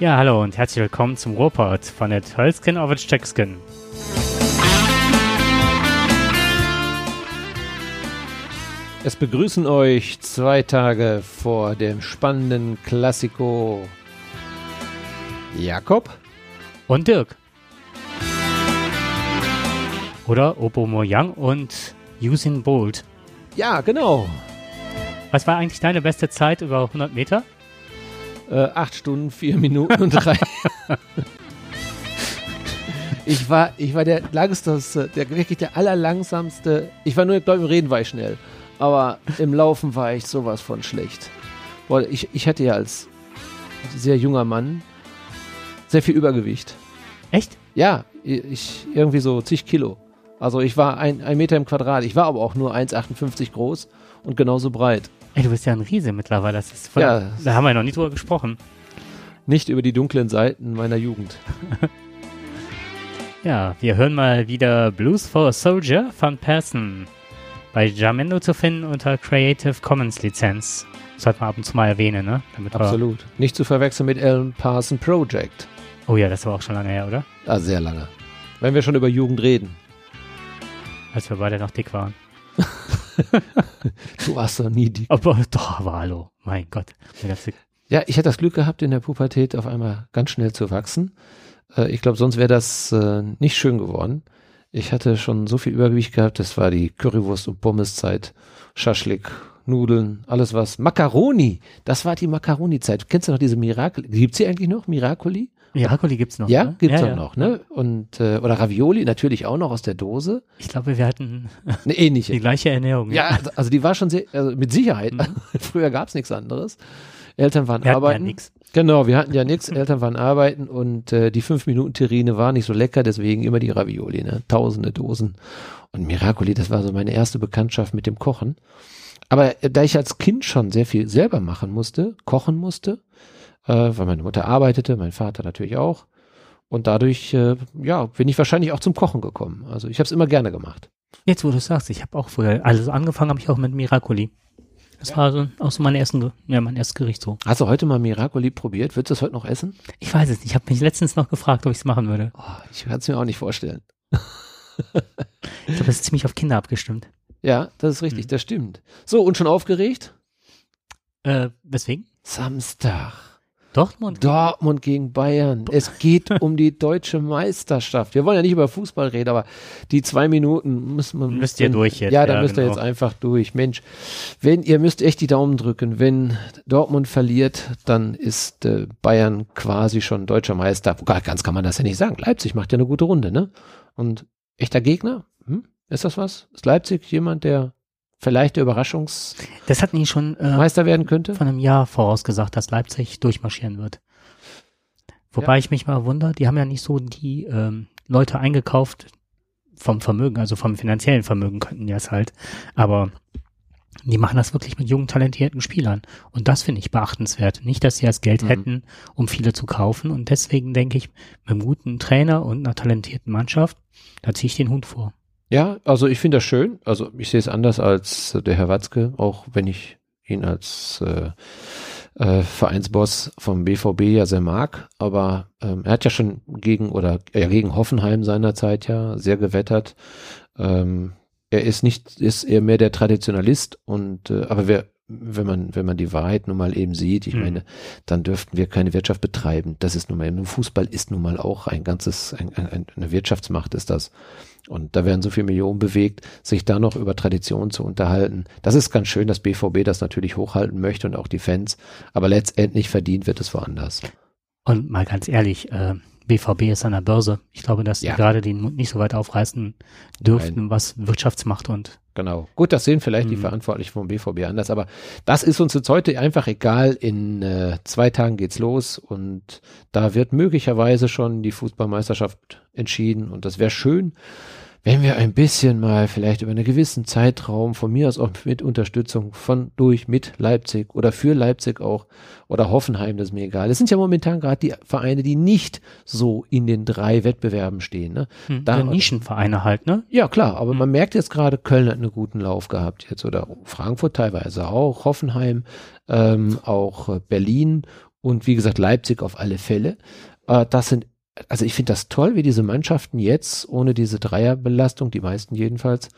Ja, hallo und herzlich willkommen zum Ruhrpott von der Tölskin auf Steckskin. Es begrüßen euch zwei Tage vor dem spannenden Klassiko Jakob und Dirk. Oder Obomoyang und Usain Bolt. Ja, genau. Was war eigentlich deine beste Zeit über 100 Meter? Äh, acht Stunden, vier Minuten und drei. ich war, ich war der langsamste, der wirklich der allerlangsamste. Ich war nur, glaube ich, im Reden war ich schnell. Aber im Laufen war ich sowas von schlecht. Boah, ich, ich hatte ja als sehr junger Mann sehr viel Übergewicht. Echt? Ja, ich irgendwie so zig Kilo. Also ich war ein, ein Meter im Quadrat. Ich war aber auch nur 1,58 groß und genauso breit. Ey, du bist ja ein Riese mittlerweile. Das ist voll, Ja. Da haben wir noch nie drüber gesprochen. Nicht über die dunklen Seiten meiner Jugend. Ja, wir hören mal wieder Blues for a Soldier von Person. Bei Jamendo zu finden unter Creative Commons Lizenz. Sollte man ab und zu mal erwähnen, ne? Damit Absolut. Nicht zu verwechseln mit Alan Parson Project. Oh ja, das war auch schon lange her, oder? Ah, sehr lange. Wenn wir schon über Jugend reden. Als wir beide noch dick waren. Du warst doch nie die. Aber doch, aber hallo. Mein Gott. Ja, ich hatte das Glück gehabt, in der Pubertät auf einmal ganz schnell zu wachsen. Äh, ich glaube, sonst wäre das äh, nicht schön geworden. Ich hatte schon so viel Übergewicht gehabt, das war die Currywurst- und Pommeszeit, Schaschlik, Nudeln, alles was. Macaroni, das war die Macaroni-Zeit. Kennst du noch diese Mirakel? Gibt's die eigentlich noch, Miracoli? Miracoli gibt's noch. ja, ne? gibt's ja, auch ja. noch, ne? Und, äh, oder Ravioli, natürlich auch noch aus der Dose. Ich glaube, wir hatten Eine ähnliche. die gleiche Ernährung. Ja, also- also die war schon sehr, also mit Sicherheit. Mhm. Früher gab's nichts anderes. Eltern waren wir hatten arbeiten. ja nix. Genau, wir hatten ja nichts. Eltern waren arbeiten und äh, die 5-Minuten-Terrine war nicht so lecker, deswegen immer die Ravioli, ne? Tausende Dosen. Und Miracoli, das war so meine erste Bekanntschaft mit dem Kochen. Aber äh, da ich als Kind schon sehr viel selber machen musste, kochen musste, äh, weil meine Mutter arbeitete, mein Vater natürlich auch. Und dadurch, äh, ja, bin ich wahrscheinlich auch zum Kochen gekommen. Also ich habe es immer gerne gemacht. Jetzt, wo du sagst, ich habe auch früher, also angefangen habe ich auch mit Miracoli. Das war so, auch so mein, ersten, ja, mein erstes Gericht so. Hast du heute mal Miracoli probiert? Würdest du es heute noch essen? Ich weiß es nicht. Ich habe mich letztens noch gefragt, ob ich es machen würde. Oh, ich kann es mir auch nicht vorstellen. Ich glaube, das ist ziemlich auf Kinder abgestimmt. Ja, das ist richtig, Mhm. das stimmt. So, und schon aufgeregt? Äh, weswegen? Samstag. Dortmund? Dortmund gegen Bayern. Es geht um die deutsche Meisterschaft. Wir wollen ja nicht über Fußball reden, aber die zwei Minuten müssen wir. Müsst ihr durch jetzt, Ja, da ja, müsst ihr genau. jetzt einfach durch. Mensch, wenn ihr müsst echt die Daumen drücken. Wenn Dortmund verliert, dann ist äh, Bayern quasi schon deutscher Meister. Gar ganz kann man das ja nicht sagen. Leipzig macht ja eine gute Runde, ne? Und echter Gegner? Hm? Ist das was? Ist Leipzig jemand, der vielleicht der Überraschungsmeister Das hat nie schon äh, werden könnte? von einem Jahr vorausgesagt, dass Leipzig durchmarschieren wird. Wobei ich mich mal wundere, die haben ja nicht so die ähm, Leute eingekauft vom Vermögen, also vom finanziellen Vermögen könnten die es halt. Aber die machen das wirklich mit jungen, talentierten Spielern. Und das finde ich beachtenswert. Nicht, dass sie das Geld Mhm. hätten, um viele zu kaufen. Und deswegen denke ich, mit einem guten Trainer und einer talentierten Mannschaft, da ziehe ich den Hut vor. Ja, also ich finde das schön. Also ich sehe es anders als äh, der Herr Watzke, auch wenn ich ihn als äh, äh, Vereinsboss vom BVB ja sehr mag. Aber ähm, er hat ja schon gegen oder ja, gegen Hoffenheim seinerzeit ja sehr gewettert. Ähm, er ist nicht, ist eher mehr der Traditionalist und äh, aber wer wenn man, wenn man die Wahrheit nun mal eben sieht, ich Hm. meine, dann dürften wir keine Wirtschaft betreiben. Das ist nun mal, eben- Fußball ist nun mal auch ein ganzes, ein, ein, eine Wirtschaftsmacht ist das. Und da werden so viele Millionen bewegt, sich da noch über Tradition zu unterhalten. Das ist ganz schön, dass BVB das natürlich hochhalten möchte und auch die Fans. Aber letztendlich verdient wird es woanders. Und mal ganz ehrlich, äh, BVB ist an der Börse. Ich glaube, dass Ja. die gerade den Mund nicht so weit aufreißen dürften, was Wirtschaftsmacht und Genau. Gut, das sehen vielleicht die Mhm. Verantwortlichen vom BVB anders, aber das ist uns jetzt heute einfach egal. In äh, zwei Tagen geht's los und da wird möglicherweise schon die Fußballmeisterschaft entschieden und das wäre schön, wenn wir ein bisschen mal vielleicht über einen gewissen Zeitraum, von mir aus auch mit Unterstützung von durch mit Leipzig oder für Leipzig auch oder Hoffenheim, das ist mir egal. Es sind ja momentan gerade die Vereine, die nicht so in den drei Wettbewerben stehen. Ne? hm, Da- Nischenvereine halt, ne? Ja, klar, aber Mhm. man merkt jetzt gerade, Köln hat einen guten Lauf gehabt jetzt oder Frankfurt teilweise auch, Hoffenheim, ähm, auch äh, Berlin und wie gesagt Leipzig auf alle Fälle. Äh, das sind, also ich finde das toll, wie diese Mannschaften jetzt ohne diese Dreierbelastung, die meisten jedenfalls,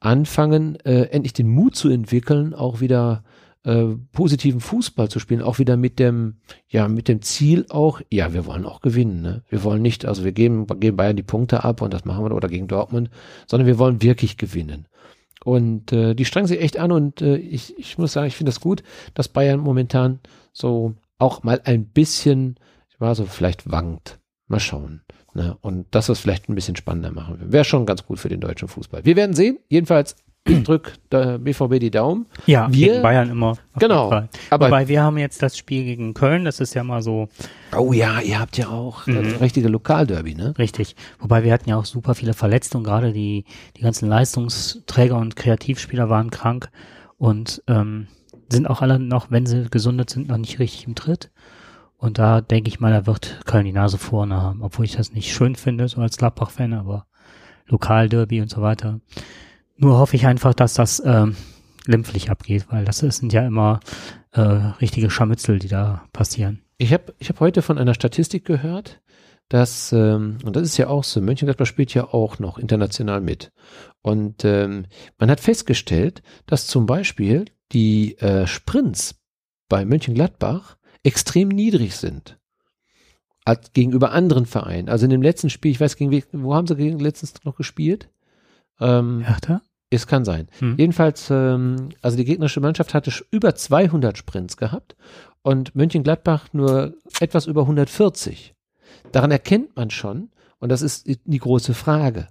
anfangen, äh, endlich den Mut zu entwickeln, auch wieder äh, positiven Fußball zu spielen, auch wieder mit dem, ja, mit dem Ziel auch, ja, wir wollen auch gewinnen, ne? Wir wollen nicht, also wir geben, geben Bayern die Punkte ab und das machen wir oder gegen Dortmund, sondern wir wollen wirklich gewinnen. Und äh, die strengen sich echt an und äh, ich, ich muss sagen, ich finde das gut, dass Bayern momentan so auch mal ein bisschen, ich war so vielleicht wankt. Mal schauen. Ne? Und das ist vielleicht ein bisschen spannender machen. Wäre schon ganz gut für den deutschen Fußball. Wir werden sehen. Jedenfalls drück der BVB die Daumen. Ja, wir, gegen Bayern immer. Genau. Aber Wobei wir haben jetzt das Spiel gegen Köln, das ist ja mal so. Oh ja, ihr habt ja auch mhm. das richtige Lokalderby, ne? Richtig. Wobei wir hatten ja auch super viele Verletzte und gerade die, die ganzen Leistungsträger und Kreativspieler waren krank und ähm, sind auch alle noch, wenn sie gesundet sind, noch nicht richtig im Tritt. Und da denke ich mal, da wird Köln die Nase vorne haben, obwohl ich das nicht schön finde, so als Gladbach-Fan, aber Lokalderby und so weiter. Nur hoffe ich einfach, dass das äh, limpflich abgeht, weil das sind ja immer äh, richtige Scharmützel, die da passieren. Ich habe ich hab heute von einer Statistik gehört, dass, ähm, und das ist ja auch so, Mönchengladbach spielt ja auch noch international mit. Und ähm, man hat festgestellt, dass zum Beispiel die äh, Sprints bei Mönchengladbach extrem niedrig sind. Als gegenüber anderen Vereinen. Also in dem letzten Spiel, ich weiß, gegen wo haben sie gegen letztens noch gespielt? Ähm, Hertha? Es kann sein. Hm. Jedenfalls, ähm, also die gegnerische Mannschaft hatte über 200 Sprints gehabt und Mönchengladbach nur etwas über 140. Daran erkennt man schon, und das ist die große Frage,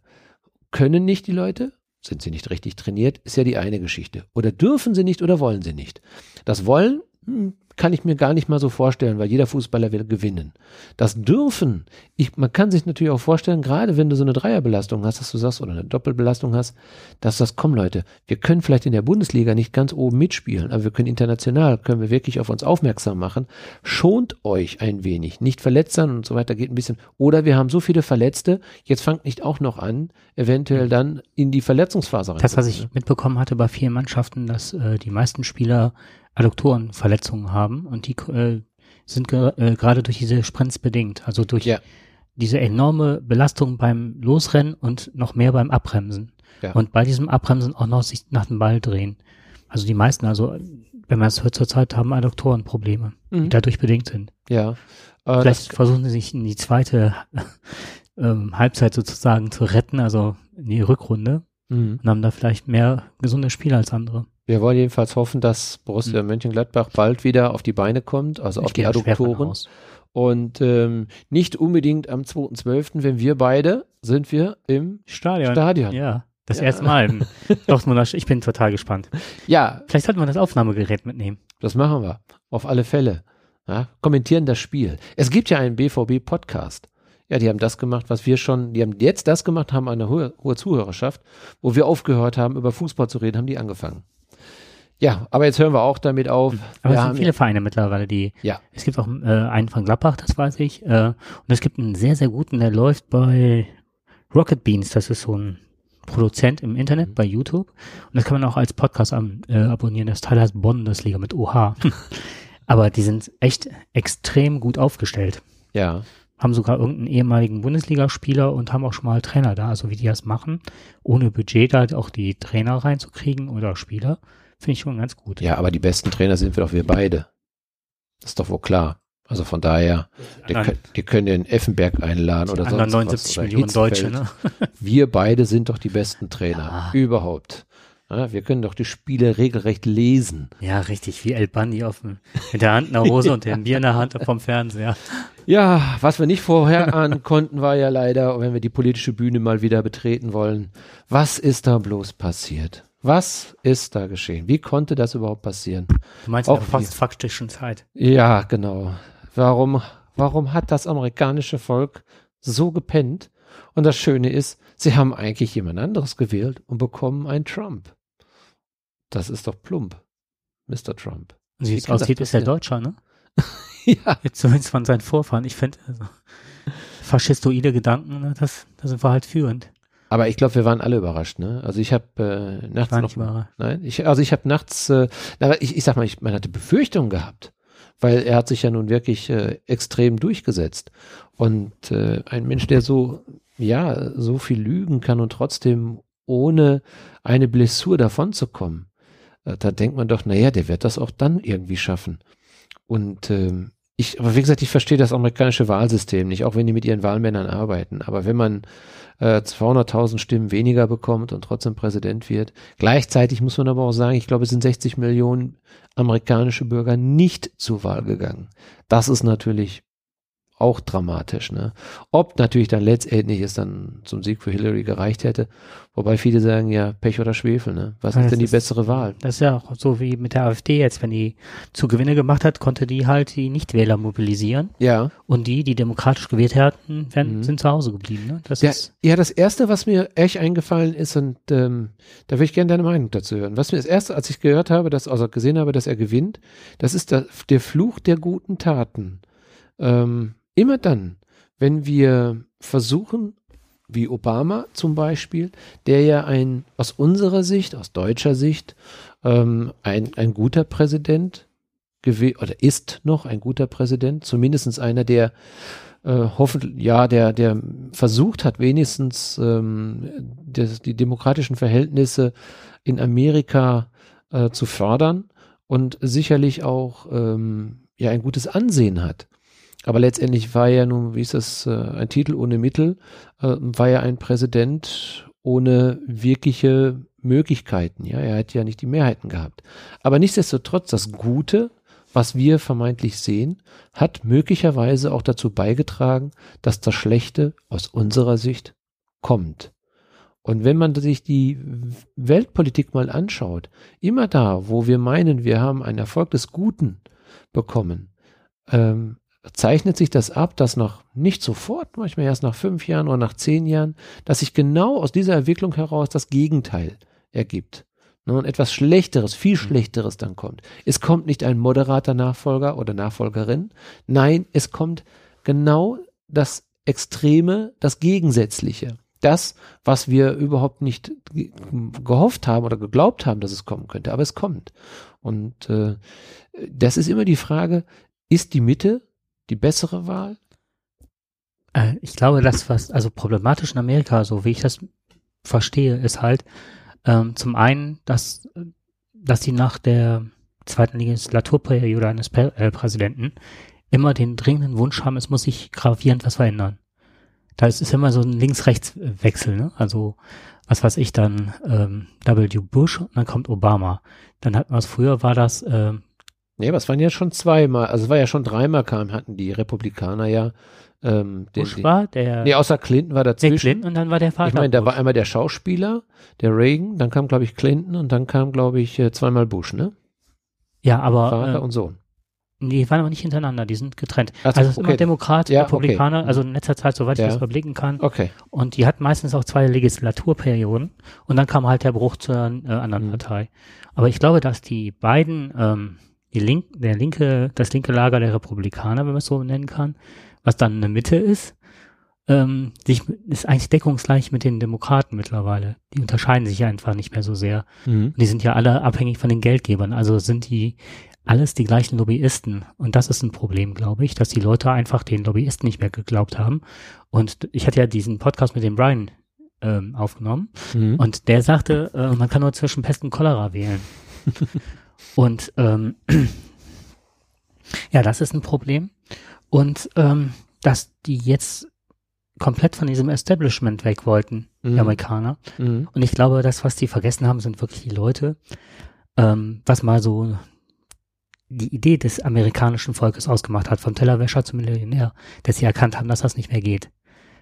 können nicht die Leute? Sind sie nicht richtig trainiert? Ist ja die eine Geschichte. Oder dürfen sie nicht oder wollen sie nicht? Das Wollen hm, kann ich mir gar nicht mal so vorstellen, weil jeder Fußballer will gewinnen. Das dürfen, ich, man kann sich natürlich auch vorstellen, gerade wenn du so eine Dreierbelastung hast, dass du sagst, oder eine Doppelbelastung hast, dass das, komm Leute, wir können vielleicht in der Bundesliga nicht ganz oben mitspielen, aber wir können international, können wir wirklich auf uns aufmerksam machen. Schont euch ein wenig, nicht verletzt sein und so weiter geht ein bisschen. Oder wir haben so viele Verletzte, jetzt fangt nicht auch noch an, eventuell dann in die Verletzungsphase rein. Das, was ich mitbekommen hatte bei vielen Mannschaften, dass äh, die meisten Spieler Adduktorenverletzungen haben und die äh, sind äh, gerade durch diese Sprints bedingt, also durch ja. diese enorme Belastung beim Losrennen und noch mehr beim Abbremsen. Ja. Und bei diesem Abbremsen auch noch sich nach dem Ball drehen. Also die meisten, also wenn man es hört zurzeit, haben Adduktorenprobleme, mhm. die dadurch bedingt sind. Ja. Äh, Vielleicht versuchen sie sich in die zweite ähm, Halbzeit sozusagen zu retten, also in die Rückrunde mhm. und haben da vielleicht mehr gesunde Spieler als andere. Wir wollen jedenfalls hoffen, dass Borussia mhm. Mönchengladbach bald wieder auf die Beine kommt, also ich auf die Adduktoren. Und ähm, nicht unbedingt am 2.12., wenn wir beide sind wir im Stadion. Stadion. Ja, das ja. erste Mal im Dortmunder. Ich bin total gespannt. Ja. Vielleicht sollten wir das Aufnahmegerät mitnehmen. Das machen wir. Auf alle Fälle. Ja, kommentieren das Spiel. Es gibt ja einen BVB-Podcast. Ja, die haben das gemacht, was wir schon, die haben jetzt das gemacht, haben eine hohe, hohe Zuhörerschaft. Wo wir aufgehört haben, über Fußball zu reden, haben die angefangen. Ja, aber jetzt hören wir auch damit auf. Aber wir es sind viele Vereine mittlerweile, die. Ja. Es gibt auch äh, einen von Gladbach, das weiß ich. Äh, und es gibt einen sehr, sehr guten, der läuft bei Rocket Beans. Das ist so ein Produzent im Internet mhm. bei YouTube. Und das kann man auch als Podcast am, äh, abonnieren. Das Teil heißt Bundesliga mit OH. aber die sind echt extrem gut aufgestellt. Ja. Haben sogar irgendeinen ehemaligen Bundesligaspieler und haben auch schon mal Trainer da, also wie die das machen, ohne Budget da auch die Trainer reinzukriegen oder Spieler. Finde ich schon ganz gut. Ja, aber die besten Trainer sind wir doch wir beide. Das ist doch wohl klar. Also von daher, die, anderen, die können den Effenberg einladen oder sonst 79 was. Millionen Deutsche, ne? wir beide sind doch die besten Trainer ja. überhaupt. Ja, wir können doch die Spiele regelrecht lesen. Ja, richtig, wie El Bandi auf dem, mit der Hand in der Hose und dem Bier in der Hand vom Fernseher. Ja, was wir nicht vorher ahnen konnten, war ja leider, wenn wir die politische Bühne mal wieder betreten wollen, was ist da bloß passiert? Was ist da geschehen? Wie konnte das überhaupt passieren? Du meinst auch fast faktischen Zeit. Ja, genau. Warum, warum hat das amerikanische Volk so gepennt? Und das Schöne ist, sie haben eigentlich jemand anderes gewählt und bekommen einen Trump. Das ist doch plump. Mr. Trump. Wie es aussieht, ist er Deutscher, ne? ja. Jetzt zumindest von seinen Vorfahren. Ich finde, also, faschistoide Gedanken, ne, das, da sind wir halt führend. Aber ich glaube, wir waren alle überrascht, ne? Also ich habe äh, nachts noch, nein, ich, also ich habe nachts, äh, ich, ich sag mal, ich, man hatte Befürchtungen gehabt, weil er hat sich ja nun wirklich äh, extrem durchgesetzt. Und äh, ein Mensch, der so, ja, so viel lügen kann und trotzdem ohne eine Blessur davonzukommen, äh, da denkt man doch, naja, der wird das auch dann irgendwie schaffen. Und ähm, ich, aber wie gesagt, ich verstehe das amerikanische Wahlsystem nicht, auch wenn die mit ihren Wahlmännern arbeiten. Aber wenn man äh, 200.000 Stimmen weniger bekommt und trotzdem Präsident wird, gleichzeitig muss man aber auch sagen, ich glaube, es sind 60 Millionen amerikanische Bürger nicht zur Wahl gegangen. Das ist natürlich auch dramatisch. Ne? Ob natürlich dann letztendlich es dann zum Sieg für Hillary gereicht hätte, wobei viele sagen ja Pech oder Schwefel. Ne? Was ja, ist denn die ist, bessere Wahl? Das ist ja auch so wie mit der AfD jetzt, wenn die zu Gewinne gemacht hat, konnte die halt die Nichtwähler mobilisieren. Ja. Und die, die demokratisch gewählt hatten, werden, mhm. sind zu Hause geblieben. Ne? Das ja, ist ja, das erste, was mir echt eingefallen ist und ähm, da würde ich gerne deine Meinung dazu hören. Was mir das erste, als ich gehört habe, dass also gesehen habe, dass er gewinnt, das ist der, der Fluch der guten Taten. Ähm, Immer dann, wenn wir versuchen, wie Obama zum Beispiel, der ja ein, aus unserer Sicht, aus deutscher Sicht, ähm, ein, ein guter Präsident oder ist noch ein guter Präsident, zumindest einer, der äh, hoffentlich, ja, der, der versucht hat, wenigstens ähm, das, die demokratischen Verhältnisse in Amerika äh, zu fördern und sicherlich auch ähm, ja ein gutes Ansehen hat. Aber letztendlich war er nun, wie ist das, äh, ein Titel ohne Mittel, äh, war er ein Präsident ohne wirkliche Möglichkeiten. Ja, er hat ja nicht die Mehrheiten gehabt. Aber nichtsdestotrotz, das Gute, was wir vermeintlich sehen, hat möglicherweise auch dazu beigetragen, dass das Schlechte aus unserer Sicht kommt. Und wenn man sich die Weltpolitik mal anschaut, immer da, wo wir meinen, wir haben einen Erfolg des Guten bekommen, ähm, zeichnet sich das ab, dass noch nicht sofort, manchmal erst nach fünf Jahren oder nach zehn Jahren, dass sich genau aus dieser Entwicklung heraus das Gegenteil ergibt. Ne, und etwas Schlechteres, viel mhm. Schlechteres dann kommt. Es kommt nicht ein moderater Nachfolger oder Nachfolgerin. Nein, es kommt genau das Extreme, das Gegensätzliche. Das, was wir überhaupt nicht gehofft haben oder geglaubt haben, dass es kommen könnte. Aber es kommt. Und äh, das ist immer die Frage, ist die Mitte die bessere Wahl? Äh, ich glaube, das, was also problematisch in Amerika, so wie ich das verstehe, ist halt ähm, zum einen, dass, dass sie nach der zweiten Legislaturperiode eines Prä äh, Präsidenten immer den dringenden Wunsch haben, es muss sich gravierend was verändern. Da ist, immer so ein Links-Rechts-Wechsel, ne? Also, was weiß ich dann, ähm, W. Bush und dann kommt Obama. Dann hat man es früher war das ähm, Nee, aber es waren ja schon zweimal, also es war ja schon dreimal kam, hatten die Republikaner ja ähm, den, Bush war der. Nee, außer Clinton war dazwischen. Nee, Clinton und dann war der Vater. Ich meine, da war einmal der Schauspieler, der Reagan, dann kam, glaube ich, Clinton und dann kam, glaube ich, äh, zweimal Bush, ne? Ja, aber. Vater äh, und Sohn. Nee, die waren aber nicht hintereinander, die sind getrennt. Also, also es ist okay. immer Demokrat, ja, Republikaner, okay. also in letzter Zeit, soweit ja. ich das überblicken kann. Okay. Und die hat meistens auch zwei Legislaturperioden und dann kam halt der Bruch zur äh, anderen mhm. Partei. Aber ich glaube, dass die beiden ähm, die Link, der linke, das linke Lager der Republikaner, wenn man es so nennen kann, was dann eine Mitte ist, ähm, sich, ist eigentlich deckungsgleich mit den Demokraten mittlerweile. Die unterscheiden sich einfach nicht mehr so sehr. Mhm. Die sind ja alle abhängig von den Geldgebern. Also sind die alles die gleichen Lobbyisten. Und das ist ein Problem, glaube ich, dass die Leute einfach den Lobbyisten nicht mehr geglaubt haben. Und ich hatte ja diesen Podcast mit dem Brian ähm, aufgenommen. Mhm. Und der sagte, äh, man kann nur zwischen Pest und Cholera wählen. Und ähm, ja, das ist ein Problem. Und ähm, dass die jetzt komplett von diesem Establishment weg wollten, mhm. die Amerikaner. Mhm. Und ich glaube, das, was die vergessen haben, sind wirklich die Leute, ähm, was mal so die Idee des amerikanischen Volkes ausgemacht hat, vom Tellerwäscher zum Millionär, dass sie erkannt haben, dass das nicht mehr geht.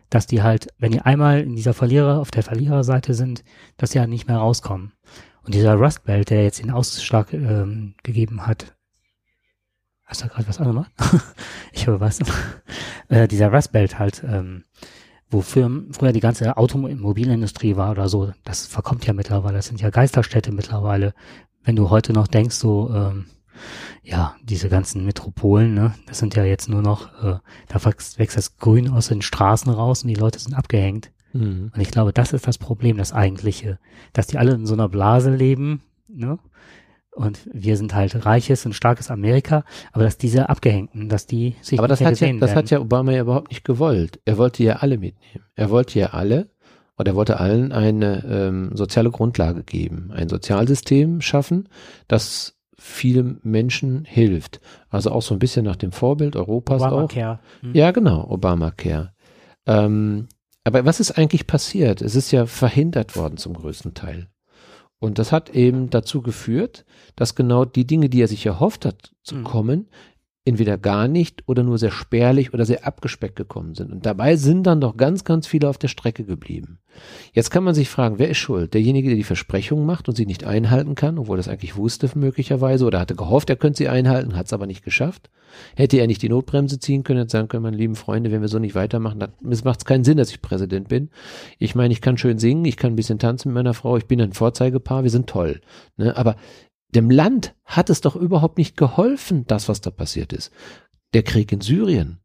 Dass die halt, wenn die einmal in dieser Verlierer, auf der Verliererseite sind, dass sie halt nicht mehr rauskommen. Und dieser Rust Belt, der jetzt den Ausschlag ähm, gegeben hat, hast du gerade was anderes? ich höre was. äh, dieser Rust Belt halt, ähm, wofür früher die ganze Automobilindustrie war oder so, das verkommt ja mittlerweile. Das sind ja Geisterstädte mittlerweile. Wenn du heute noch denkst, so, ähm, ja, diese ganzen Metropolen, ne, das sind ja jetzt nur noch, äh, da wächst das Grün aus den Straßen raus und die Leute sind abgehängt. Mhm. Und ich glaube, das ist das Problem, das eigentliche, dass die alle in so einer Blase leben, ne? und wir sind halt reiches und starkes Amerika, aber dass diese Abgehängten, dass die sich Aber das hat ja, das werden. hat ja Obama ja überhaupt nicht gewollt. Er wollte ja alle mitnehmen. Er wollte ja alle, oder er wollte allen eine ähm, soziale Grundlage geben, ein Sozialsystem schaffen, das vielen Menschen hilft. Also auch so ein bisschen nach dem Vorbild Europas auch. Obamacare. Hm. Ja, genau, Obamacare. Ähm, aber was ist eigentlich passiert? Es ist ja verhindert worden zum größten Teil. Und das hat eben dazu geführt, dass genau die Dinge, die er sich erhofft hat zu Mhm. kommen, entweder gar nicht oder nur sehr spärlich oder sehr abgespeckt gekommen sind. Und dabei sind dann doch ganz, ganz viele auf der Strecke geblieben. Jetzt kann man sich fragen, wer ist schuld? Derjenige, der die Versprechungen macht und sie nicht einhalten kann, obwohl er das eigentlich wusste möglicherweise oder hatte gehofft, er könnte sie einhalten, hat es aber nicht geschafft. Hätte er nicht die Notbremse ziehen können und sagen können, meine lieben Freunde, wenn wir so nicht weitermachen, dann macht es keinen Sinn, dass ich Präsident bin. Ich meine, ich kann schön singen, ich kann ein bisschen tanzen mit meiner Frau, ich bin ein Vorzeigepaar, wir sind toll. Ne? Aber dem Land hat es doch überhaupt nicht geholfen, das, was da passiert ist. Der Krieg in Syrien.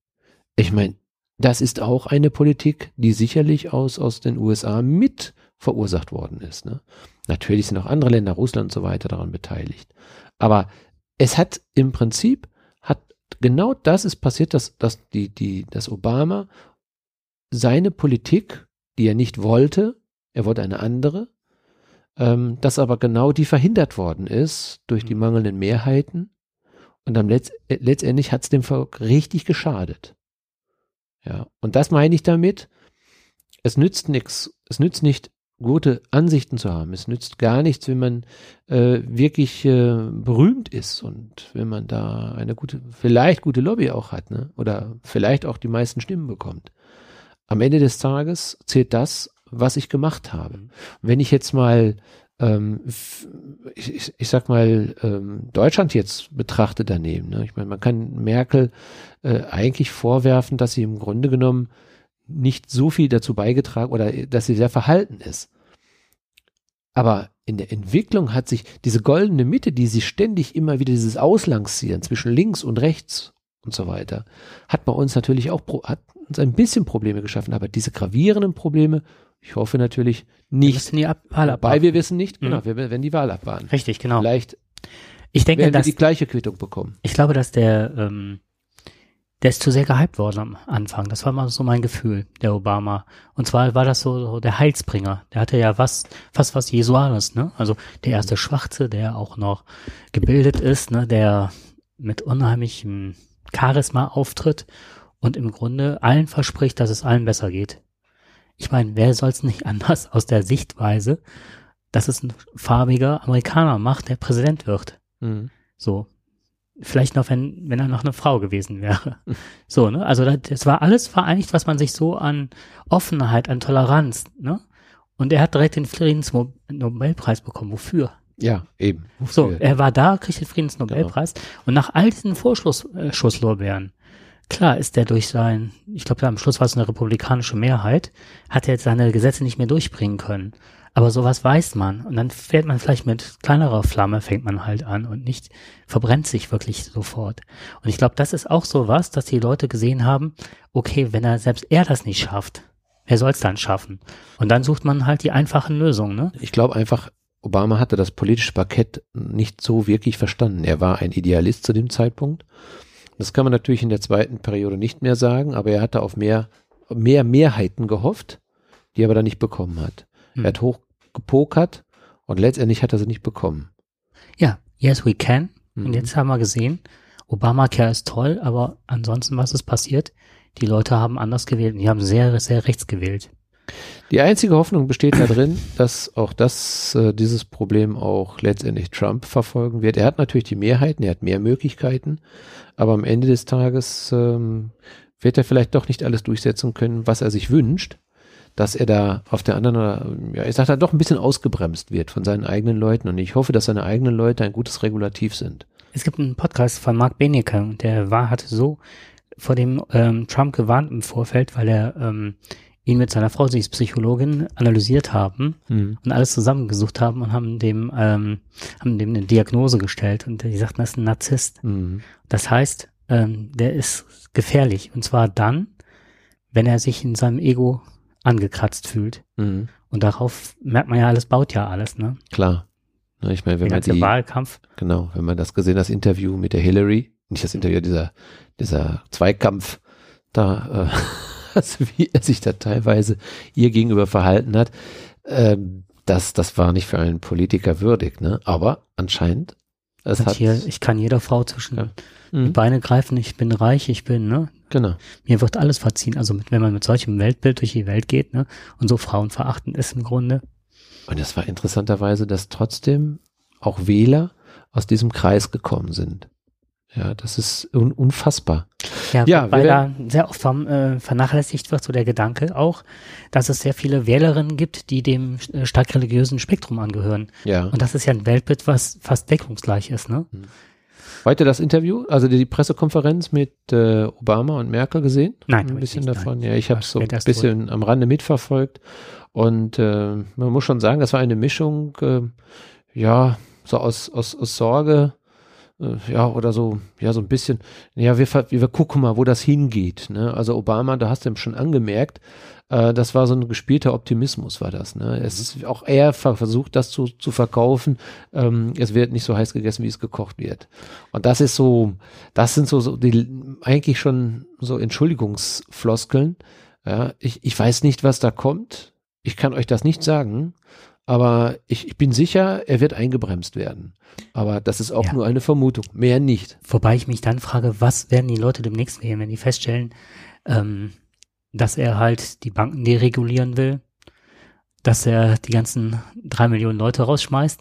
Ich meine, das ist auch eine Politik, die sicherlich aus, aus den USA mit verursacht worden ist. Ne? Natürlich sind auch andere Länder, Russland und so weiter daran beteiligt. Aber es hat im Prinzip, hat genau das ist passiert, dass, dass, die, die, dass Obama seine Politik, die er nicht wollte, er wollte eine andere, ähm, dass aber genau die verhindert worden ist durch die Mhm. mangelnden Mehrheiten. Und dann letzt, äh, letztendlich hat es dem Volk richtig geschadet. Ja, und das meine ich damit. Es nützt nichts, es nützt nicht, gute Ansichten zu haben. Es nützt gar nichts, wenn man äh, wirklich äh, berühmt ist und wenn man da eine gute, vielleicht gute Lobby auch hat, ne? Oder vielleicht auch die meisten Stimmen bekommt. Am Ende des Tages zählt das, was ich gemacht habe. Mhm. Wenn ich jetzt mal ähm, ich, ich, ich sag mal, ähm, Deutschland jetzt betrachte daneben. Ne? Ich meine, man kann Merkel äh, eigentlich vorwerfen, dass sie im Grunde genommen nicht so viel dazu beigetragen oder äh, dass sie sehr verhalten ist. Aber in der Entwicklung hat sich diese goldene Mitte, die sie ständig immer wieder dieses Auslancieren zwischen links und rechts und so weiter, hat bei uns natürlich auch, hat uns ein bisschen Probleme geschaffen, aber diese gravierenden Probleme, ich hoffe natürlich Wir nicht, müssen die Ab Wahl Wobei abwarten. wir wissen nicht, Mhm. genau, wir werden die Wahl abwarten. Richtig, genau. Vielleicht Ich denke, werden wir dass, die gleiche Quittung bekommen. ich glaube, dass der, ähm, der ist zu sehr gehypt worden am Anfang. Das war mal so mein Gefühl, der Obama. Und zwar war das so, so der Heilsbringer. Der hatte ja was, fast was Jesuanes, ne? Also der erste Schwarze, der auch noch gebildet ist, ne? Der mit unheimlichem Charisma auftritt und im Grunde allen verspricht, dass es allen besser geht. Ich meine, wer soll es nicht anders aus der Sichtweise, dass es ein farbiger Amerikaner macht, der Präsident wird? Mhm. So. Vielleicht noch, wenn, wenn er noch eine Frau gewesen wäre. So, ne? Also das, war alles vereinigt, was man sich so an Offenheit, an Toleranz, ne? Und er hat direkt den Friedensnobelpreis bekommen. Wofür? Ja, eben. So, Wofür? er war da, kriegt den Friedensnobelpreis. Und nach all diesen Vorschusslorbeeren, Schusslorbeeren, klar ist er durch sein, ich glaube, am Schluss war es eine republikanische Mehrheit, hat er jetzt seine Gesetze nicht mehr durchbringen können. Aber sowas weiß man. Und dann fährt man vielleicht mit kleinerer Flamme, fängt man halt an und nicht, verbrennt sich wirklich sofort. Und ich glaube, das ist auch so was, dass die Leute gesehen haben, okay, wenn er, selbst er das nicht schafft, wer soll es dann schaffen? Und dann sucht man halt die einfachen Lösungen, ne? Ich glaube einfach, Obama hatte das politische Parkett nicht so wirklich verstanden. Er war ein Idealist zu dem Zeitpunkt. Das kann man natürlich in der zweiten Periode nicht mehr sagen, aber er hatte auf mehr, mehr Mehrheiten gehofft, die er aber dann nicht bekommen hat. Hm. Er hat hoch gepokert und letztendlich hat er sie nicht bekommen. Ja, yes we can. Mhm. Und jetzt haben wir gesehen, Obamacare ist toll, aber ansonsten, was ist passiert? Die Leute haben anders gewählt. und Die haben sehr, sehr rechts gewählt. Die einzige Hoffnung besteht darin, dass auch das, äh, dieses Problem auch letztendlich Trump verfolgen wird. Er hat natürlich die Mehrheiten, er hat mehr Möglichkeiten, aber am Ende des Tages ähm, wird er vielleicht doch nicht alles durchsetzen können, was er sich wünscht, dass er da auf der anderen, ja, ich sag da doch ein bisschen ausgebremst wird von seinen eigenen Leuten und ich hoffe, dass seine eigenen Leute ein gutes Regulativ sind. Es gibt einen Podcast von Mark Benecke der war, hatte so vor dem ähm, Trump gewarnt im Vorfeld, weil er ähm, ihn mit seiner Frau, sie ist Psychologin, analysiert haben Mhm. und alles zusammengesucht haben und haben dem, ähm, haben dem eine Diagnose gestellt und die sagten, das ist ein Narzisst. Mhm. Das heißt, ähm, der ist gefährlich. Und zwar dann, wenn er sich in seinem Ego angekratzt fühlt. Mhm. Und darauf merkt man ja, alles baut ja alles, ne? Klar. Ne, ich meine, wenn Der man die, Wahlkampf. genau, wenn man das gesehen, das Interview mit der Hillary, nicht das Interview, dieser, dieser Zweikampf da, äh, also wie er sich da teilweise ihr gegenüber verhalten hat, ähm, das, das war nicht für einen Politiker würdig, ne? Aber anscheinend, es hat, hier, ich kann jeder Frau zwischen Ja. die Mhm, Beine greifen, ich bin reich, ich bin, ne? genau. Mir wird alles verziehen. Also mit, wenn man mit solchem Weltbild durch die Welt geht, ne? Und so Frauen verachten ist im Grunde. Und es war interessanterweise, dass trotzdem auch Wähler aus diesem Kreis gekommen sind. Ja, das ist un unfassbar. Ja, Ja, weil da sehr oft vom, äh, vernachlässigt wird, so der Gedanke auch, dass es sehr viele Wählerinnen gibt, die dem äh, stark religiösen Spektrum angehören. Ja. Und das ist ja ein Weltbild, was fast deckungsgleich ist, ne? Heute das Interview, also die Pressekonferenz mit äh, Obama und Merkel gesehen? Nein, ein bisschen nicht, davon. nein. Ja, ich habe Das so ein bisschen am Rande mitverfolgt und äh, man muss schon sagen, das war eine Mischung, äh, ja, so aus aus, aus Sorge, ja oder so, ja so ein bisschen, ja wir, wir gucken mal, wo das hingeht. Ne? Also Obama, da hast du ihm schon angemerkt, äh, das war so ein gespielter Optimismus, war das. Ne? Es ist auch er ver- versucht, das zu, zu verkaufen. Ähm, es wird nicht so heiß gegessen, wie es gekocht wird. Und das ist so, das sind so, so die eigentlich schon so Entschuldigungsfloskeln. Ja, ich, ich weiß nicht, was da kommt. Ich kann euch das nicht sagen. Aber ich, ich bin sicher, er wird eingebremst werden. Aber das ist auch Ja. nur eine Vermutung. Mehr nicht. Wobei ich mich dann frage, was werden die Leute demnächst wählen, wenn die feststellen, ähm, dass er halt die Banken deregulieren will, dass er die ganzen drei Millionen Leute rausschmeißt.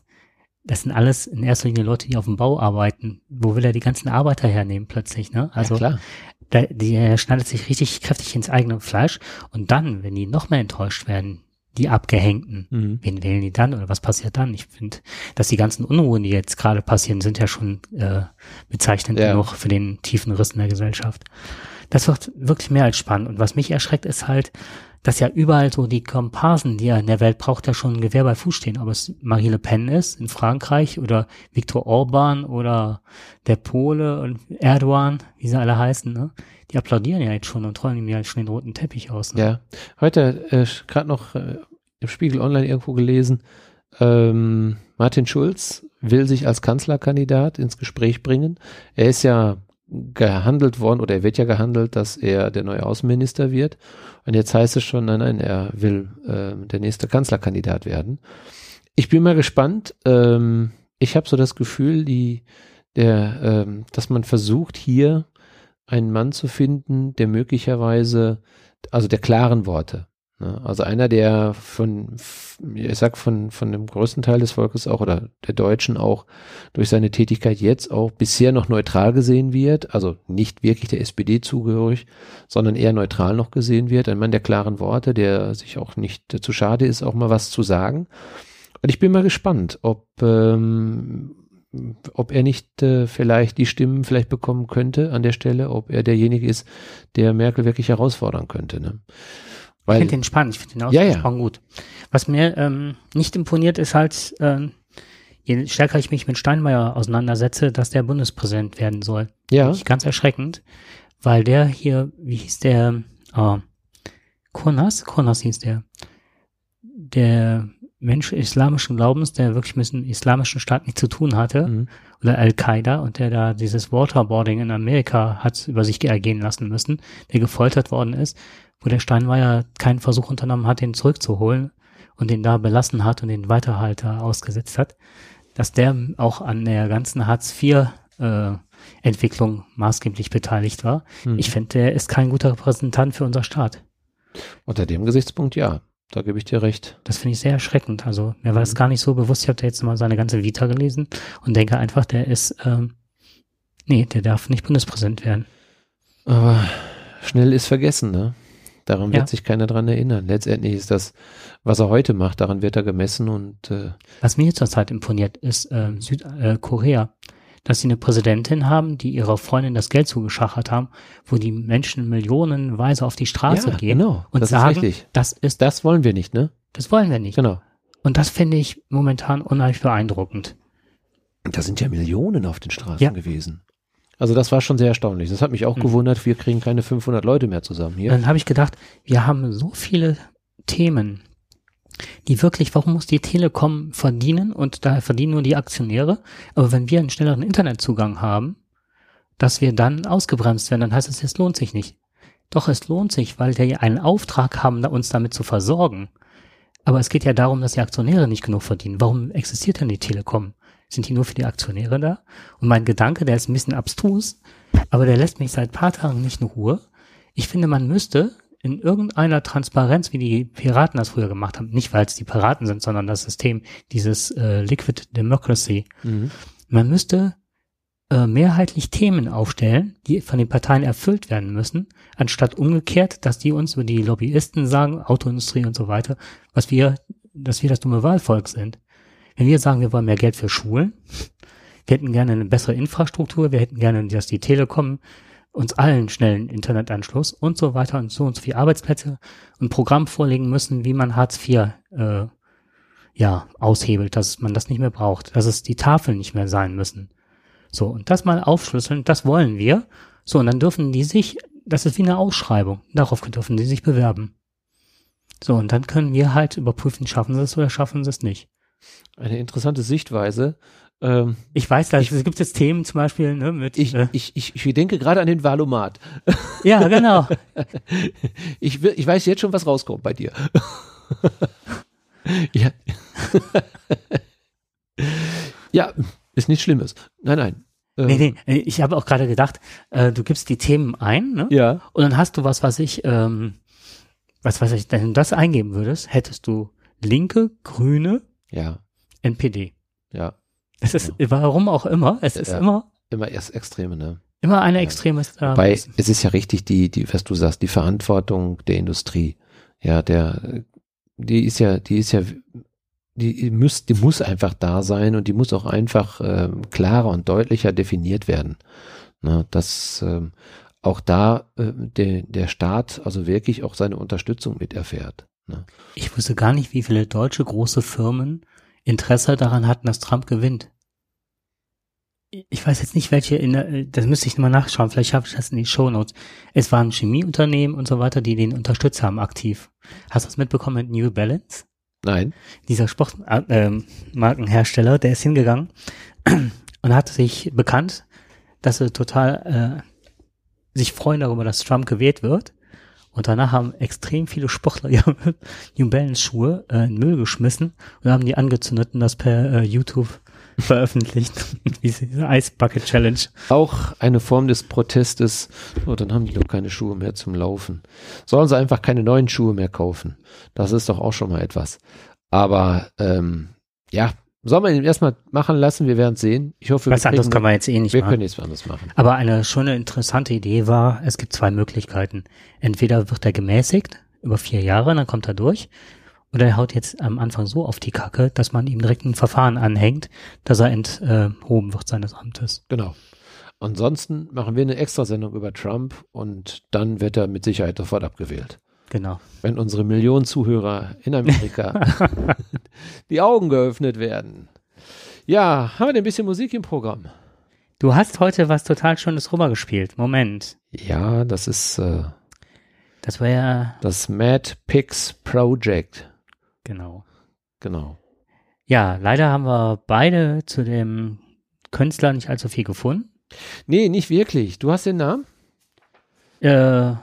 Das sind alles in erster Linie Leute, die auf dem Bau arbeiten. Wo will er die ganzen Arbeiter hernehmen plötzlich, ne? Also ja, klar. da, die, er schneidet sich richtig kräftig ins eigene Fleisch. Und dann, wenn die noch mehr enttäuscht werden, die Abgehängten, Mhm. wen wählen die dann oder was passiert dann? Ich finde, dass die ganzen Unruhen, die jetzt gerade passieren, sind ja schon äh, bezeichnend Ja. genug für den tiefen Riss in der Gesellschaft. Das wird wirklich mehr als spannend. Und was mich erschreckt, ist halt, dass ja überall so die Komparsen, die er in der Welt braucht, ja schon ein Gewehr bei Fuß stehen. Ob es Marie Le Pen ist in Frankreich oder Viktor Orban oder der Pole und Erdogan, wie sie alle heißen, ne? Die applaudieren ja jetzt schon und rollen ihm ja schon den roten Teppich aus. Ne? Ja, heute äh, gerade noch äh, im Spiegel Online irgendwo gelesen, ähm, Martin Schulz will sich als Kanzlerkandidat ins Gespräch bringen. Er ist ja gehandelt worden oder er wird ja gehandelt, dass er der neue Außenminister wird. Und jetzt heißt es schon, nein, nein, er will äh, der nächste Kanzlerkandidat werden. Ich bin mal gespannt. Ähm, ich habe so das Gefühl, die, der, ähm, dass man versucht hier einen Mann zu finden, der möglicherweise, also der klaren Worte. Ne? Also einer, der von, ich sag von, von dem größten Teil des Volkes auch oder der Deutschen auch durch seine Tätigkeit jetzt auch bisher noch neutral gesehen wird, also nicht wirklich der SPD zugehörig, sondern eher neutral noch gesehen wird. Ein Mann der klaren Worte, der sich auch nicht zu schade ist, auch mal was zu sagen. Und ich bin mal gespannt, ob, ähm, ob er nicht äh, vielleicht die Stimmen vielleicht bekommen könnte an der Stelle, ob er derjenige ist, der Merkel wirklich herausfordern könnte. Ne? Ich Weil, finde den spannend, ich finde den Ja, ja. ausgesprochen gut. Was mir ähm, nicht imponiert, ist halt, ähm, je stärker ich mich mit Steinmeier auseinandersetze, dass der Bundespräsident werden soll. ja, Finde ich ganz erschreckend, weil der hier, wie hieß der, äh, Kurnas? Kurnas hieß der. Der Mensch islamischen Glaubens, der wirklich mit dem islamischen Staat nichts zu tun hatte, mhm. oder Al-Qaida und der da dieses Waterboarding in Amerika hat über sich ergehen lassen müssen, der gefoltert worden ist, wo der Steinmeier keinen Versuch unternommen hat, den zurückzuholen und den da belassen hat und den Weiterhalter ausgesetzt hat, dass der auch an der ganzen Hartz IV äh, Entwicklung maßgeblich beteiligt war. Mhm. Ich finde, der ist kein guter Repräsentant für unser Staat. unter dem Gesichtspunkt ja, da gebe ich dir recht. Das finde ich sehr erschreckend. Also mir war das Mhm. gar nicht so bewusst. Ich habe da jetzt mal seine ganze Vita gelesen und denke einfach, der ist, ähm, nee, der darf nicht Bundespräsident werden. Aber schnell ist vergessen, ne? Daran Ja. wird sich keiner dran erinnern. Letztendlich ist das, was er heute macht, daran wird er gemessen und äh, Was mir zurzeit imponiert, ist ähm, Südkorea, dass sie eine Präsidentin haben, die ihrer Freundin das Geld zugeschachert haben, wo die Menschen millionenweise auf die Straße ja, gehen genau, und das sagen, ist richtig. das ist, Das wollen wir nicht, ne? das wollen wir nicht. Genau. Und das finde ich momentan unheimlich beeindruckend. Da sind ja Millionen auf den Straßen Ja. gewesen. Also das war schon sehr erstaunlich. Das hat mich auch Mhm. gewundert. Wir kriegen keine 500 Leute mehr zusammen hier. Dann habe ich gedacht, wir haben so viele Themen, die wirklich, warum muss die Telekom verdienen und da verdienen nur die Aktionäre? Aber wenn wir einen schnelleren Internetzugang haben, dass wir dann ausgebremst werden, dann heißt es, es lohnt sich nicht. Doch es lohnt sich, weil wir einen Auftrag haben, uns damit zu versorgen. Aber es geht ja darum, dass die Aktionäre nicht genug verdienen. Warum existiert denn die Telekom? Sind die nur für die Aktionäre da? Und mein Gedanke, der ist ein bisschen abstrus, aber der lässt mich seit paar Tagen nicht in Ruhe. Ich finde, man müsste in irgendeiner Transparenz, wie die Piraten das früher gemacht haben, nicht weil es die Piraten sind, sondern das System, dieses äh, Liquid Democracy, mhm. man müsste äh, mehrheitlich Themen aufstellen, die von den Parteien erfüllt werden müssen, anstatt umgekehrt, dass die uns über die Lobbyisten sagen, Autoindustrie und so weiter, was wir, dass wir das dumme Wahlvolk sind. Wenn wir sagen, wir wollen mehr Geld für Schulen, wir hätten gerne eine bessere Infrastruktur, wir hätten gerne, dass die Telekom uns allen schnellen Internetanschluss und so weiter und so und so viele Arbeitsplätze und Programm vorlegen müssen, wie man Hartz IV äh, ja aushebelt, dass man das nicht mehr braucht, dass es die Tafeln nicht mehr sein müssen. So, und das mal aufschlüsseln, das wollen wir. So, und dann dürfen die sich, das ist wie eine Ausschreibung, darauf dürfen die sich bewerben. So, und dann können wir halt überprüfen, schaffen sie es oder schaffen sie es nicht. Eine interessante Sichtweise. Ähm, ich weiß, da gibt es Themen zum Beispiel ne, mit. Ich, äh, ich, ich, ich denke gerade an den Valomat. Ja, genau. ich, ich weiß jetzt schon, was rauskommt bei dir. ja. ja, ist nichts Schlimmes. Nein, nein. Ähm, nee, nee, ich habe auch gerade gedacht, äh, du gibst die Themen ein, ne? Ja. Und dann hast du was, was ich, ähm, was weiß ich, wenn du das eingeben würdest, hättest du Linke, Grüne, ja. NPD. Ja. Es ist, ja. warum auch immer, es ist ja. immer. Immer erst Extreme, ne? Immer eine Extreme ist da. Weil es ist ja richtig die, die, was du sagst, die Verantwortung der Industrie. Ja, der, die ist ja, die ist ja, die muss, die muss einfach da sein und die muss auch einfach äh, klarer und deutlicher definiert werden. Na, dass ähm, auch da äh, der, der Staat also wirklich auch seine Unterstützung mit erfährt. Ne? Ich wusste gar nicht, wie viele deutsche große Firmen Interesse daran hatten, dass Trump gewinnt. Ich weiß jetzt nicht, welche, in der, das müsste ich mal nachschauen, vielleicht schaffe ich das in die Show Notes. Es waren Chemieunternehmen und so weiter, die den unterstützt haben aktiv. Hast du das mitbekommen mit New Balance? Nein. Dieser Sportmarkenhersteller, äh, der ist hingegangen und hat sich bekannt, dass er total äh, sich freuen darüber, dass Trump gewählt wird und danach haben extrem viele Sportler ihre New Balance Schuhe äh, in Müll geschmissen und haben die angezündet und das per äh, YouTube veröffentlicht. Diese Ice Bucket Challenge. Auch eine Form des Protestes. Oh, dann haben die doch keine Schuhe mehr zum Laufen. Sollen sie einfach keine neuen Schuhe mehr kaufen. Das ist doch auch schon mal etwas. Aber ähm, ja, Sollen wir ihn erstmal machen lassen? Wir werden es sehen. Ich hoffe, was anderes kann man jetzt eh nicht wir machen. Wir können nichts anderes machen. Aber eine schöne, interessante Idee war, es gibt zwei Möglichkeiten. Entweder wird er gemäßigt über vier Jahre, dann kommt er durch. Oder er haut jetzt am Anfang so auf die Kacke, dass man ihm direkt ein Verfahren anhängt, dass er enthoben wird seines Amtes. Genau. Ansonsten machen wir eine Extrasendung über Trump und dann wird er mit Sicherheit sofort abgewählt. Genau. Wenn unsere Millionen Zuhörer in Amerika die Augen geöffnet werden. Ja, haben wir denn ein bisschen Musik im Programm? Du hast heute was total Schönes rübergespielt. Moment. Ja, das ist. Äh, das war ja. Das Mad Pix Project. Genau. Genau. Ja, leider haben wir beide zu dem Künstler nicht allzu viel gefunden. Nee, nicht wirklich. Du hast den Namen? Äh,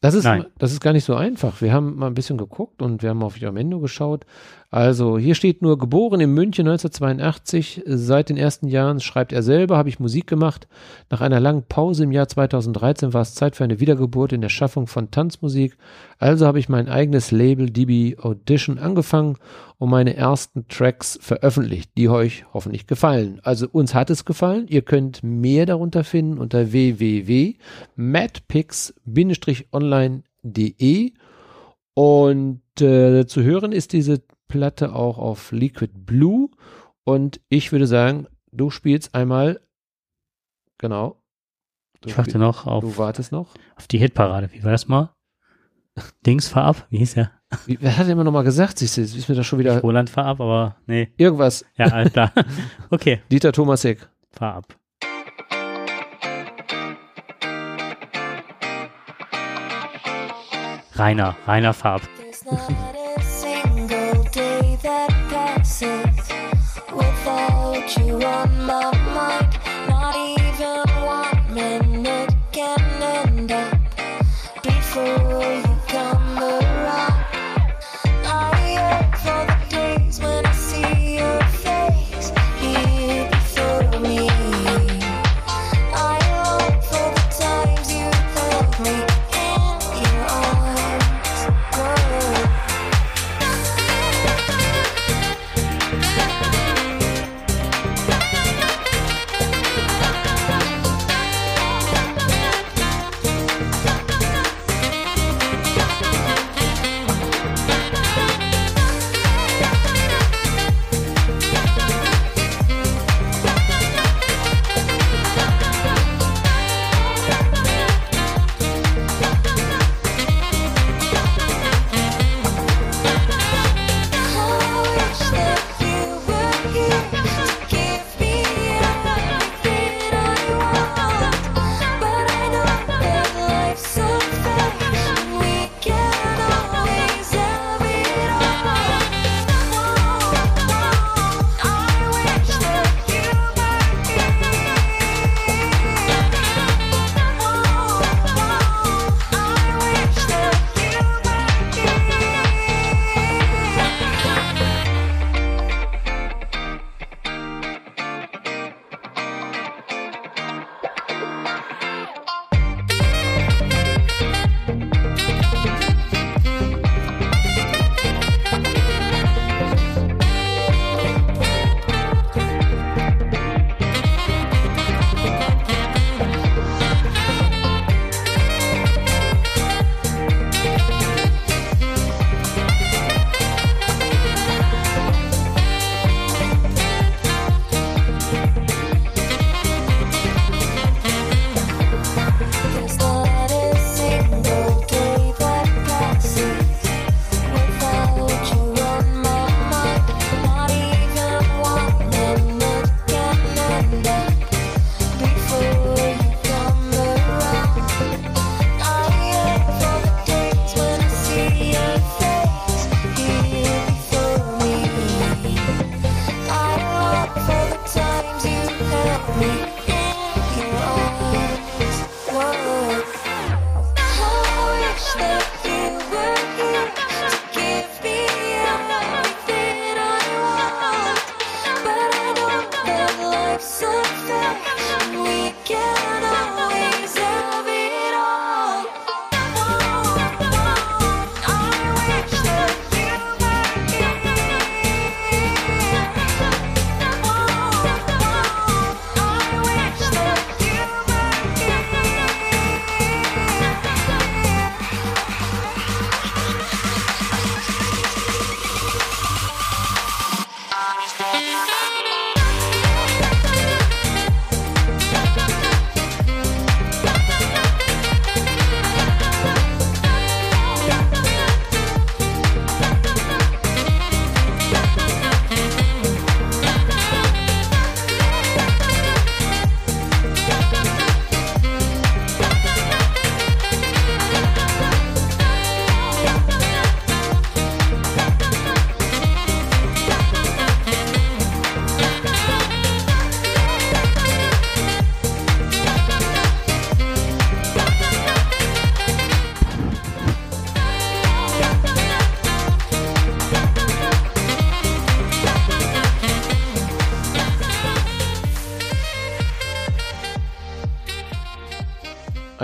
das ist, das ist gar nicht so einfach. Wir haben mal ein bisschen geguckt und wir haben auf Jamendo geschaut. Also hier steht nur geboren in München 1982. Seit den ersten Jahren schreibt er selber, habe ich Musik gemacht. Nach einer langen Pause im Jahr 2013 war es Zeit für eine Wiedergeburt in der Schaffung von Tanzmusik. Also habe ich mein eigenes Label DB Audition angefangen und meine ersten Tracks veröffentlicht, die euch hoffentlich gefallen. Also uns hat es gefallen. Ihr könnt mehr darunter finden unter www.madpix-online.de und äh, zu hören ist diese Platte auch auf Liquid Blue und ich würde sagen, du spielst einmal genau. ich warte noch auf. Du wartest noch auf die Hitparade. Wie war das mal? Dings fahr ab, wie hieß er? wer hat immer noch mal gesagt? Siehst du, ist mir das schon wieder. Roland fahr ab, aber nee. Irgendwas. Ja, alles klar. Okay. Dieter Thomasek. Fahr ab. Rainer, Rainer Farb. without you on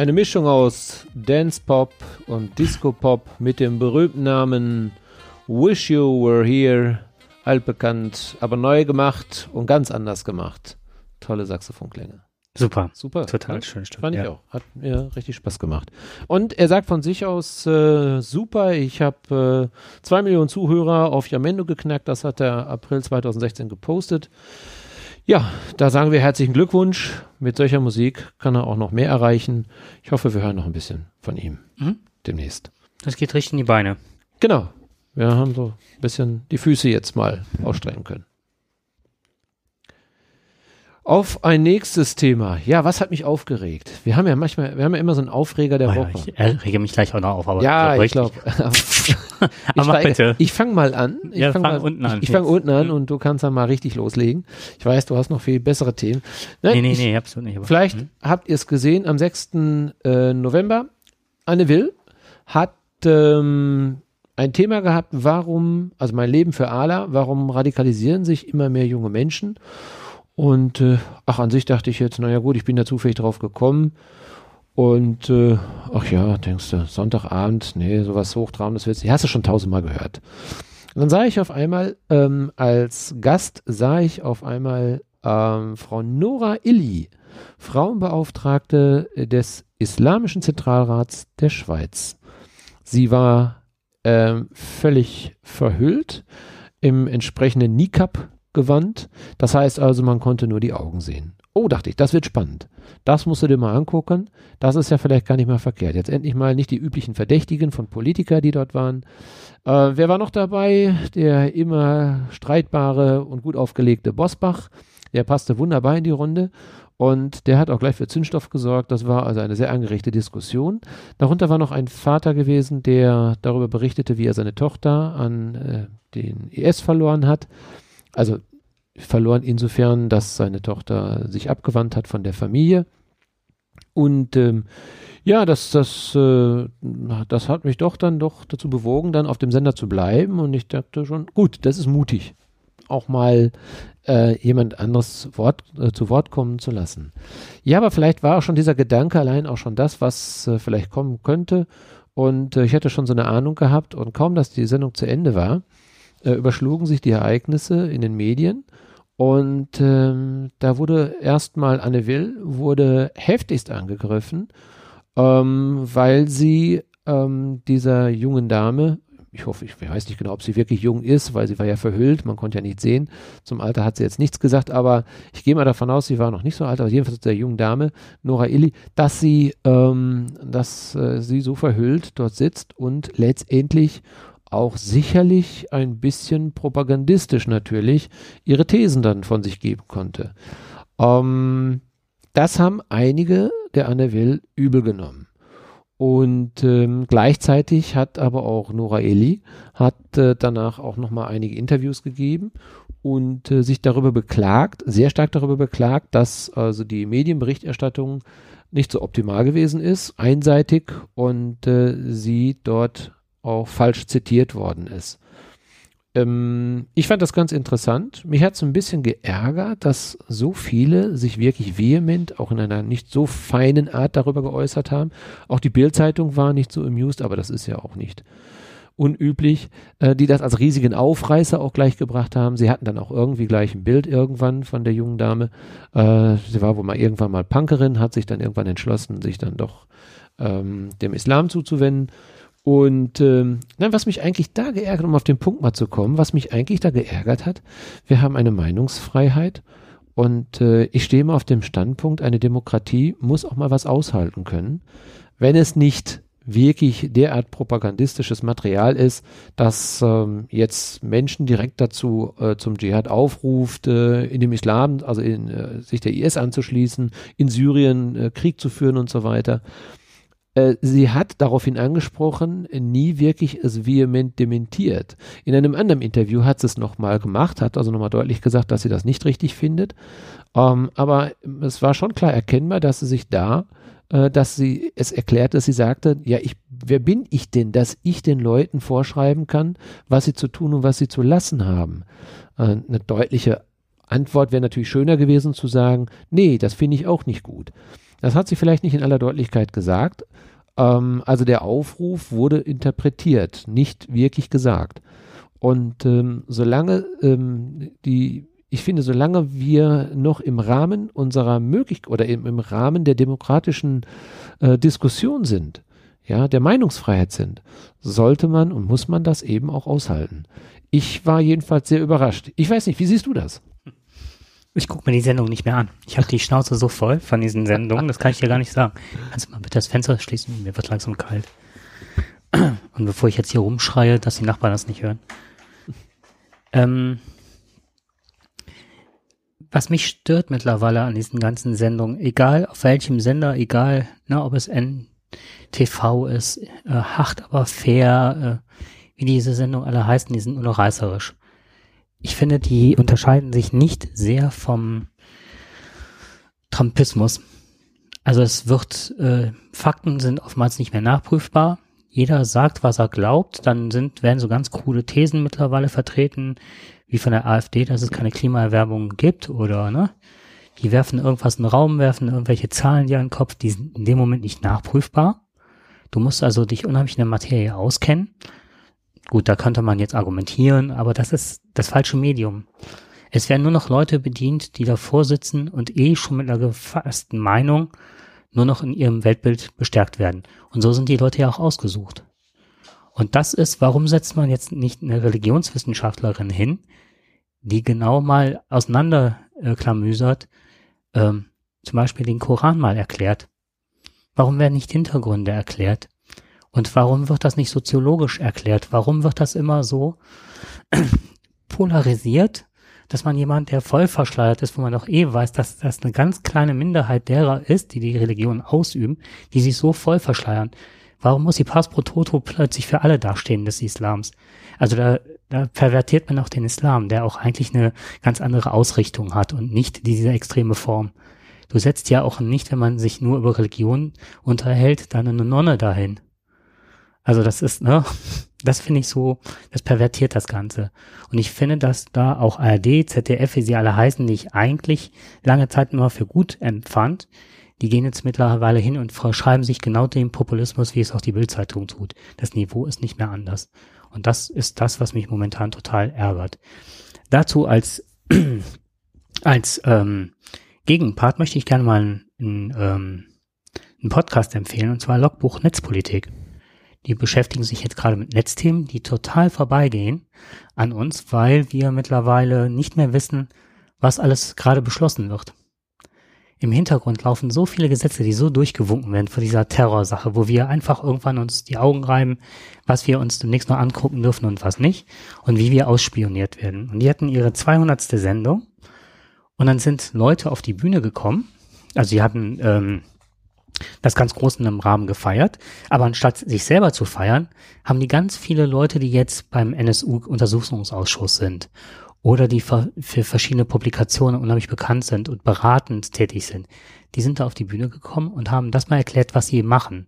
Eine Mischung aus Dance Pop und Disco Pop mit dem berühmten Namen Wish You Were Here. Altbekannt, aber neu gemacht und ganz anders gemacht. Tolle Saxophonklänge. Super. Super. Total ne? schönes Stück. Fand ich ja. auch. Hat mir richtig Spaß gemacht. Und er sagt von sich aus, äh, super, ich habe äh, zwei Millionen Zuhörer auf Yamendo geknackt. Das hat er April 2016 gepostet. Ja, da sagen wir herzlichen Glückwunsch. Mit solcher Musik kann er auch noch mehr erreichen. Ich hoffe, wir hören noch ein bisschen von ihm Mhm. demnächst. Das geht richtig in die Beine. Genau. Wir haben so ein bisschen die Füße jetzt mal ausstrecken können. Auf ein nächstes Thema. Ja, was hat mich aufgeregt? Wir haben ja manchmal, wir haben ja immer so einen Aufreger der Oh ja, Woche. ich äh, rege mich gleich auch noch auf, aber Ja, so ich glaube. mach bitte. Ich fange mal an. Ich Ja, fang fang unten an. Ich, ich fange unten an und du kannst dann mal richtig loslegen. Ich weiß, du hast noch viel bessere Themen. Nein, Nee, nee, ich, nee, absolut nicht. Aber, Vielleicht Hm? habt ihr es gesehen, am 6. Äh, November, Anne Will hat ähm, ein Thema gehabt, warum, also mein Leben für Ala, warum radikalisieren sich immer mehr junge Menschen? Und äh, ach, an sich dachte ich jetzt, naja gut, ich bin da zufällig drauf gekommen. Und äh, ach ja, denkst du, Sonntagabend, nee, sowas hochtraubendes willst du, hast du schon tausendmal gehört. Und dann sah ich auf einmal, ähm, als Gast sah ich auf einmal ähm, Frau Nora Illy, Frauenbeauftragte des Islamischen Zentralrats der Schweiz. Sie war ähm, völlig verhüllt im entsprechenden Nikab-Gewand. Das heißt also, man konnte nur die Augen sehen. Oh, dachte ich, das wird spannend. Das musst du dir mal angucken. Das ist ja vielleicht gar nicht mal verkehrt. Jetzt endlich mal nicht die üblichen Verdächtigen von Politikern, die dort waren. Äh, wer war noch dabei? Der immer streitbare und gut aufgelegte Bosbach. Der passte wunderbar in die Runde. Und der hat auch gleich für Zündstoff gesorgt. Das war also eine sehr angeregte Diskussion. Darunter war noch ein Vater gewesen, der darüber berichtete, wie er seine Tochter an äh, den IS verloren hat. Also verloren insofern, dass seine Tochter sich abgewandt hat von der Familie. Und ähm, ja, das, das, äh, das hat mich doch dann doch dazu bewogen, dann auf dem Sender zu bleiben. Und ich dachte schon, gut, das ist mutig, auch mal äh, jemand anderes Wort, äh, zu Wort kommen zu lassen. Ja, aber vielleicht war auch schon dieser Gedanke allein auch schon das, was äh, vielleicht kommen könnte. Und äh, ich hatte schon so eine Ahnung gehabt und kaum, dass die Sendung zu Ende war, äh, überschlugen sich die Ereignisse in den Medien. Und ähm, da wurde erstmal Anne Will wurde heftigst angegriffen, ähm, weil sie ähm, dieser jungen Dame, ich hoffe, ich weiß nicht genau, ob sie wirklich jung ist, weil sie war ja verhüllt, man konnte ja nicht sehen. Zum Alter hat sie jetzt nichts gesagt, aber ich gehe mal davon aus, sie war noch nicht so alt, aber jedenfalls der jungen Dame, Nora Illy, dass sie, ähm, dass äh, sie so verhüllt dort sitzt und letztendlich auch sicherlich ein bisschen propagandistisch natürlich ihre Thesen dann von sich geben konnte. Ähm, das haben einige der Anne Will übel genommen. Und ähm, gleichzeitig hat aber auch Nora Eli hat äh, danach auch nochmal einige Interviews gegeben und äh, sich darüber beklagt, sehr stark darüber beklagt, dass also die Medienberichterstattung nicht so optimal gewesen ist, einseitig und äh, sie dort auch falsch zitiert worden ist. Ähm, ich fand das ganz interessant. Mich hat es ein bisschen geärgert, dass so viele sich wirklich vehement, auch in einer nicht so feinen Art darüber geäußert haben. Auch die Bildzeitung war nicht so amused, aber das ist ja auch nicht unüblich, äh, die das als riesigen Aufreißer auch gleich gebracht haben. Sie hatten dann auch irgendwie gleich ein Bild irgendwann von der jungen Dame. Äh, sie war wohl mal irgendwann mal Punkerin, hat sich dann irgendwann entschlossen, sich dann doch ähm, dem Islam zuzuwenden. Und ähm, nein, was mich eigentlich da geärgert, um auf den Punkt mal zu kommen, was mich eigentlich da geärgert hat, wir haben eine Meinungsfreiheit und äh, ich stehe mal auf dem Standpunkt, eine Demokratie muss auch mal was aushalten können, wenn es nicht wirklich derart propagandistisches Material ist, dass ähm, jetzt Menschen direkt dazu äh, zum Dschihad aufruft, äh, in dem Islam, also in, äh, sich der IS anzuschließen, in Syrien äh, Krieg zu führen und so weiter. Äh, sie hat daraufhin angesprochen, nie wirklich es vehement dementiert. In einem anderen Interview hat sie es nochmal gemacht, hat also nochmal deutlich gesagt, dass sie das nicht richtig findet. Ähm, aber es war schon klar erkennbar, dass sie sich da, äh, dass sie es erklärt, dass sie sagte, ja, ich, wer bin ich denn, dass ich den Leuten vorschreiben kann, was sie zu tun und was sie zu lassen haben? Äh, eine deutliche Antwort wäre natürlich schöner gewesen zu sagen, nee, das finde ich auch nicht gut. Das hat sie vielleicht nicht in aller Deutlichkeit gesagt. Ähm, also der Aufruf wurde interpretiert, nicht wirklich gesagt. Und ähm, solange ähm, die, ich finde, solange wir noch im Rahmen unserer Möglichkeit oder im, im Rahmen der demokratischen äh, Diskussion sind, ja, der Meinungsfreiheit sind, sollte man und muss man das eben auch aushalten. Ich war jedenfalls sehr überrascht. Ich weiß nicht, wie siehst du das? Ich gucke mir die Sendung nicht mehr an. Ich habe die Schnauze so voll von diesen Sendungen, das kann ich dir gar nicht sagen. Kannst du mal bitte das Fenster schließen? Mir wird langsam kalt. Und bevor ich jetzt hier rumschreie, dass die Nachbarn das nicht hören. Ähm, was mich stört mittlerweile an diesen ganzen Sendungen, egal auf welchem Sender, egal, ne, ob es NTV ist, äh, hart aber fair, äh, wie diese Sendungen alle heißen, die sind nur noch reißerisch. Ich finde, die unterscheiden sich nicht sehr vom Trumpismus. Also es wird, äh, Fakten sind oftmals nicht mehr nachprüfbar. Jeder sagt, was er glaubt, dann sind, werden so ganz coole Thesen mittlerweile vertreten, wie von der AfD, dass es keine Klimaerwärmung gibt oder, ne? Die werfen irgendwas in den Raum, werfen irgendwelche Zahlen dir in den Kopf, die sind in dem Moment nicht nachprüfbar. Du musst also dich unheimlich in der Materie auskennen. Gut, da könnte man jetzt argumentieren, aber das ist das falsche Medium. Es werden nur noch Leute bedient, die davor sitzen und eh schon mit einer gefassten Meinung nur noch in ihrem Weltbild bestärkt werden. Und so sind die Leute ja auch ausgesucht. Und das ist, warum setzt man jetzt nicht eine Religionswissenschaftlerin hin, die genau mal auseinanderklamüsert, ähm, zum Beispiel den Koran mal erklärt. Warum werden nicht Hintergründe erklärt? Und warum wird das nicht soziologisch erklärt? Warum wird das immer so polarisiert, dass man jemand, der voll verschleiert ist, wo man doch eh weiß, dass das eine ganz kleine Minderheit derer ist, die die Religion ausüben, die sich so voll verschleiern. Warum muss die Pass pro Toto plötzlich für alle dastehen des Islams? Also da, da pervertiert man auch den Islam, der auch eigentlich eine ganz andere Ausrichtung hat und nicht diese extreme Form. Du setzt ja auch nicht, wenn man sich nur über Religion unterhält, dann eine Nonne dahin. Also das ist, ne, das finde ich so, das pervertiert das Ganze. Und ich finde, dass da auch ARD, ZDF, wie sie alle heißen, die ich eigentlich lange Zeit immer für gut empfand, die gehen jetzt mittlerweile hin und verschreiben sich genau dem Populismus, wie es auch die Bildzeitung tut. Das Niveau ist nicht mehr anders. Und das ist das, was mich momentan total ärgert. Dazu als, als ähm, Gegenpart möchte ich gerne mal einen, einen, ähm, einen Podcast empfehlen, und zwar Logbuch Netzpolitik. Die beschäftigen sich jetzt gerade mit Netzthemen, die total vorbeigehen an uns, weil wir mittlerweile nicht mehr wissen, was alles gerade beschlossen wird. Im Hintergrund laufen so viele Gesetze, die so durchgewunken werden von dieser Terrorsache, wo wir einfach irgendwann uns die Augen reiben, was wir uns demnächst noch angucken dürfen und was nicht und wie wir ausspioniert werden. Und die hatten ihre 200. Sendung und dann sind Leute auf die Bühne gekommen. Also sie hatten ähm, das ganz groß in einem Rahmen gefeiert, aber anstatt sich selber zu feiern, haben die ganz viele Leute, die jetzt beim NSU-Untersuchungsausschuss sind oder die für verschiedene Publikationen unheimlich bekannt sind und beratend tätig sind, die sind da auf die Bühne gekommen und haben das mal erklärt, was sie machen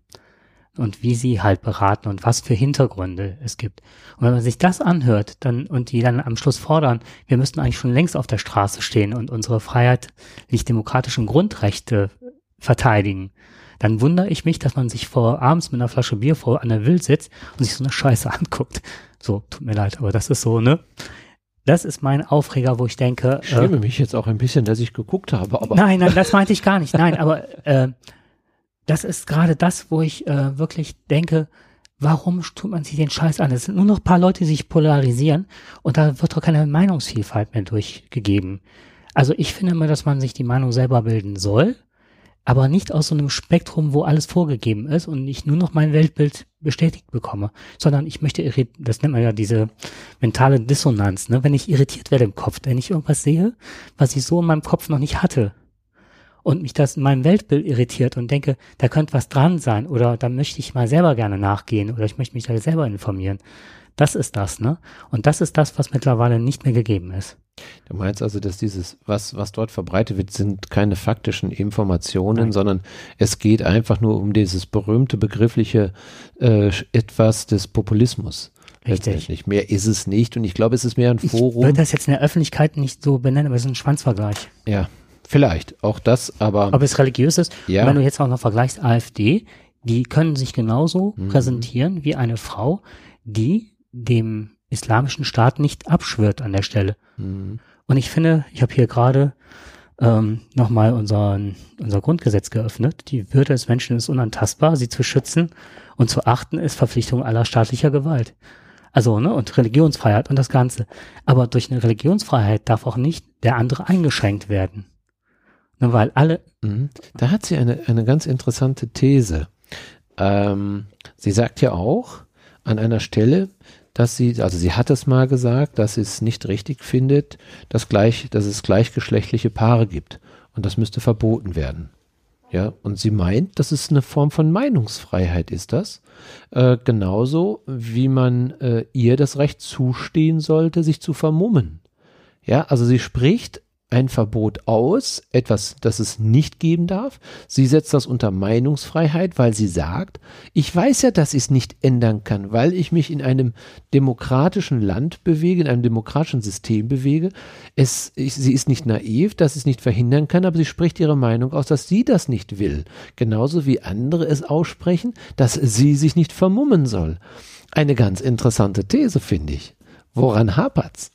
und wie sie halt beraten und was für Hintergründe es gibt. Und wenn man sich das anhört, dann und die dann am Schluss fordern, wir müssten eigentlich schon längst auf der Straße stehen und unsere freiheitlich-demokratischen Grundrechte verteidigen, dann wundere ich mich, dass man sich vor abends mit einer Flasche Bier vor an der Wild sitzt und sich so eine Scheiße anguckt. So, tut mir leid, aber das ist so, ne? Das ist mein Aufreger, wo ich denke. Ich schäme mich jetzt auch ein bisschen, dass ich geguckt habe, aber. Nein, nein, das meinte ich gar nicht. Nein, aber äh, das ist gerade das, wo ich äh, wirklich denke, warum tut man sich den Scheiß an? Es sind nur noch ein paar Leute, die sich polarisieren und da wird doch keine Meinungsvielfalt mehr durchgegeben. Also ich finde immer, dass man sich die Meinung selber bilden soll, aber nicht aus so einem Spektrum, wo alles vorgegeben ist und ich nur noch mein Weltbild bestätigt bekomme, sondern ich möchte, das nennt man ja diese mentale Dissonanz, ne? wenn ich irritiert werde im Kopf, wenn ich irgendwas sehe, was ich so in meinem Kopf noch nicht hatte und mich das in meinem Weltbild irritiert und denke, da könnte was dran sein oder da möchte ich mal selber gerne nachgehen oder ich möchte mich da selber informieren. Das ist das, ne? Und das ist das, was mittlerweile nicht mehr gegeben ist. Du meinst also, dass dieses, was, was dort verbreitet wird, sind keine faktischen Informationen, Nein. sondern es geht einfach nur um dieses berühmte begriffliche äh, etwas des Populismus. Richtig. Mehr ist es nicht und ich glaube, es ist mehr ein Ich Forum. würde das jetzt in der Öffentlichkeit nicht so benennen, aber es ist ein Schwanzvergleich. ja, vielleicht. Auch das, aber Ob es religiös ist, Ja. und wenn du jetzt auch noch vergleichst AfD, die können sich genauso Mhm. präsentieren wie eine Frau, die dem islamischen Staat nicht abschwört an der Stelle. mh, Und ich finde, ich habe hier gerade ähm, nochmal unser Grundgesetz geöffnet. Die Würde des Menschen ist unantastbar. Sie zu schützen und zu achten ist Verpflichtung aller staatlicher Gewalt. Also, ne, und Religionsfreiheit und das Ganze. Aber durch eine Religionsfreiheit darf auch nicht der andere eingeschränkt werden. Ne, weil alle, mh. da hat sie eine, eine ganz interessante These. Ähm, sie sagt ja auch an einer Stelle, dass sie, also sie hat es mal gesagt, dass sie es nicht richtig findet, dass gleich, dass es gleichgeschlechtliche Paare gibt. Und das müsste verboten werden. Ja, und sie meint, dass es eine Form von Meinungsfreiheit ist das. Äh, genauso wie man äh, ihr das Recht zustehen sollte, sich zu vermummen. Ja, also sie spricht ein Verbot aus, etwas, das es nicht geben darf. Sie setzt das unter Meinungsfreiheit, weil sie sagt, ich weiß ja, dass ich es nicht ändern kann, weil ich mich in einem demokratischen Land bewege, in einem demokratischen System bewege. Es, ich, sie ist nicht naiv, dass sie es nicht verhindern kann, aber sie spricht ihre Meinung aus, dass sie das nicht will. Genauso wie andere es aussprechen, dass sie sich nicht vermummen soll. Eine ganz interessante These, finde ich. Woran hapert's?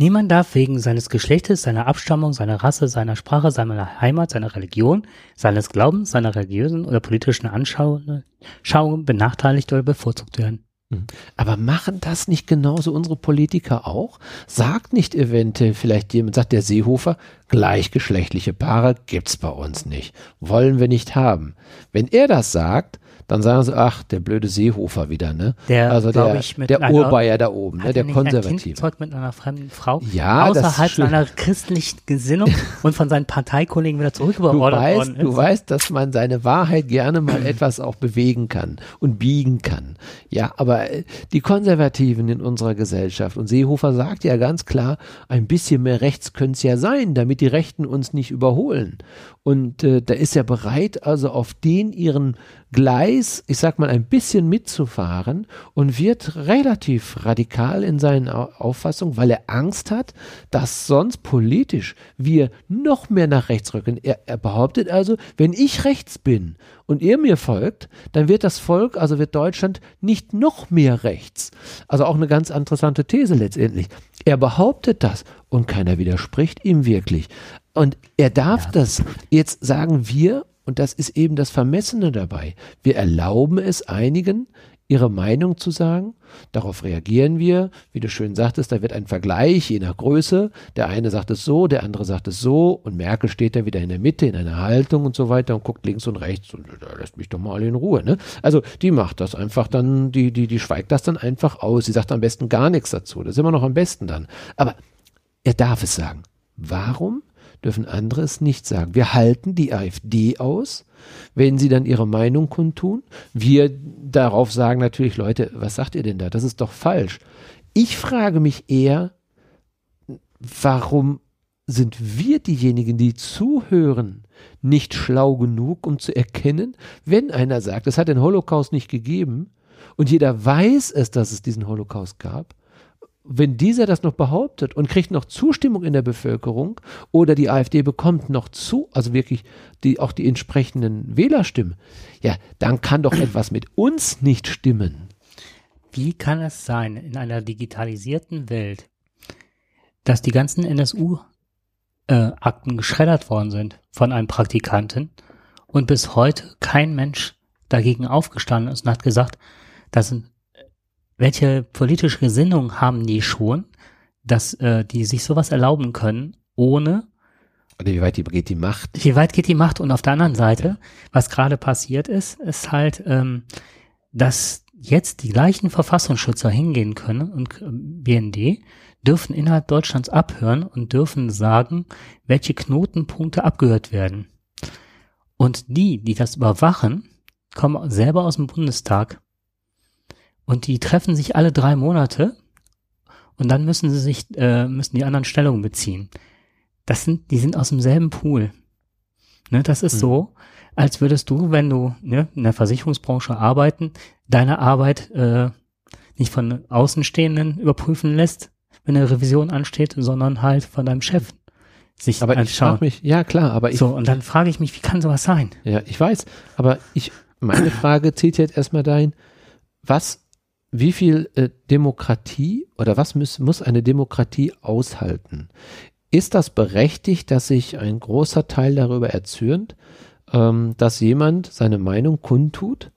Niemand darf wegen seines Geschlechtes, seiner Abstammung, seiner Rasse, seiner Sprache, seiner Heimat, seiner Religion, seines Glaubens, seiner religiösen oder politischen Anschauungen benachteiligt oder bevorzugt werden. Aber machen das nicht genauso unsere Politiker auch? Sagt nicht eventuell vielleicht jemand, sagt der Seehofer, gleichgeschlechtliche Paare gibt's bei uns nicht. Wollen wir nicht haben. Wenn er das sagt, dann sagen sie, ach, der blöde Seehofer wieder, ne? Der, also der, ich, der Urbayer da oben, ne? Der er Konservative. kind mit einer fremden Frau Ja, außerhalb seiner christlichen Gesinnung und von seinen Parteikollegen wieder weißt, worden ist. du weißt, dass man seine Wahrheit gerne mal etwas auch bewegen kann und biegen kann. Ja, aber äh, die Konservativen in unserer Gesellschaft und Seehofer sagt ja ganz klar, ein bisschen mehr rechts könnte es ja sein, damit die Rechten uns nicht überholen. Und äh, da ist er bereit, also auf den ihren Gleis, ich sag mal, ein bisschen mitzufahren und wird relativ radikal in seinen Au- Auffassungen, weil er Angst hat, dass sonst politisch wir noch mehr nach rechts rücken. Er, er behauptet also, wenn ich rechts bin und ihr mir folgt, dann wird das Volk, also wird Deutschland nicht noch mehr rechts. Also auch eine ganz interessante These letztendlich. Er behauptet das und keiner widerspricht ihm wirklich. Und er darf das. Jetzt sagen wir, und das ist eben das Vermessene dabei, wir erlauben es einigen, ihre Meinung zu sagen. Darauf reagieren wir. Wie du schön sagtest, da wird ein Vergleich je nach Größe. Der eine sagt es so, der andere sagt es so. Und Merkel steht da wieder in der Mitte in einer Haltung und so weiter und guckt links und rechts und da lässt mich doch mal alle in Ruhe. Ne? Also die macht das einfach dann, die, die, die schweigt das dann einfach aus. Sie sagt am besten gar nichts dazu. Das ist immer noch am besten dann. Aber er darf es sagen. Warum dürfen andere es nicht sagen? Wir halten die AfD aus, wenn sie dann ihre Meinung kundtun. Wir darauf sagen natürlich, Leute, was sagt ihr denn da? Das ist doch falsch. Ich frage mich eher, warum sind wir diejenigen, die zuhören, nicht schlau genug, um zu erkennen, wenn einer sagt, es hat den Holocaust nicht gegeben und jeder weiß es, dass es diesen Holocaust gab, wenn dieser das noch behauptet und kriegt noch Zustimmung in der Bevölkerung oder die AfD bekommt noch zu, also wirklich die, auch die entsprechenden Wählerstimmen, ja, dann kann doch etwas mit uns nicht stimmen. Wie kann es sein, in einer digitalisierten Welt, dass die ganzen NSU-Akten geschreddert worden sind von einem Praktikanten und bis heute kein Mensch dagegen aufgestanden ist und hat gesagt, das sind, welche politische Gesinnung haben die schon, dass äh, die sich sowas erlauben können, ohne Oder wie weit die, geht die Macht? wie weit geht die Macht? Und auf der anderen Seite, was gerade passiert ist, ist halt, ähm, dass jetzt die gleichen Verfassungsschützer hingehen können und äh, BND dürfen innerhalb Deutschlands abhören und dürfen sagen, welche Knotenpunkte abgehört werden. Und die, die das überwachen, kommen selber aus dem Bundestag. Und die treffen sich alle drei Monate und dann müssen sie sich, äh, müssen die anderen Stellung beziehen. Das sind, die sind aus demselben Pool. Ne, das ist Mhm. so, als würdest du, wenn du ne, in der Versicherungsbranche arbeiten, deine Arbeit äh, nicht von Außenstehenden überprüfen lässt, wenn eine Revision ansteht, sondern halt von deinem Chef sich Aber ich anschauen. frage mich, ja klar, aber ich, so, und dann frage ich mich, wie kann sowas sein? ja, ich weiß, aber ich, meine Frage zieht jetzt erstmal dahin, was, wie viel äh, Demokratie oder was muss, muss eine Demokratie aushalten? Ist das berechtigt, dass sich ein großer Teil darüber erzürnt, ähm, dass jemand seine Meinung kundtut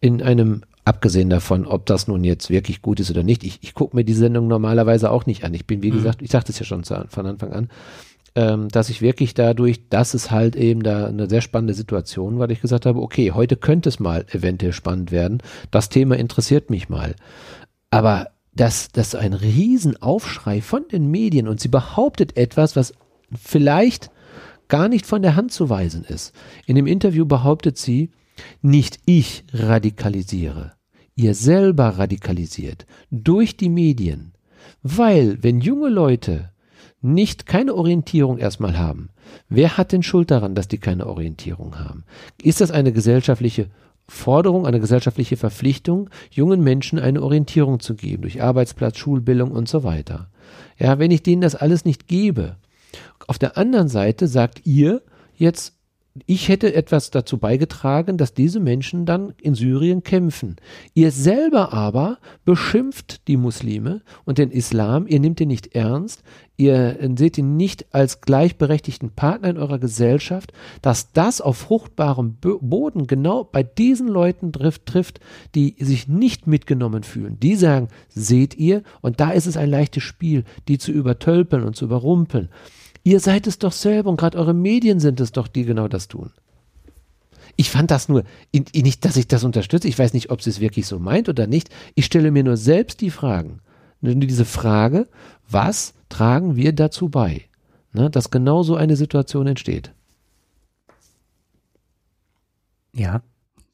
in einem, abgesehen davon, ob das nun jetzt wirklich gut ist oder nicht, ich, ich gucke mir die Sendung normalerweise auch nicht an. Ich bin, wie Mhm. gesagt, ich sagte es ja schon zu, von Anfang an, ähm, dass ich wirklich dadurch, dass es halt eben da eine sehr spannende Situation, weil ich gesagt habe, okay, heute könnte es mal eventuell spannend werden. Das Thema interessiert mich mal. Aber dass das ein Riesenaufschrei von den Medien und sie behauptet etwas, was vielleicht gar nicht von der Hand zu weisen ist. In dem Interview behauptet sie, nicht ich radikalisiere, ihr selber radikalisiert durch die Medien. Weil, wenn junge Leute nicht keine Orientierung erstmal haben, wer hat denn Schuld daran, dass die keine Orientierung haben? Ist das eine gesellschaftliche Forderung, eine gesellschaftliche Verpflichtung, jungen Menschen eine Orientierung zu geben, durch Arbeitsplatz, Schulbildung und so weiter? Ja, wenn ich denen das alles nicht gebe, auf der anderen Seite sagt ihr jetzt, ich hätte etwas dazu beigetragen, dass diese Menschen dann in Syrien kämpfen. Ihr selber aber beschimpft die Muslime und den Islam, ihr nehmt ihn nicht ernst, ihr seht ihn nicht als gleichberechtigten Partner in eurer Gesellschaft, dass das auf fruchtbarem Bo- Boden genau bei diesen Leuten trifft, trifft, die sich nicht mitgenommen fühlen. Die sagen, seht ihr, und da ist es ein leichtes Spiel, die zu übertölpeln und zu überrumpeln. Ihr seid es doch selber und gerade eure Medien sind es doch, die genau das tun. Ich fand das nur, in, in- nicht, dass ich das unterstütze, ich weiß nicht, ob sie es wirklich so meint oder nicht. Ich stelle mir nur selbst die Fragen. Nur diese Frage, was tragen wir dazu bei, ne, dass genau so eine Situation entsteht? Ja,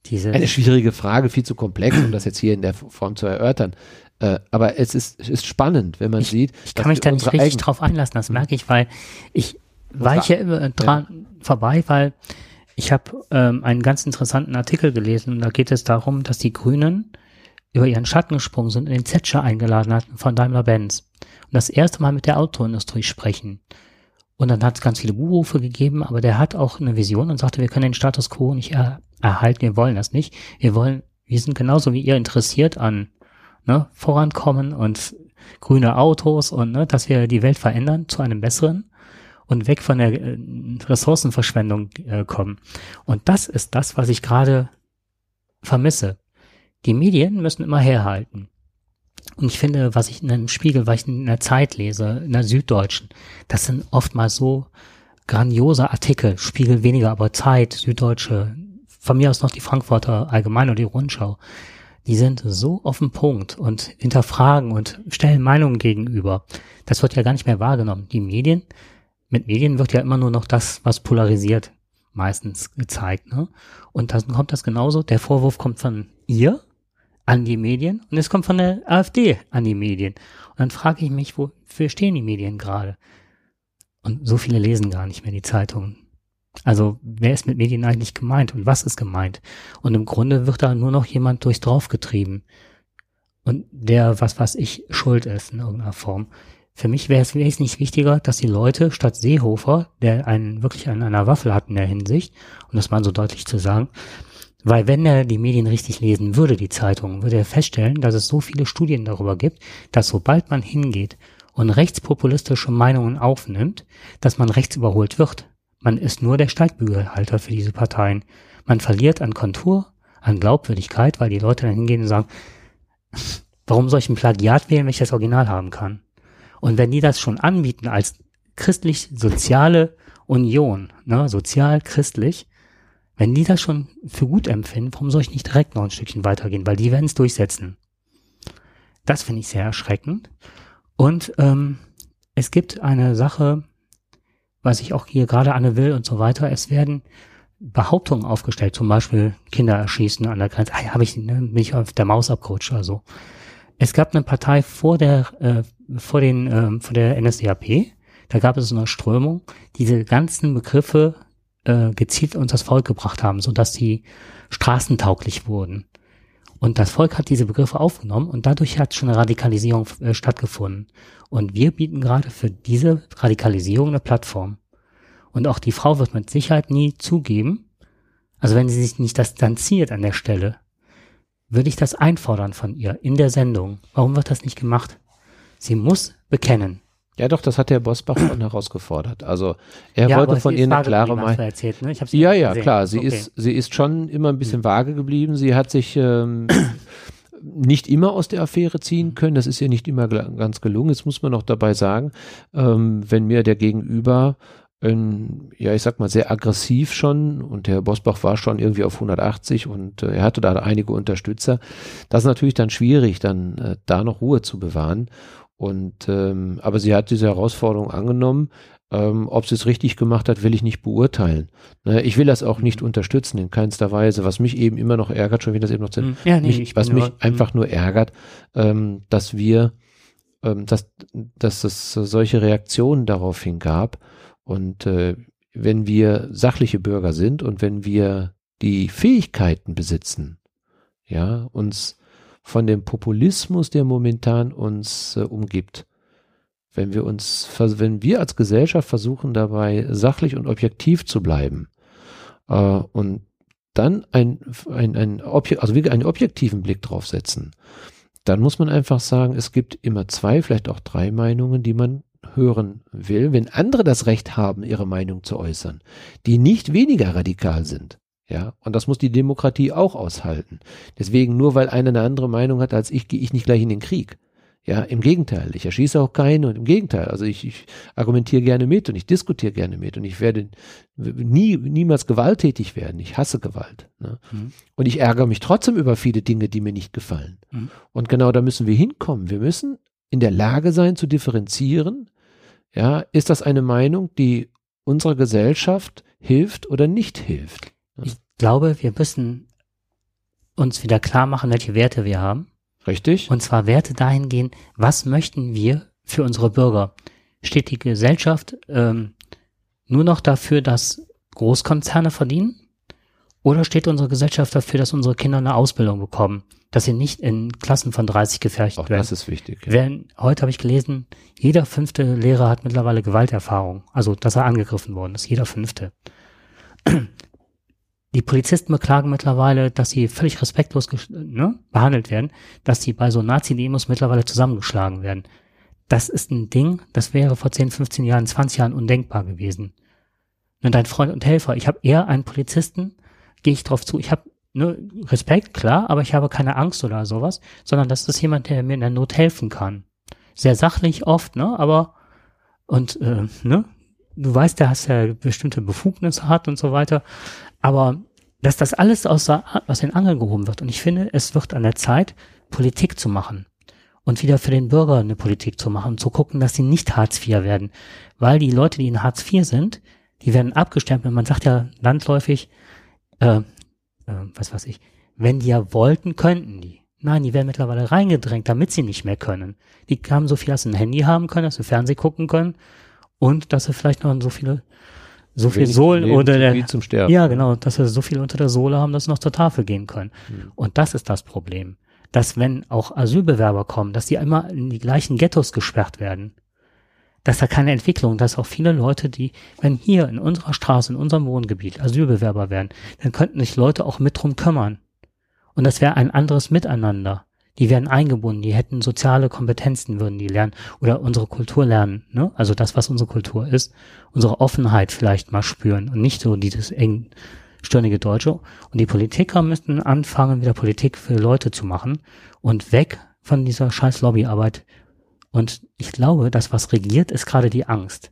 diese. Eine schwierige Frage, viel zu komplex, um das jetzt hier in der Form zu erörtern. Äh, aber es ist, es ist spannend, wenn man sieht, Ich kann mich da nicht richtig drauf einlassen, das merke ich, weil ich weiche immer dran vorbei, weil ich habe ähm, einen ganz interessanten Artikel gelesen und da geht es darum, dass die Grünen über ihren Schatten gesprungen sind und den Zetscher eingeladen hatten von Daimler-Benz und das erste Mal mit der Autoindustrie sprechen. Und dann hat es ganz viele Buhrufe gegeben, aber der hat auch eine Vision und sagte, wir können den Status quo nicht er erhalten, wir wollen das nicht. Wir wollen, wir sind genauso wie ihr interessiert an ne, Vorankommen und grüne Autos und ne, dass wir die Welt verändern zu einem besseren und weg von der äh, Ressourcenverschwendung äh, kommen. Und das ist das, was ich gerade vermisse. Die Medien müssen immer herhalten. Und ich finde, was ich in einem Spiegel, was ich in der Zeit lese, in der Süddeutschen, das sind oftmals so grandiose Artikel, Spiegel weniger, aber Zeit, Süddeutsche, von mir aus noch die Frankfurter Allgemeine oder die Rundschau. Die sind so auf den Punkt und hinterfragen und stellen Meinungen gegenüber. Das wird ja gar nicht mehr wahrgenommen. Die Medien, mit Medien wird ja immer nur noch das, was polarisiert, meistens gezeigt. Ne? Und dann kommt das genauso. Der Vorwurf kommt von ihr an die Medien und es kommt von der AfD an die Medien. Und dann frage ich mich, wofür stehen die Medien gerade? Und so viele lesen gar nicht mehr die Zeitungen. Also wer ist mit Medien eigentlich gemeint und was ist gemeint? Und im Grunde wird da nur noch jemand durchs Dorf getrieben. Und der, was was ich, schuld ist in irgendeiner Form. Für mich wäre es wesentlich wichtiger, dass die Leute statt Seehofer, der einen wirklich an einer Waffel hat in der Hinsicht, um das mal so deutlich zu sagen, weil wenn er die Medien richtig lesen würde, die Zeitungen, würde er feststellen, dass es so viele Studien darüber gibt, dass sobald man hingeht und rechtspopulistische Meinungen aufnimmt, dass man rechts überholt wird. Man ist nur der Steigbügelhalter für diese Parteien. Man verliert an Kontur, an Glaubwürdigkeit, weil die Leute dann hingehen und sagen, warum soll ich ein Plagiat wählen, wenn ich das Original haben kann? Und wenn die das schon anbieten als christlich-soziale Union, ne, sozial-christlich, wenn die das schon für gut empfinden, warum soll ich nicht direkt noch ein Stückchen weitergehen? Weil die werden es durchsetzen. Das finde ich sehr erschreckend. Und ähm, es gibt eine Sache, was ich auch hier gerade Anne will und so weiter. Es werden Behauptungen aufgestellt, zum Beispiel Kinder erschießen an der Grenze. Ah, ja, habe ich ne, bin ich auf der Maus abgerutscht oder so. Es gab eine Partei vor der äh, vor den ähm, vor der NSDAP. Da gab es eine Strömung, diese ganzen Begriffe äh, gezielt unter das Volk gebracht haben, so dass sie straßentauglich wurden. Und das Volk hat diese Begriffe aufgenommen und dadurch hat schon eine Radikalisierung äh, stattgefunden. Und wir bieten gerade für diese Radikalisierung eine Plattform. Und auch die Frau wird mit Sicherheit nie zugeben, also wenn sie sich nicht distanziert an der Stelle, würde ich das einfordern von ihr in der Sendung. Warum wird das nicht gemacht? Sie muss bekennen. Ja, doch, das hat der Bosbach schon herausgefordert. Also er ja, wollte von ihr eine klare Meinung. Erzählt, ne? Ja, ja, gesehen. klar. Sie Okay. ist, sie ist schon immer ein bisschen vage geblieben. Sie hat sich ähm, nicht immer aus der Affäre ziehen können. Das ist ja nicht immer ganz gelungen. Jetzt muss man noch dabei sagen, ähm, wenn mir der Gegenüber ähm, ja, ich sag mal, sehr aggressiv schon und der Bosbach war schon irgendwie auf 180 und äh, er hatte da einige Unterstützer. Das ist natürlich dann schwierig, dann äh, da noch Ruhe zu bewahren. Und ähm, aber sie hat diese Herausforderung angenommen. Ähm, ob sie es richtig gemacht hat, will ich nicht beurteilen. Ne, ich will das auch nicht unterstützen in keinster Weise. Was mich eben immer noch ärgert, schon wie das eben noch zu, Hm. Ja, nee, mich, ich was mich nur- einfach nur ärgert, ähm, dass wir, ähm, dass, dass es solche Reaktionen daraufhin gab. Und äh, wenn wir sachliche Bürger sind und wenn wir die Fähigkeiten besitzen, ja, uns von dem Populismus, der momentan uns äh, umgibt, wenn wir uns, wenn wir als Gesellschaft versuchen, dabei sachlich und objektiv zu bleiben äh, und dann ein, ein, ein Objek also einen objektiven Blick drauf setzen, dann muss man einfach sagen, es gibt immer zwei, vielleicht auch drei Meinungen, die man hören will, wenn andere das Recht haben, ihre Meinung zu äußern, die nicht weniger radikal sind. Ja, und das muss die Demokratie auch aushalten. Deswegen, nur weil einer eine andere Meinung hat als ich, gehe ich nicht gleich in den Krieg. Ja, im Gegenteil. Ich erschieße auch keinen und im Gegenteil. Also ich, ich argumentiere gerne mit und ich diskutiere gerne mit und ich werde nie, niemals gewalttätig werden. Ich hasse Gewalt. Ne? Mhm. Und ich ärgere mich trotzdem über viele Dinge, die mir nicht gefallen. Mhm. Und genau da müssen wir hinkommen. Wir müssen in der Lage sein zu differenzieren. Ja, ist das eine Meinung, die unserer Gesellschaft hilft oder nicht hilft? Ich glaube, wir müssen uns wieder klar machen, welche Werte wir haben. Richtig? Und zwar Werte dahingehend, was möchten wir für unsere Bürger? Steht die Gesellschaft ähm, nur noch dafür, dass Großkonzerne verdienen? Oder steht unsere Gesellschaft dafür, dass unsere Kinder eine Ausbildung bekommen? Dass sie nicht in Klassen von 30 gefercht auch werden? das ist wichtig. Ja. Wenn, heute habe ich gelesen, jeder fünfte Lehrer hat mittlerweile Gewalterfahrung. Also, dass er angegriffen worden ist. Jeder fünfte. Die Polizisten beklagen mittlerweile, dass sie völlig respektlos ne, behandelt werden, dass sie bei so Nazi-Demos mittlerweile zusammengeschlagen werden. Das ist ein Ding, das wäre vor 10, 15 Jahren, 20 Jahren undenkbar gewesen. Und dein Freund und Helfer, ich habe eher einen Polizisten, gehe ich drauf zu, ich habe ne, Respekt, klar, aber ich habe keine Angst oder sowas, sondern das ist jemand, der mir in der Not helfen kann. Sehr sachlich oft, ne, aber und äh, ne, du weißt, der hast ja bestimmte Befugnisse hat und so weiter, aber dass das alles aus, aus den Angeln gehoben wird und ich finde, es wird an der Zeit, Politik zu machen und wieder für den Bürger eine Politik zu machen, zu gucken, dass sie nicht Hartz IV werden, weil die Leute, die in Hartz IV sind, die werden abgestempelt. Man sagt ja landläufig, äh, äh, was weiß ich, wenn die ja wollten, könnten die. Nein, die werden mittlerweile reingedrängt, damit sie nicht mehr können. Die haben so viel, dass sie ein Handy haben können, dass sie Fernsehen gucken können und dass sie vielleicht noch so viele, so viel Sohlen oder der, zum Sterben. ja, genau, dass sie so viel unter der Sohle haben, dass sie noch zur Tafel gehen können. Hm. Und das ist das Problem. Dass wenn auch Asylbewerber kommen, dass die immer in die gleichen Ghettos gesperrt werden. Dass da keine Entwicklung, dass auch viele Leute, die, wenn hier in unserer Straße, in unserem Wohngebiet Asylbewerber wären, dann könnten sich Leute auch mit drum kümmern. Und das wäre ein anderes Miteinander. Die werden eingebunden, die hätten soziale Kompetenzen, würden die lernen oder unsere Kultur lernen, ne? Also das, was unsere Kultur ist, unsere Offenheit vielleicht mal spüren und nicht so dieses engstirnige Deutsche. Und die Politiker müssten anfangen, wieder Politik für Leute zu machen und weg von dieser scheiß Lobbyarbeit. Und ich glaube, das, was regiert, ist gerade die Angst.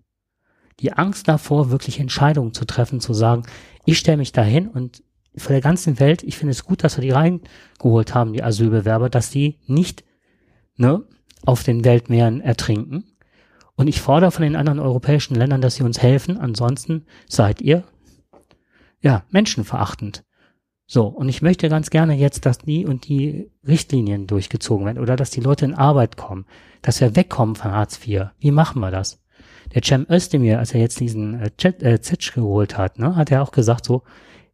Die Angst davor, wirklich Entscheidungen zu treffen, zu sagen, ich stelle mich dahin und vor der ganzen Welt, ich finde es gut, dass wir die reingeholt haben, die Asylbewerber, dass die nicht ne, auf den Weltmeeren ertrinken. Und ich fordere von den anderen europäischen Ländern, dass sie uns helfen. Ansonsten seid ihr ja menschenverachtend. So, und ich möchte ganz gerne jetzt, dass die und die Richtlinien durchgezogen werden oder dass die Leute in Arbeit kommen, dass wir wegkommen von Hartz IV. Wie machen wir das? Der Cem Özdemir, als er jetzt diesen äh, äh, geholt hat, ne, hat er auch gesagt so,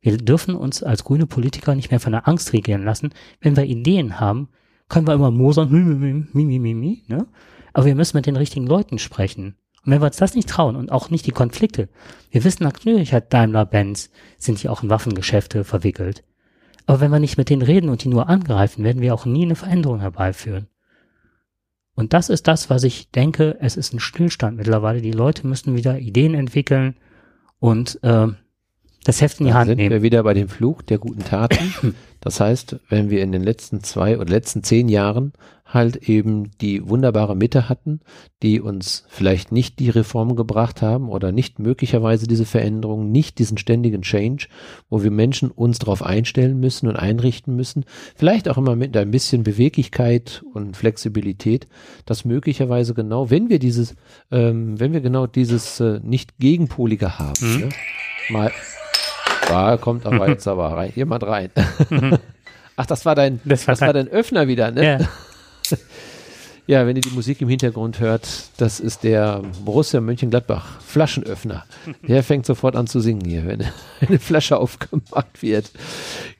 wir dürfen uns als grüne Politiker nicht mehr von der Angst regieren lassen. Wenn wir Ideen haben, können wir immer mosern, mi, mi, mi, mi, mi, ne? Aber wir müssen mit den richtigen Leuten sprechen. Und wenn wir uns das nicht trauen und auch nicht die Konflikte, wir wissen natürlich hat Daimler-Benz, sind die auch in Waffengeschäfte verwickelt. Aber wenn wir nicht mit denen reden und die nur angreifen, werden wir auch nie eine Veränderung herbeiführen. Und das ist das, was ich denke, es ist ein Stillstand mittlerweile. Die Leute müssen wieder Ideen entwickeln und ähm, Das Heft in die Dann Hand sind nehmen. wir wieder bei dem Flug der guten Taten. Das heißt, wenn wir in den letzten zwei oder letzten zehn Jahren halt eben die wunderbare Mitte hatten, die uns vielleicht nicht die Reform gebracht haben oder nicht möglicherweise diese Veränderung, nicht diesen ständigen Change, wo wir Menschen uns darauf einstellen müssen und einrichten müssen, vielleicht auch immer mit ein bisschen Beweglichkeit und Flexibilität, dass möglicherweise genau, wenn wir dieses, ähm, wenn wir genau dieses äh, nicht gegenpolige haben, Mhm. ne, mal da kommt aber jetzt aber rein, jemand rein. Ach, das war dein, Das war das war dein Öffner wieder, ne? Ja. Ja, wenn ihr die Musik im Hintergrund hört, das ist der Borussia Mönchengladbach Flaschenöffner. Der fängt sofort an zu singen hier, wenn eine Flasche aufgemacht wird.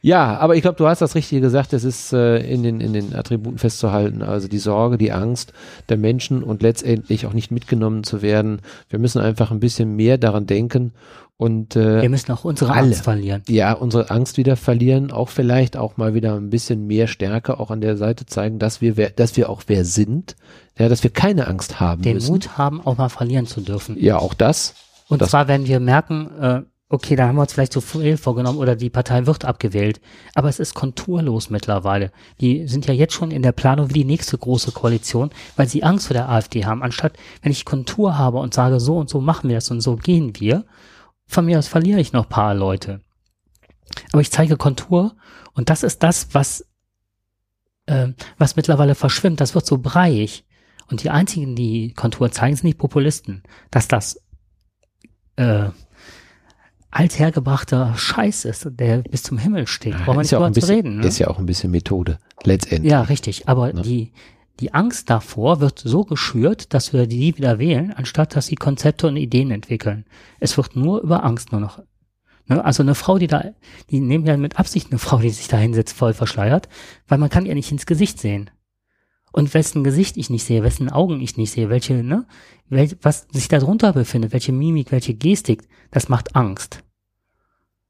Ja, aber ich glaube, du hast das Richtige gesagt. Es ist äh, in, den, in den Attributen festzuhalten. Also die Sorge, die Angst der Menschen und letztendlich auch nicht mitgenommen zu werden. Wir müssen einfach ein bisschen mehr daran denken und äh, Wir müssen auch unsere alle. Angst verlieren. ja, unsere Angst wieder verlieren, auch vielleicht auch mal wieder ein bisschen mehr Stärke auch an der Seite zeigen, dass wir, wer, dass wir auch wer sind, ja, dass wir keine Angst haben Den müssen. Mut haben, auch mal verlieren zu dürfen. Ja, auch das. Und Das- zwar, wenn wir merken, äh, okay, da haben wir uns vielleicht zu viel vorgenommen oder die Partei wird abgewählt. Aber es ist konturlos mittlerweile. Die sind ja jetzt schon in der Planung wie die nächste große Koalition, weil sie Angst vor der AfD haben. Anstatt, wenn ich Kontur habe und sage, so und so machen wir das und so gehen wir, von mir aus verliere ich noch paar Leute. Aber ich zeige Kontur und das ist das, was, ähm, was mittlerweile verschwimmt. Das wird so breiig. Und die einzigen, die Kontur zeigen, sind die Populisten. Dass das äh, althergebrachter Scheiß ist, der bis zum Himmel steht. Brauchen wir nicht ja, drüber zu reden. Ne? ist ja auch ein bisschen Methode, letztendlich. Ja, richtig. Aber Ne? die, die Angst davor wird so geschürt, dass wir die wieder wählen, anstatt dass sie Konzepte und Ideen entwickeln. Es wird nur über Angst nur noch. Ne? Also eine Frau, die da, die nehmen ja mit Absicht eine Frau, die sich da hinsetzt, voll verschleiert, weil man kann ihr nicht ins Gesicht sehen. Und wessen Gesicht ich nicht sehe, wessen Augen ich nicht sehe, welche, ne, wel, was sich da drunter befindet, welche Mimik, welche Gestik, das macht Angst.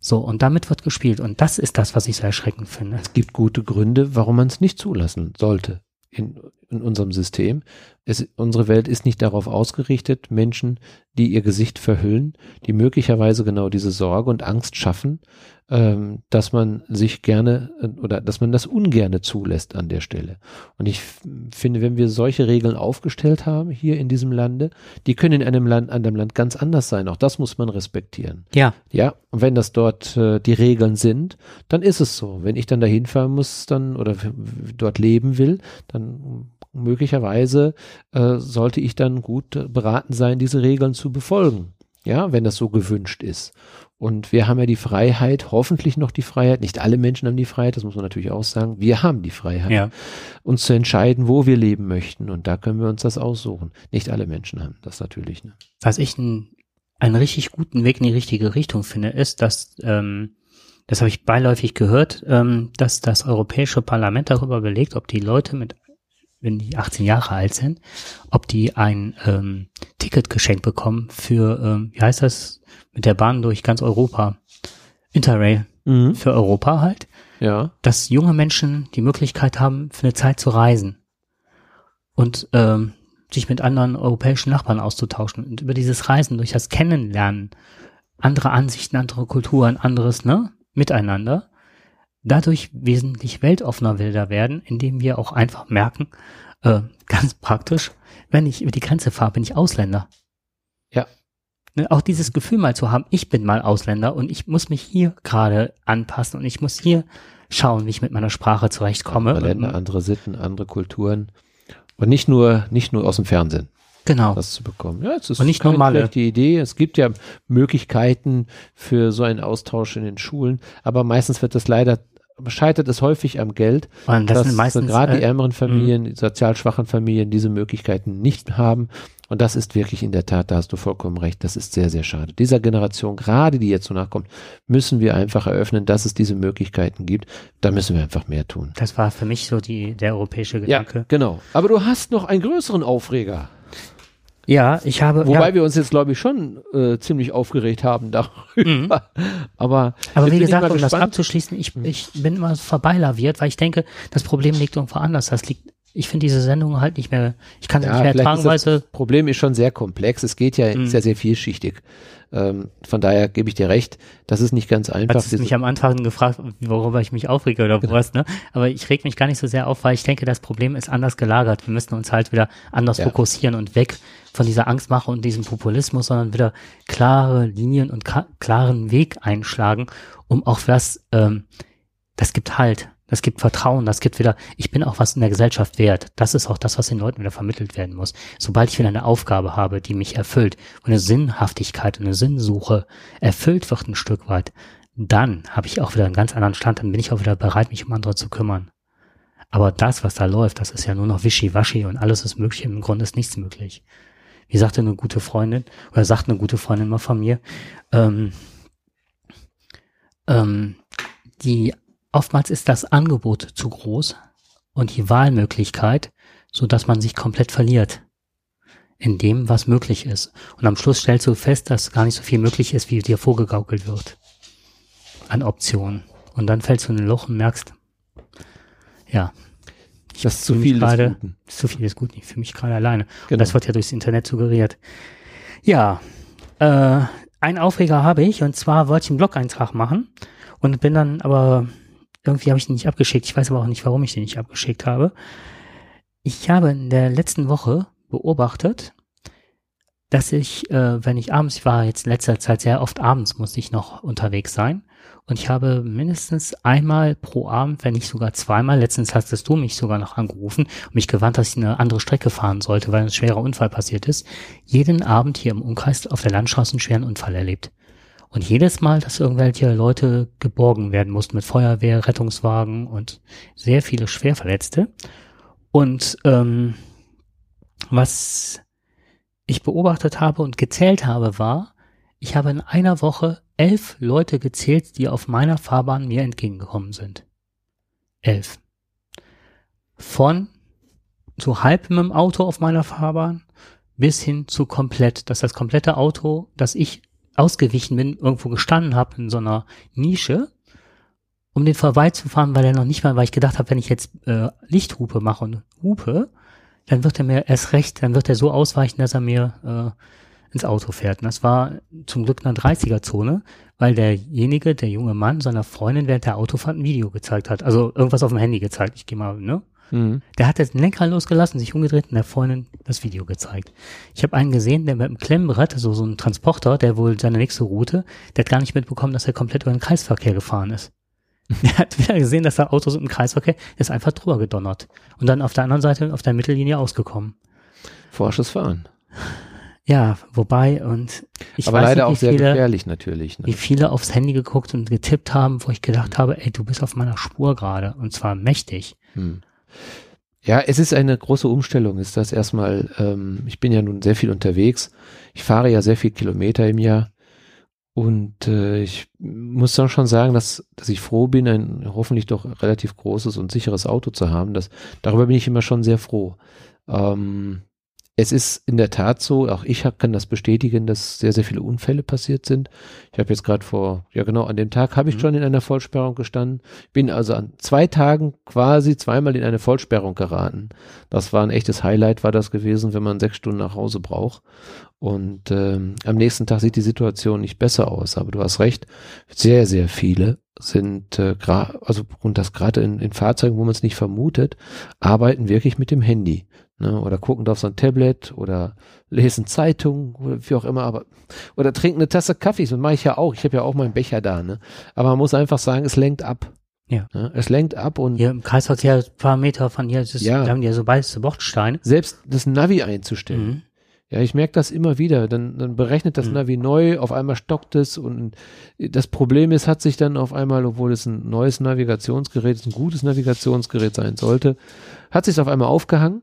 So, und damit wird gespielt. Und das ist das, was ich so erschreckend finde. Es gibt gute Gründe, warum man es nicht zulassen sollte in, in unserem System. Es, unsere Welt ist nicht darauf ausgerichtet, Menschen, die ihr Gesicht verhüllen, die möglicherweise genau diese Sorge und Angst schaffen, ähm, dass man sich gerne äh, oder dass man das ungerne zulässt an der Stelle. Und ich finde, wenn wir solche Regeln aufgestellt haben hier in diesem Lande, die können in einem Land, anderem Land ganz anders sein. Auch das muss man respektieren. Ja, Ja, und wenn das dort äh, die Regeln sind, dann ist es so. Wenn ich dann dahin fahren muss, dann oder dort leben will, dann möglicherweise äh, sollte ich dann gut beraten sein, diese Regeln zu befolgen. Ja, wenn das so gewünscht ist. Und wir haben ja die Freiheit, hoffentlich noch die Freiheit, nicht alle Menschen haben die Freiheit, das muss man natürlich auch sagen, wir haben die Freiheit, ja. uns zu entscheiden, wo wir leben möchten. Und da können wir uns das aussuchen. Nicht alle Menschen haben das natürlich. Ne? Was ich einen, einen richtig guten Weg in die richtige Richtung finde, ist, dass, ähm, das habe ich beiläufig gehört, ähm, dass das Europäische Parlament darüber belegt, ob die Leute mit, wenn die 18 Jahre alt sind, ob die ein ähm, Ticket geschenkt bekommen für, ähm, wie heißt das, mit der Bahn durch ganz Europa. Interrail Mhm. für Europa halt, Ja. dass junge Menschen die Möglichkeit haben, für eine Zeit zu reisen und ähm, sich mit anderen europäischen Nachbarn auszutauschen und über dieses Reisen, durch das Kennenlernen, andere Ansichten, andere Kulturen, anderes, ne, miteinander, dadurch wesentlich weltoffener wilder werden, indem wir auch einfach merken, äh, ganz praktisch, wenn ich über die Grenze fahre, bin ich Ausländer. Ja. Ne, auch dieses Gefühl mal zu haben, ich bin mal Ausländer und ich muss mich hier gerade anpassen und ich muss hier schauen, wie ich mit meiner Sprache zurechtkomme. Andere Länder, andere Sitten, andere Kulturen. Und nicht nur, nicht nur aus dem Fernsehen genau. das zu bekommen. Ja, es ist Und nicht normale. schlechte Idee. Es gibt ja Möglichkeiten für so einen Austausch in den Schulen, aber meistens wird das leider, scheitert es häufig am Geld, Und das dass sind meistens gerade die äh, ärmeren Familien, die sozial schwachen Familien diese Möglichkeiten nicht haben. Und das ist wirklich in der Tat, da hast du vollkommen recht, das ist sehr, sehr schade. Dieser Generation, gerade die jetzt so nachkommt, müssen wir einfach eröffnen, dass es diese Möglichkeiten gibt. Da müssen wir einfach mehr tun. das war für mich so die der europäische Ja, Gedanke. genau. Aber du hast noch einen größeren Aufreger. Ja, ich habe Wobei ja, wir uns jetzt, glaube ich, schon äh, ziemlich aufgeregt haben darüber. Mhm. Aber, aber wie gesagt, um das gespannt. abzuschließen, ich, ich bin immer so vorbeilaviert, weil ich denke, das Problem liegt irgendwo anders. Das liegt ich finde diese Sendung halt nicht mehr, ich kann sie Ja, nicht mehr ertragen, weil das Problem ist schon sehr komplex. Es geht ja Mhm. sehr, sehr vielschichtig. Ähm, von daher gebe ich dir recht, das ist nicht ganz einfach. Hast du mich am Anfang gefragt, worüber ich mich aufrege oder Genau. was, ne? Aber ich reg mich gar nicht so sehr auf, weil ich denke, das Problem ist anders gelagert. Wir müssen uns halt wieder anders Ja. fokussieren und weg von dieser Angstmache und diesem Populismus, sondern wieder klare Linien und klaren Weg einschlagen, um auch das, ähm, das gibt Halt. Das gibt Vertrauen, das gibt wieder, ich bin auch was in der Gesellschaft wert. Das ist auch das, was den Leuten wieder vermittelt werden muss. Sobald ich wieder eine Aufgabe habe, die mich erfüllt eine Sinnhaftigkeit eine Sinnsuche erfüllt wird ein Stück weit, dann habe ich auch wieder einen ganz anderen Stand, dann bin ich auch wieder bereit, mich um andere zu kümmern. Aber das, was da läuft, das ist ja nur noch Wischiwaschi und alles ist möglich, im Grunde ist nichts möglich. Wie sagte eine gute Freundin, oder sagt eine gute Freundin mal von mir, ähm, ähm, die oftmals ist das Angebot zu groß und die Wahlmöglichkeit, so dass man sich komplett verliert in dem, was möglich ist. Und am Schluss stellst du fest, dass gar nicht so viel möglich ist, wie dir vorgegaukelt wird an Optionen. Und dann fällst du in ein Loch und merkst, ja, das ist zu viel gerade- Guten. zu viel ist gut nicht, für mich gerade alleine. Und Genau. das wird ja durchs Internet suggeriert. Ja, äh, einen Aufreger habe ich und zwar wollte ich einen Blog-Eintrag machen und bin dann aber irgendwie habe ich den nicht abgeschickt. Ich weiß aber auch nicht, warum ich den nicht abgeschickt habe. Ich habe in der letzten Woche beobachtet, dass ich, äh, wenn ich abends, ich war jetzt in letzter Zeit sehr oft abends, musste ich noch unterwegs sein. Und ich habe mindestens einmal pro Abend, wenn nicht sogar zweimal, letztens hast du mich sogar noch angerufen und mich gewarnt, dass ich eine andere Strecke fahren sollte, weil ein schwerer Unfall passiert ist, jeden Abend hier im Umkreis auf der Landstraße einen schweren Unfall erlebt. Und jedes Mal, dass irgendwelche Leute geborgen werden mussten mit Feuerwehr, Rettungswagen und sehr viele Schwerverletzte. Und ähm, was ich beobachtet habe und gezählt habe, war, ich habe in einer Woche elf Leute gezählt, die auf meiner Fahrbahn mir entgegengekommen sind. Elf. Von so halb mit dem Auto auf meiner Fahrbahn bis hin zu komplett, dass das komplette Auto, das ich ausgewichen bin, irgendwo gestanden habe in so einer Nische, um den vorbeizufahren, weil er noch nicht mal, weil ich gedacht habe, wenn ich jetzt äh, Lichthupe mache und hupe, dann wird er mir erst recht, dann wird er so ausweichen, dass er mir äh, ins Auto fährt. Und das war zum Glück eine 30er-Zone, weil derjenige, der junge Mann, seiner Freundin während der Autofahrt ein Video gezeigt hat. Also irgendwas auf dem Handy gezeigt. Ich gehe mal, ne? Mhm. Der hat jetzt den Lenkrad losgelassen, sich umgedreht und der Freundin das Video gezeigt. Ich habe einen gesehen, der mit einem Klemmbrett, so, so ein Transporter, der wohl seine nächste Route, der hat gar nicht mitbekommen, dass er komplett über den Kreisverkehr gefahren ist. Der hat wieder gesehen, dass da Autos im Kreisverkehr, der ist einfach drüber gedonnert. Und dann auf der anderen Seite, auf der Mittellinie ausgekommen. Forsches Fahren. Ja, wobei, und ich Aber weiß leider auch nicht, wie sehr viele, gefährlich natürlich. wie Ne? viele aufs Handy geguckt und getippt haben, wo ich gedacht habe, ey, du bist auf meiner Spur gerade. Und zwar mächtig. Hm. Ja, es ist eine große Umstellung, ist das erstmal, ähm, ich bin ja nun sehr viel unterwegs. Ich fahre ja sehr viel Kilometer im Jahr. Und äh, ich muss dann schon sagen, dass, dass ich froh bin, ein hoffentlich doch relativ großes und sicheres Auto zu haben. Das, darüber bin ich immer schon sehr froh. Ähm, es ist in der Tat so, auch ich hab, kann das bestätigen, dass sehr, sehr viele Unfälle passiert sind. Ich habe jetzt gerade vor, ja genau, an dem Tag habe ich Mhm. schon in einer Vollsperrung gestanden. Bin also an zwei Tagen quasi zweimal in eine Vollsperrung geraten. Das war ein echtes Highlight, war das gewesen, wenn man sechs Stunden nach Hause braucht. Und ähm, am nächsten Tag sieht die Situation nicht besser aus. Aber du hast recht, sehr, sehr viele sind, äh, also und das gerade in, in Fahrzeugen, wo man es nicht vermutet, arbeiten wirklich mit dem Handy. Ne, oder gucken auf so ein Tablet oder lesen Zeitung oder wie auch immer, aber oder trinken eine Tasse Kaffee, das mache ich ja auch. Ich habe ja auch meinen Becher da, ne? Aber man muss einfach sagen, es lenkt ab. Ja. Ne? Es lenkt ab und Hier im Kreisverkehr, ein paar Meter von hier, ist, Ja. da haben die ja so weiße Bordsteine. selbst das Navi einzustellen. Mhm. Ja, ich merke das immer wieder. Dann, dann berechnet das Mhm. Navi neu, auf einmal stockt es und das Problem ist, hat sich dann auf einmal, obwohl es ein neues Navigationsgerät ist, ein gutes Navigationsgerät sein sollte, hat sich auf einmal aufgehangen.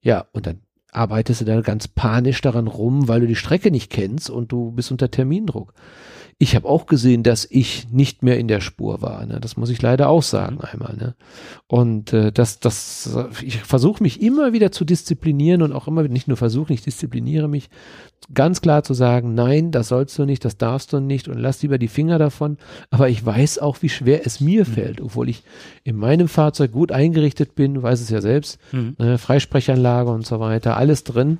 Ja, und dann arbeitest du da ganz panisch daran rum, weil du die Strecke nicht kennst und du bist unter Termindruck. Ich habe auch gesehen, dass ich nicht mehr in der Spur war. Ne? Das muss ich leider auch sagen Mhm. einmal. Ne? Und äh, das, das, ich versuche mich immer wieder zu disziplinieren und auch immer wieder, nicht nur versuche, ich diszipliniere mich, ganz klar zu sagen, nein, das sollst du nicht, das darfst du nicht und lass lieber die Finger davon. Aber ich weiß auch, wie schwer es mir fällt, obwohl ich in meinem Fahrzeug gut eingerichtet bin, du weißt es ja selbst, Mhm. äh, Freisprechanlage und so weiter, alles drin.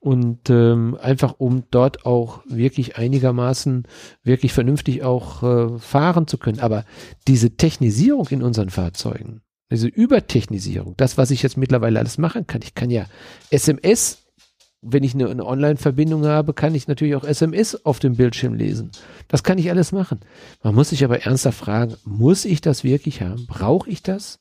Und ähm, einfach um dort auch wirklich einigermaßen wirklich vernünftig auch äh, fahren zu können. Aber diese Technisierung in unseren Fahrzeugen, diese Übertechnisierung, das, was ich jetzt mittlerweile alles machen kann, ich kann ja SMS, wenn ich eine, eine Online-Verbindung habe, kann ich natürlich auch SMS auf dem Bildschirm lesen. Das kann ich alles machen. Man muss sich aber ernsthaft fragen, muss ich das wirklich haben? Brauche ich das?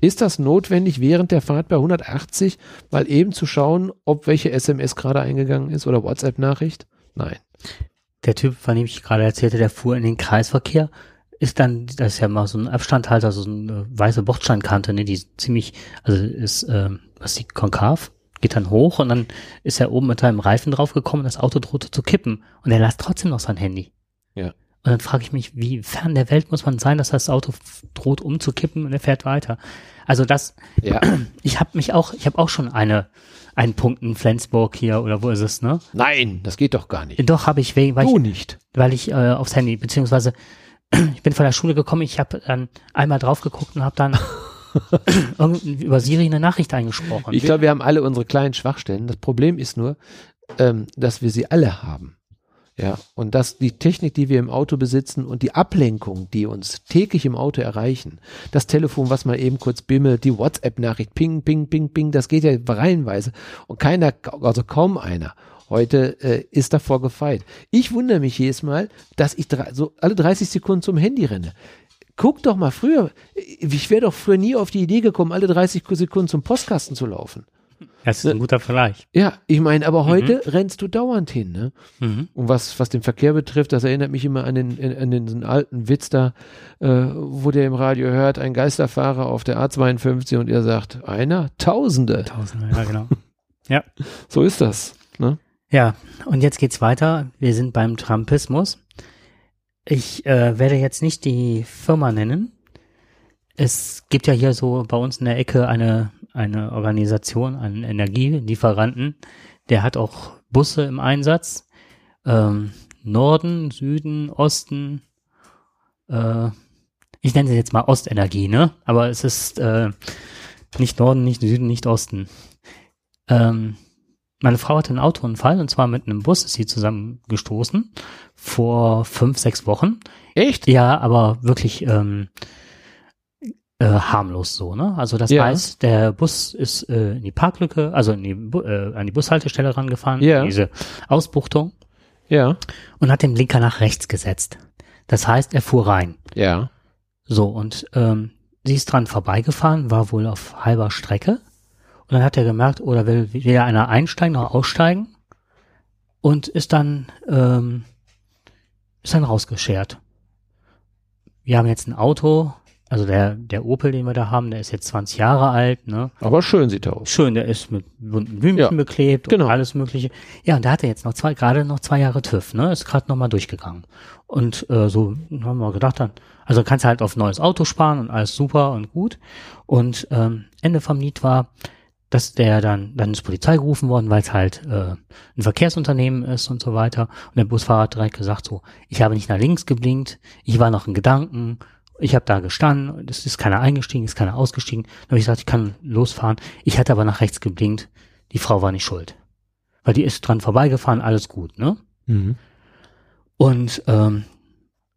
Ist das notwendig während der Fahrt bei 180, mal eben zu schauen, ob welche SMS gerade eingegangen ist oder WhatsApp-Nachricht? Nein. Der Typ, von dem ich gerade erzählte, der fuhr in den Kreisverkehr, ist dann, das ist ja mal so ein Abstandhalter, so eine weiße Bordsteinkante, ne, die ziemlich, also ist, ähm, was die konkav, geht dann hoch und dann ist er oben mit seinem Reifen draufgekommen das Auto drohte zu kippen und er las trotzdem noch sein Handy. Ja. Und dann frage ich mich, wie fern der Welt muss man sein, dass das Auto droht umzukippen und er fährt weiter. Also das, Ja. ich habe mich auch, ich habe auch schon eine, einen Punkt in Flensburg hier oder wo ist es, ne? Nein, das geht doch gar nicht. Doch habe ich, wegen, weil ich Du nicht. weil ich äh, aufs Handy, beziehungsweise ich bin von der Schule gekommen, ich habe dann einmal drauf geguckt und habe dann irgendwie über Siri eine Nachricht eingesprochen. Ich glaube, wir haben alle unsere kleinen Schwachstellen. Das Problem ist nur, ähm, dass wir sie alle haben. Ja, und dass die Technik, die wir im Auto besitzen und die Ablenkung, die uns täglich im Auto erreichen, das Telefon, was mal eben kurz bimmelt, die WhatsApp-Nachricht, ping, ping, ping, ping, das geht ja reihenweise. Und keiner, also kaum einer heute äh, ist davor gefeit. Ich wundere mich jedes Mal, dass ich drei, so alle 30 Sekunden zum Handy renne. Guck doch mal früher, ich wäre doch früher nie auf die Idee gekommen, alle 30 Sekunden zum Postkasten zu laufen. Das ist ein guter Vergleich. Ja, ich meine, aber heute rennst du dauernd hin, ne? Mhm. Und was, was den Verkehr betrifft, das erinnert mich immer an den, an den einen alten Witz da, äh, wo der im Radio hört, ein Geisterfahrer auf der A52 und er sagt, einer, Tausende. Tausende, ja genau. So ist das. Ne? Ja, und jetzt geht's weiter. Wir sind beim Trumpismus. Ich äh, werde jetzt nicht die Firma nennen. Es gibt ja hier so bei uns in der Ecke eine, eine Organisation, einen Energielieferanten, der hat auch Busse im Einsatz. Ähm, Norden, Süden, Osten. Äh, ich nenne sie jetzt mal Ostenergie, ne? Aber es ist äh, nicht Norden, nicht Süden, nicht Osten. Ähm, meine Frau hatte einen Autounfall und zwar mit einem Bus ist sie zusammengestoßen vor fünf, sechs Wochen. Echt? Ja, aber wirklich ähm, äh, harmlos so, ne? Also das Ja. heißt, der Bus ist äh, in die Parklücke, also in die, äh, an die Bushaltestelle rangefahren, Ja. diese Ausbuchtung Ja. und hat den Blinker nach rechts gesetzt. Das heißt, er fuhr rein. Ja. So, und ähm, sie ist dran vorbeigefahren, war wohl auf halber Strecke. Und dann hat er gemerkt, oder will weder einer einsteigen noch aussteigen. Und ist dann, ähm, ist dann rausgeschert. Wir haben jetzt ein Auto, also der, der Opel, den wir da haben, der ist jetzt 20 Jahre alt, ne? Aber schön sieht er aus. Schön, der ist mit bunten Blümchen Ja, beklebt genau. und alles mögliche. Ja, und da hat er jetzt noch zwei, gerade noch zwei Jahre TÜV, ne? Ist gerade nochmal durchgegangen. Und äh, so haben wir gedacht dann, also kannst du halt auf neues Auto sparen und alles super und gut. Und ähm, Ende vom Lied war, dass der dann, dann ist Polizei gerufen worden, weil es halt äh, ein Verkehrsunternehmen ist und so weiter. Und der Busfahrer hat direkt gesagt so, ich habe nicht nach links geblinkt, ich war noch in Gedanken, ich habe da gestanden, es ist keiner eingestiegen, ist keiner ausgestiegen. Dann habe ich gesagt, ich kann losfahren. Ich hatte aber nach rechts geblinkt, die Frau war nicht schuld. Weil die ist dran vorbeigefahren, alles gut, ne? Mhm. Und, ähm,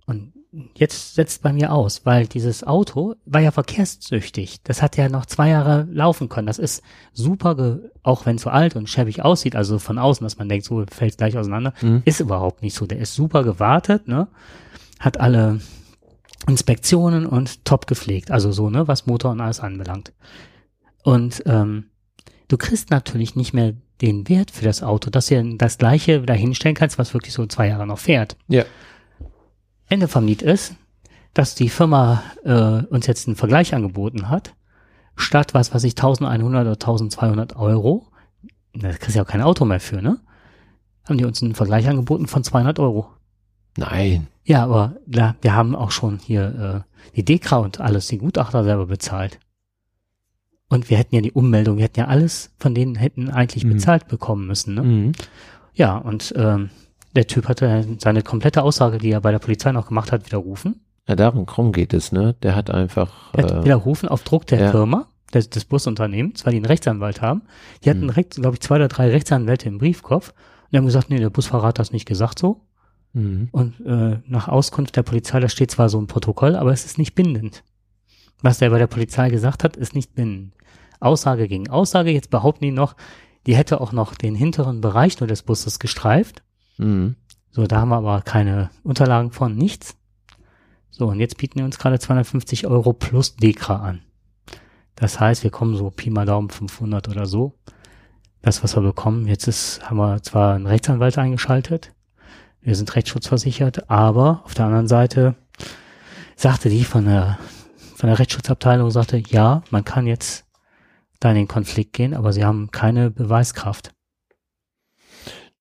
und jetzt setzt bei mir aus, weil dieses Auto war ja verkehrssüchtig. Das hat ja noch zwei Jahre laufen können. Das ist super, auch wenn es so alt und schäbig aussieht, also von außen, dass man denkt, so fällt gleich auseinander, Mhm. ist überhaupt nicht so. Der ist super gewartet, ne? Hat alle Inspektionen und top gepflegt, also so, ne, was Motor und alles anbelangt. Und ähm, du kriegst natürlich nicht mehr den Wert für das Auto, dass du das gleiche da hinstellen kannst, was wirklich so zwei Jahre noch fährt. Ja. Ende vom Lied ist, dass die Firma äh, uns jetzt einen Vergleich angeboten hat, statt was weiß ich 1100 oder 1200 Euro, da kriegst du ja auch kein Auto mehr für, ne? Haben die uns einen Vergleich angeboten von 200 Euro. Nein. Ja, aber ja, wir haben auch schon hier äh, die Dekra und alles, die Gutachter selber bezahlt. Und wir hätten ja die Ummeldung, wir hätten ja alles von denen hätten eigentlich Mhm. bezahlt bekommen müssen. Ne? Mhm. Ja, und ähm, der Typ hatte seine komplette Aussage, die er bei der Polizei noch gemacht hat, widerrufen. Ja, darum krumm geht es, ne? Der hat einfach. Er hat Äh, widerrufen auf Druck der ja. Firma, des, des Busunternehmens, weil die einen Rechtsanwalt haben. Die hatten Mhm. glaube ich, zwei oder drei Rechtsanwälte im Briefkopf. Und die haben gesagt, nee, der Busfahrer hat das nicht gesagt so. Mhm. Und äh, nach Auskunft der Polizei, da steht zwar so ein Protokoll, aber es ist nicht bindend. Was der bei der Polizei gesagt hat, ist nicht bindend. Aussage gegen Aussage. Jetzt behaupten die noch, die hätte auch noch den hinteren Bereich nur des Busses gestreift. Mhm. So, da haben wir aber keine Unterlagen von, nichts. So, und jetzt bieten die uns gerade 250 Euro plus Dekra an. Das heißt, wir kommen so Pi mal Daumen 500 oder so. Das, was wir bekommen. Jetzt ist, haben wir zwar einen Rechtsanwalt eingeschaltet. Wir sind rechtsschutzversichert, aber auf der anderen Seite sagte die von der, von der Rechtsschutzabteilung, sagte, ja, man kann jetzt da in den Konflikt gehen, aber sie haben keine Beweiskraft.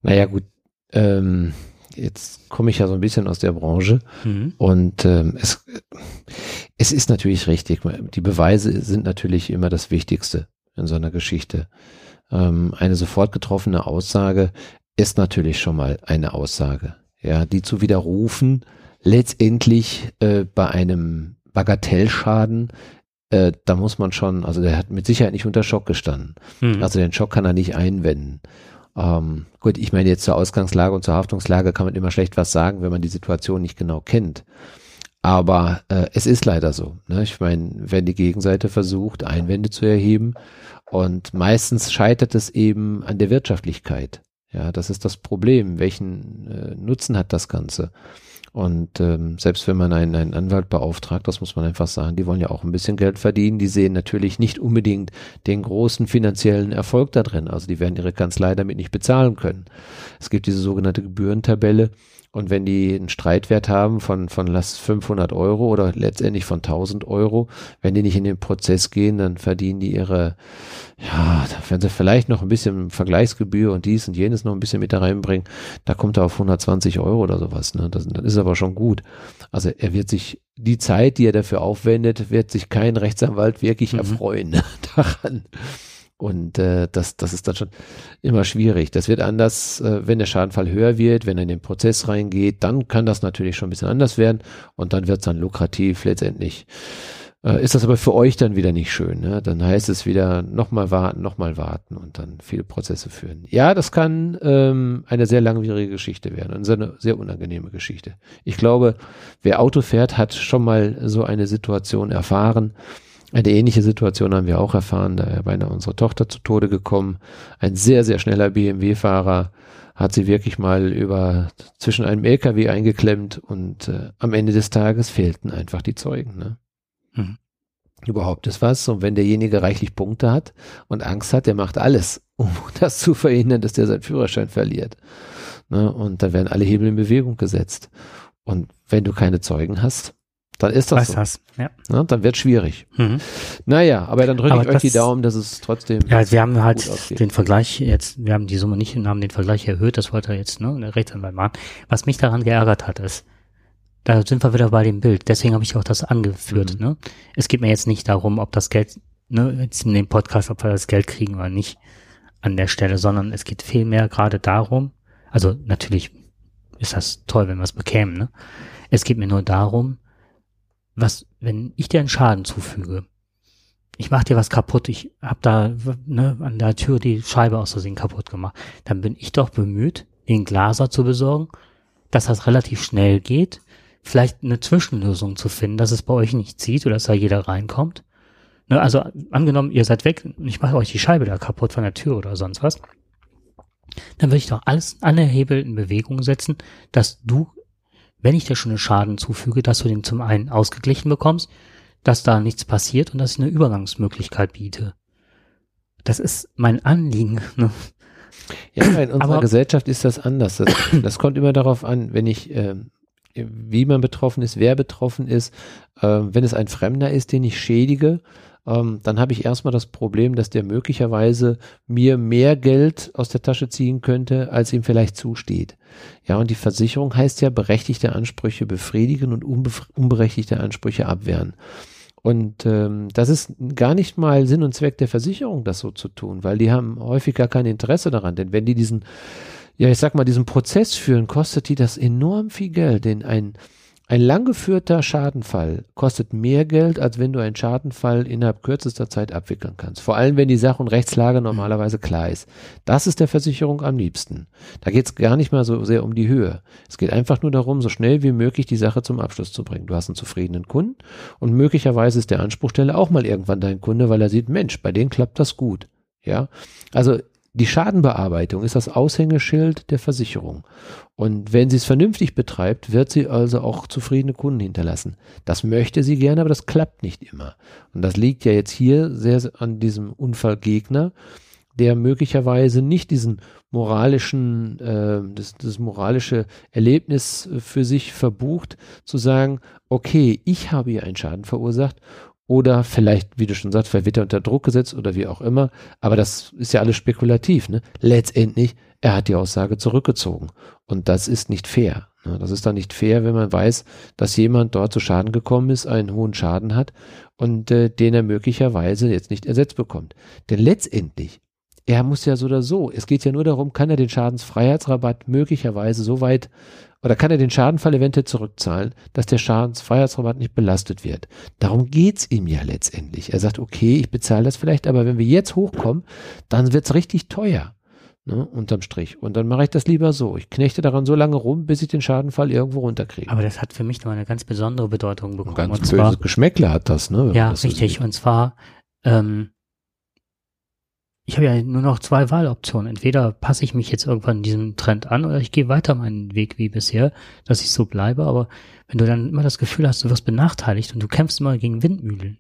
Naja, gut. Ähm, jetzt komme ich ja so ein bisschen aus der Branche Mhm. und ähm, es, es ist natürlich richtig. Die Beweise sind natürlich immer das Wichtigste in so einer Geschichte. Ähm, eine sofort getroffene Aussage ist natürlich schon mal eine Aussage. Ja, die zu widerrufen, letztendlich äh, bei einem Bagatellschaden, äh, da muss man schon, also der hat mit Sicherheit nicht unter Schock gestanden. Mhm. Also den Schock kann er nicht einwenden. Ähm, gut, ich meine jetzt zur Ausgangslage und zur Haftungslage kann man immer schlecht was sagen, wenn man die Situation nicht genau kennt. Aber äh, es ist leider so. Ne? Ich meine, wenn die Gegenseite versucht, Einwände zu erheben und meistens scheitert es eben an der Wirtschaftlichkeit. Ja, das ist das Problem. Welchen äh, Nutzen hat das Ganze? Und ähm, selbst wenn man einen, einen Anwalt beauftragt, das muss man einfach sagen, die wollen ja auch ein bisschen Geld verdienen. Die sehen natürlich nicht unbedingt den großen finanziellen Erfolg da drin. Also die werden ihre Kanzlei damit nicht bezahlen können. Es gibt diese sogenannte Gebührentabelle. Und wenn die einen Streitwert haben von, von lass 500 Euro oder letztendlich von 1000 Euro, wenn die nicht in den Prozess gehen, dann verdienen die ihre, ja, werden sie vielleicht noch ein bisschen Vergleichsgebühr und dies und jenes noch ein bisschen mit da reinbringen. Da kommt er auf 120 Euro oder sowas. Ne? Das, das ist aber schon gut. Also er wird sich, die Zeit, die er dafür aufwendet, wird sich kein Rechtsanwalt wirklich Mhm. erfreuen ne, daran. Und äh, das, das ist dann schon immer schwierig. Das wird anders, äh, wenn der Schadenfall höher wird, wenn er in den Prozess reingeht, dann kann das natürlich schon ein bisschen anders werden und dann wird es dann lukrativ letztendlich. Äh, ist das aber für euch dann wieder nicht schön. Ne? Dann heißt es wieder nochmal warten, nochmal warten und dann viele Prozesse führen. Ja, das kann ähm, eine sehr langwierige Geschichte werden und eine sehr unangenehme Geschichte. Ich glaube, wer Auto fährt, hat schon mal so eine Situation erfahren. Eine ähnliche Situation haben wir auch erfahren, da er beinahe unsere Tochter zu Tode gekommen. Ein sehr, sehr schneller BMW-Fahrer hat sie wirklich mal über zwischen einem LKW eingeklemmt und äh, am Ende des Tages fehlten einfach die Zeugen. Ne? Mhm. Überhaupt ist was. Und wenn derjenige reichlich Punkte hat und Angst hat, der macht alles, um das zu verhindern, dass der seinen Führerschein verliert. Ne? Und da werden alle Hebel in Bewegung gesetzt. Und wenn du keine Zeugen hast, dann ist das Weiß so. das, ja. Ne? Dann wird schwierig. Mhm. Naja, aber dann drücke ich euch die Daumen, dass es trotzdem. Ja, wir haben halt den Vergleich jetzt, wir haben die Summe nicht und haben den Vergleich erhöht, das wollte er jetzt, ne, der Rechtsanwalt machen. Was mich daran geärgert hat, ist, da sind wir wieder bei dem Bild, deswegen habe ich auch das angeführt, Mhm. ne. Es geht mir jetzt nicht darum, ob das Geld, ne, jetzt in dem Podcast, ob wir das Geld kriegen oder nicht an der Stelle, sondern es geht vielmehr gerade darum, also natürlich ist das toll, wenn wir es bekämen, ne. Es geht mir nur darum, was, wenn ich dir einen Schaden zufüge, ich mach dir was kaputt, ich hab da ne, an der Tür die Scheibe aus Versehen kaputt gemacht, dann bin ich doch bemüht, den Glaser zu besorgen, dass das relativ schnell geht, vielleicht eine Zwischenlösung zu finden, dass es bei euch nicht zieht oder dass da jeder reinkommt. Ne, also angenommen, ihr seid weg und ich mache euch die Scheibe da kaputt von der Tür oder sonst was, dann würde ich doch alles, alle Hebel in Bewegung setzen, dass du, wenn ich dir schon einen Schaden zufüge, dass du den zum einen ausgeglichen bekommst, dass da nichts passiert und dass ich eine Übergangsmöglichkeit biete. Das ist mein Anliegen. Ne? Ja, in unserer Aber- Gesellschaft ist das anders. Das, das kommt immer darauf an, wenn ich, ähm, wie man betroffen ist, wer betroffen ist. Ähm, wenn es ein Fremder ist, den ich schädige, ähm, dann habe ich erstmal das Problem, dass der möglicherweise mir mehr Geld aus der Tasche ziehen könnte, als ihm vielleicht zusteht. Ja, und die Versicherung heißt ja berechtigte Ansprüche befriedigen und unberechtigte Ansprüche abwehren. Und ähm, das ist gar nicht mal Sinn und Zweck der Versicherung, das so zu tun, weil die haben häufig gar kein Interesse daran. Denn wenn die diesen, ja, ich sag mal, diesen Prozess führen, kostet die das enorm viel Geld. Denn ein, ein langgeführter Schadenfall kostet mehr Geld, als wenn du einen Schadenfall innerhalb kürzester Zeit abwickeln kannst. Vor allem, wenn die Sach- und Rechtslage normalerweise klar ist. Das ist der Versicherung am liebsten. Da geht es gar nicht mal so sehr um die Höhe. Es geht einfach nur darum, so schnell wie möglich die Sache zum Abschluss zu bringen. Du hast einen zufriedenen Kunden und möglicherweise ist der Anspruchsteller auch mal irgendwann dein Kunde, weil er sieht, Mensch, bei denen klappt das gut. Ja, also die Schadenbearbeitung ist das Aushängeschild der Versicherung. Und wenn sie es vernünftig betreibt, wird sie also auch zufriedene Kunden hinterlassen. Das möchte sie gerne, aber das klappt nicht immer. Und das liegt ja jetzt hier sehr an diesem Unfallgegner, der möglicherweise nicht diesen moralischen, äh, das, das moralische Erlebnis für sich verbucht, zu sagen, okay, ich habe hier einen Schaden verursacht oder vielleicht, wie du schon sagst, vielleicht er unter Druck gesetzt oder wie auch immer. Aber das ist ja alles spekulativ. Ne? Letztendlich, er hat die Aussage zurückgezogen. Und das ist nicht fair. Ne? Das ist dann nicht fair, wenn man weiß, dass jemand dort zu Schaden gekommen ist, einen hohen Schaden hat und äh, den er möglicherweise jetzt nicht ersetzt bekommt. Denn letztendlich, er muss ja so oder so, es geht ja nur darum, kann er den Schadensfreiheitsrabatt möglicherweise so weit oder kann er den Schadenfall eventuell zurückzahlen, dass der Schadensfreiheitsrabatt nicht belastet wird. Darum geht's ihm ja letztendlich. Er sagt, okay, ich bezahle das vielleicht, aber wenn wir jetzt hochkommen, dann wird's richtig teuer. Ne, unterm Strich. Und dann mache ich das lieber so. Ich knechte daran so lange rum, bis ich den Schadenfall irgendwo runterkriege. Aber das hat für mich noch eine ganz besondere Bedeutung Ein bekommen. ganz und böses zwar, Geschmäckle hat das, ne? ja, das so richtig. sieht. Und zwar, ähm, ich habe ja nur noch zwei Wahloptionen. Entweder passe ich mich jetzt irgendwann diesem Trend an oder ich gehe weiter meinen Weg wie bisher, dass ich so bleibe. Aber wenn du dann immer das Gefühl hast, du wirst benachteiligt und du kämpfst immer gegen Windmühlen,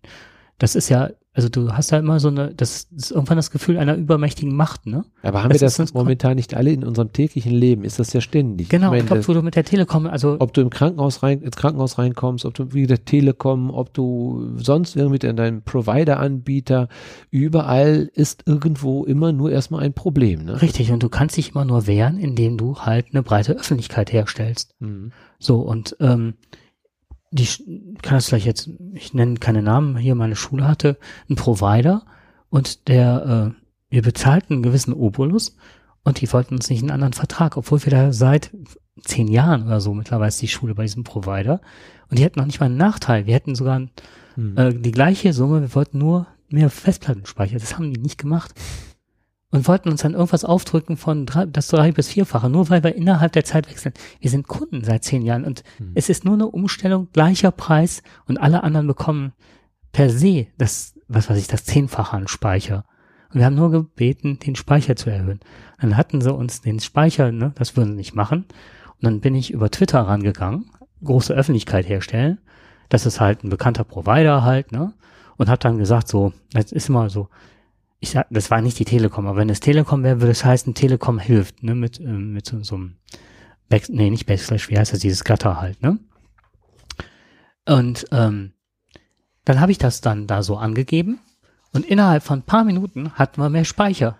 das ist ja, also du hast ja immer so eine, das ist irgendwann das Gefühl einer übermächtigen Macht, ne? Aber haben Das wir das momentan nicht alle in unserem täglichen Leben? Ist das ja ständig. Genau, Ich ich meine, glaube, das- wo du mit der Telekom, also ob du im Krankenhaus rein, ins Krankenhaus reinkommst, ob du wie der Telekom, ob du sonst irgendwie in deinem Provider-Anbieter, überall ist irgendwo immer nur erstmal ein Problem. Ne? richtig, und du kannst dich immer nur wehren, indem du halt eine breite Öffentlichkeit herstellst. Mhm. So, und ähm, die kann das vielleicht jetzt, ich nenne keine Namen, hier meine Schule hatte einen Provider und der, äh, wir bezahlten einen gewissen Obolus und die wollten uns nicht einen anderen Vertrag, obwohl wir da seit zehn Jahren oder so mittlerweile ist die Schule bei diesem Provider und die hätten noch nicht mal einen Nachteil. Wir hätten sogar Mhm. äh, die gleiche Summe, wir wollten nur mehr Festplattenspeicher. Das haben die nicht gemacht. Und wollten uns dann irgendwas aufdrücken von drei, das drei bis vierfache, nur weil wir innerhalb der Zeit wechseln. Wir sind Kunden seit zehn Jahren und Mhm. es ist nur eine Umstellung, gleicher Preis und alle anderen bekommen per se das, was weiß ich, das Zehnfache an Speicher. Und wir haben nur gebeten, den Speicher zu erhöhen. Dann hatten sie uns den Speicher, ne, das würden sie nicht machen. Und dann bin ich über Twitter rangegangen, große Öffentlichkeit herstellen. Das ist halt ein bekannter Provider halt, ne? Und hab dann gesagt, so, das ist immer so, ich sag, das war nicht die Telekom, aber wenn es Telekom wäre, würde es heißen, Telekom hilft, ne, mit, ähm, mit so, so einem Back, nee, nicht Backslash, wie heißt das, dieses Gatter halt, ne? Und ähm, dann habe ich das dann da so angegeben und innerhalb von ein paar Minuten hatten wir mehr Speicher.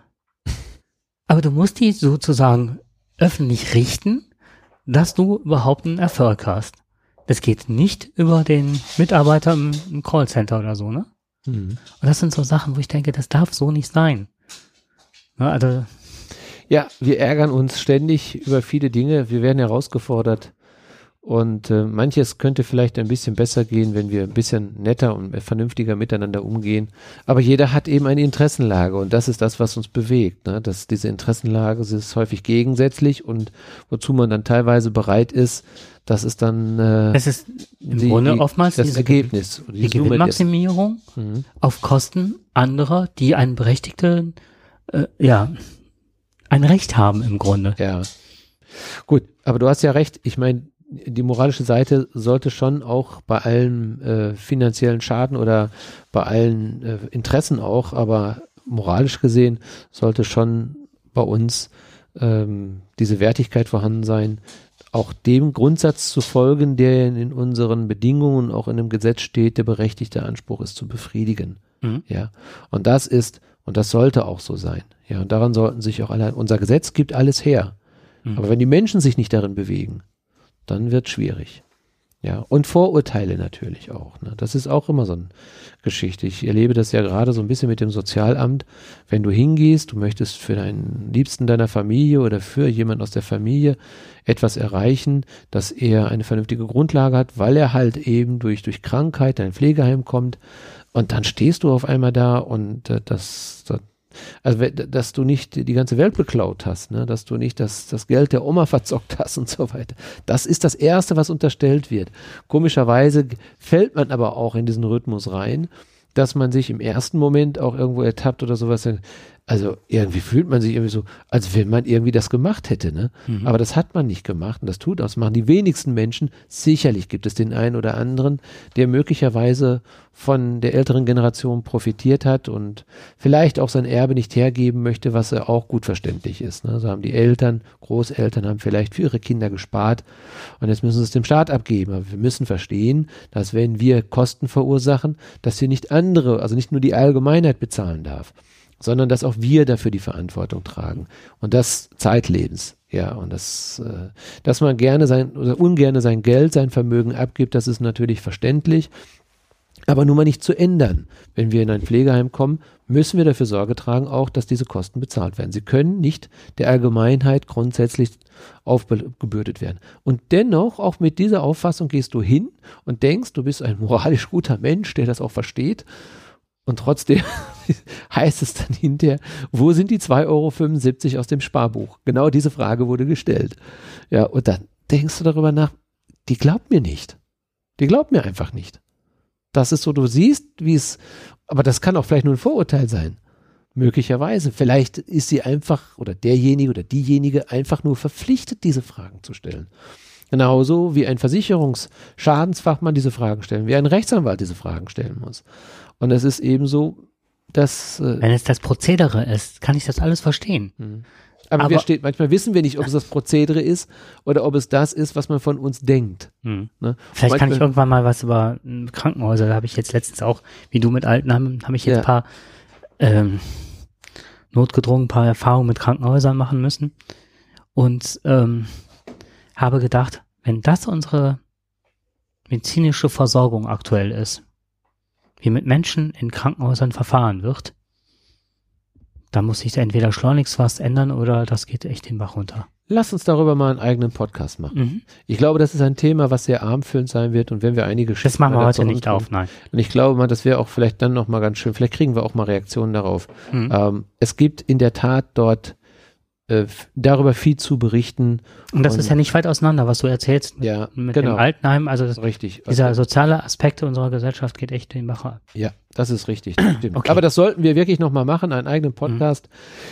Aber du musst die sozusagen öffentlich richten, dass du überhaupt einen Erfolg hast. Das geht nicht über den Mitarbeiter im, im Callcenter oder so, ne? Mhm. Und das sind so Sachen, wo ich denke, das darf so nicht sein. Ne, also, Ja, wir ärgern uns ständig über viele Dinge. Wir werden herausgefordert. Und äh, manches könnte vielleicht ein bisschen besser gehen, wenn wir ein bisschen netter und vernünftiger miteinander umgehen. Aber jeder hat eben eine Interessenlage und das ist das, was uns bewegt. Ne? Dass diese Interessenlage sie ist häufig gegensätzlich und wozu man dann teilweise bereit ist, das ist dann äh, es ist im die- Grunde die, oftmals das Ergebnis. die dessen. Gewinnmaximierung Mhm. auf Kosten anderer, die einen berechtigten, äh, ja, ein Recht haben im Grunde. Ja. Gut, aber du hast ja recht. Ich meine, die moralische Seite sollte schon auch bei allen äh, finanziellen Schaden oder bei allen äh, Interessen auch, aber moralisch gesehen sollte schon bei uns ähm, diese Wertigkeit vorhanden sein, auch dem Grundsatz zu folgen, der in unseren Bedingungen auch in dem Gesetz steht, der berechtigte Anspruch ist zu befriedigen. Mhm. Ja. Und das ist, und das sollte auch so sein. Ja. Und daran sollten sich auch alle, unser Gesetz gibt alles her. Mhm. Aber wenn die Menschen sich nicht darin bewegen, dann wird schwierig. Ja, und Vorurteile natürlich auch. Ne? Das ist auch immer so eine Geschichte. Ich erlebe das ja gerade so ein bisschen mit dem Sozialamt. Wenn du hingehst, du möchtest für deinen Liebsten deiner Familie oder für jemanden aus der Familie etwas erreichen, dass er eine vernünftige Grundlage hat, weil er halt eben durch, durch Krankheit in ein Pflegeheim kommt. Und dann stehst du auf einmal da und äh, das, das also, dass du nicht die ganze Welt beklaut hast, ne? dass du nicht das, das Geld der Oma verzockt hast und so weiter. Das ist das Erste, was unterstellt wird. Komischerweise fällt man aber auch in diesen Rhythmus rein, dass man sich im ersten Moment auch irgendwo ertappt oder sowas. Also irgendwie fühlt man sich irgendwie so, als wenn man irgendwie das gemacht hätte. Ne? Mhm. Aber das hat man nicht gemacht und das tut das machen die wenigsten Menschen. Sicherlich gibt es den einen oder anderen, der möglicherweise von der älteren Generation profitiert hat und vielleicht auch sein Erbe nicht hergeben möchte, was ja auch gut verständlich ist. Ne? So haben die Eltern, Großeltern haben vielleicht für ihre Kinder gespart und jetzt müssen sie es dem Staat abgeben. Aber wir müssen verstehen, dass wenn wir Kosten verursachen, dass hier nicht andere, also nicht nur die Allgemeinheit bezahlen darf sondern dass auch wir dafür die Verantwortung tragen. Und das zeitlebens. Ja, und das, äh, dass man gerne sein oder ungerne sein Geld, sein Vermögen abgibt, das ist natürlich verständlich. Aber nun mal nicht zu ändern. Wenn wir in ein Pflegeheim kommen, müssen wir dafür Sorge tragen, auch, dass diese Kosten bezahlt werden. Sie können nicht der Allgemeinheit grundsätzlich aufgebürdet werden. Und dennoch, auch mit dieser Auffassung gehst du hin und denkst, du bist ein moralisch guter Mensch, der das auch versteht. Und trotzdem heißt es dann hinterher, wo sind die 2,75 Euro aus dem Sparbuch? Genau diese Frage wurde gestellt. Ja, und dann denkst du darüber nach, die glaubt mir nicht. Die glaubt mir einfach nicht. Das ist so, du siehst, wie es, aber das kann auch vielleicht nur ein Vorurteil sein. Möglicherweise. Vielleicht ist sie einfach oder derjenige oder diejenige einfach nur verpflichtet, diese Fragen zu stellen. Genauso wie ein Versicherungsschadensfachmann diese Fragen stellen, wie ein Rechtsanwalt diese Fragen stellen muss. Und es ist ebenso, dass. Äh, Wenn es das Prozedere ist, kann ich das alles verstehen. aber, aber- wir steht, manchmal wissen wir nicht, ob es das Prozedere ist oder ob es das ist, was man von uns denkt. Hm. Ne? Vielleicht kann ich irgendwann mal was über ähm, Krankenhäuser, da habe ich jetzt letztens auch, wie du mit Altenheim, habe ich jetzt Ja. ein paar ähm, notgedrungen ein paar Erfahrungen mit Krankenhäusern machen müssen und ähm, habe gedacht, wenn das unsere medizinische Versorgung aktuell ist, wie mit Menschen in Krankenhäusern verfahren wird, dann muss sich da entweder schleunigst was ändern oder das geht echt den Bach runter. Lass uns darüber mal einen eigenen Podcast machen. Mhm. Ich glaube, das ist ein Thema, was sehr armfüllend sein wird und wenn wir einige Das machen wir heute nicht auf, nein. Und ich glaube mal, das wäre auch vielleicht dann noch mal ganz schön. Vielleicht kriegen wir auch mal Reaktionen darauf. Mhm. Ähm, es gibt in der Tat dort äh, darüber viel zu berichten. Und das Und- ist ja nicht weit auseinander, was du erzählst mit, Ja, mit genau. dem Altenheim. Also das, Richtig. dieser soziale Aspekt unserer Gesellschaft geht echt den Bach ab. Ja, das ist richtig. das Stimmt. Okay. Aber das sollten wir wirklich noch mal machen, einen eigenen Podcast.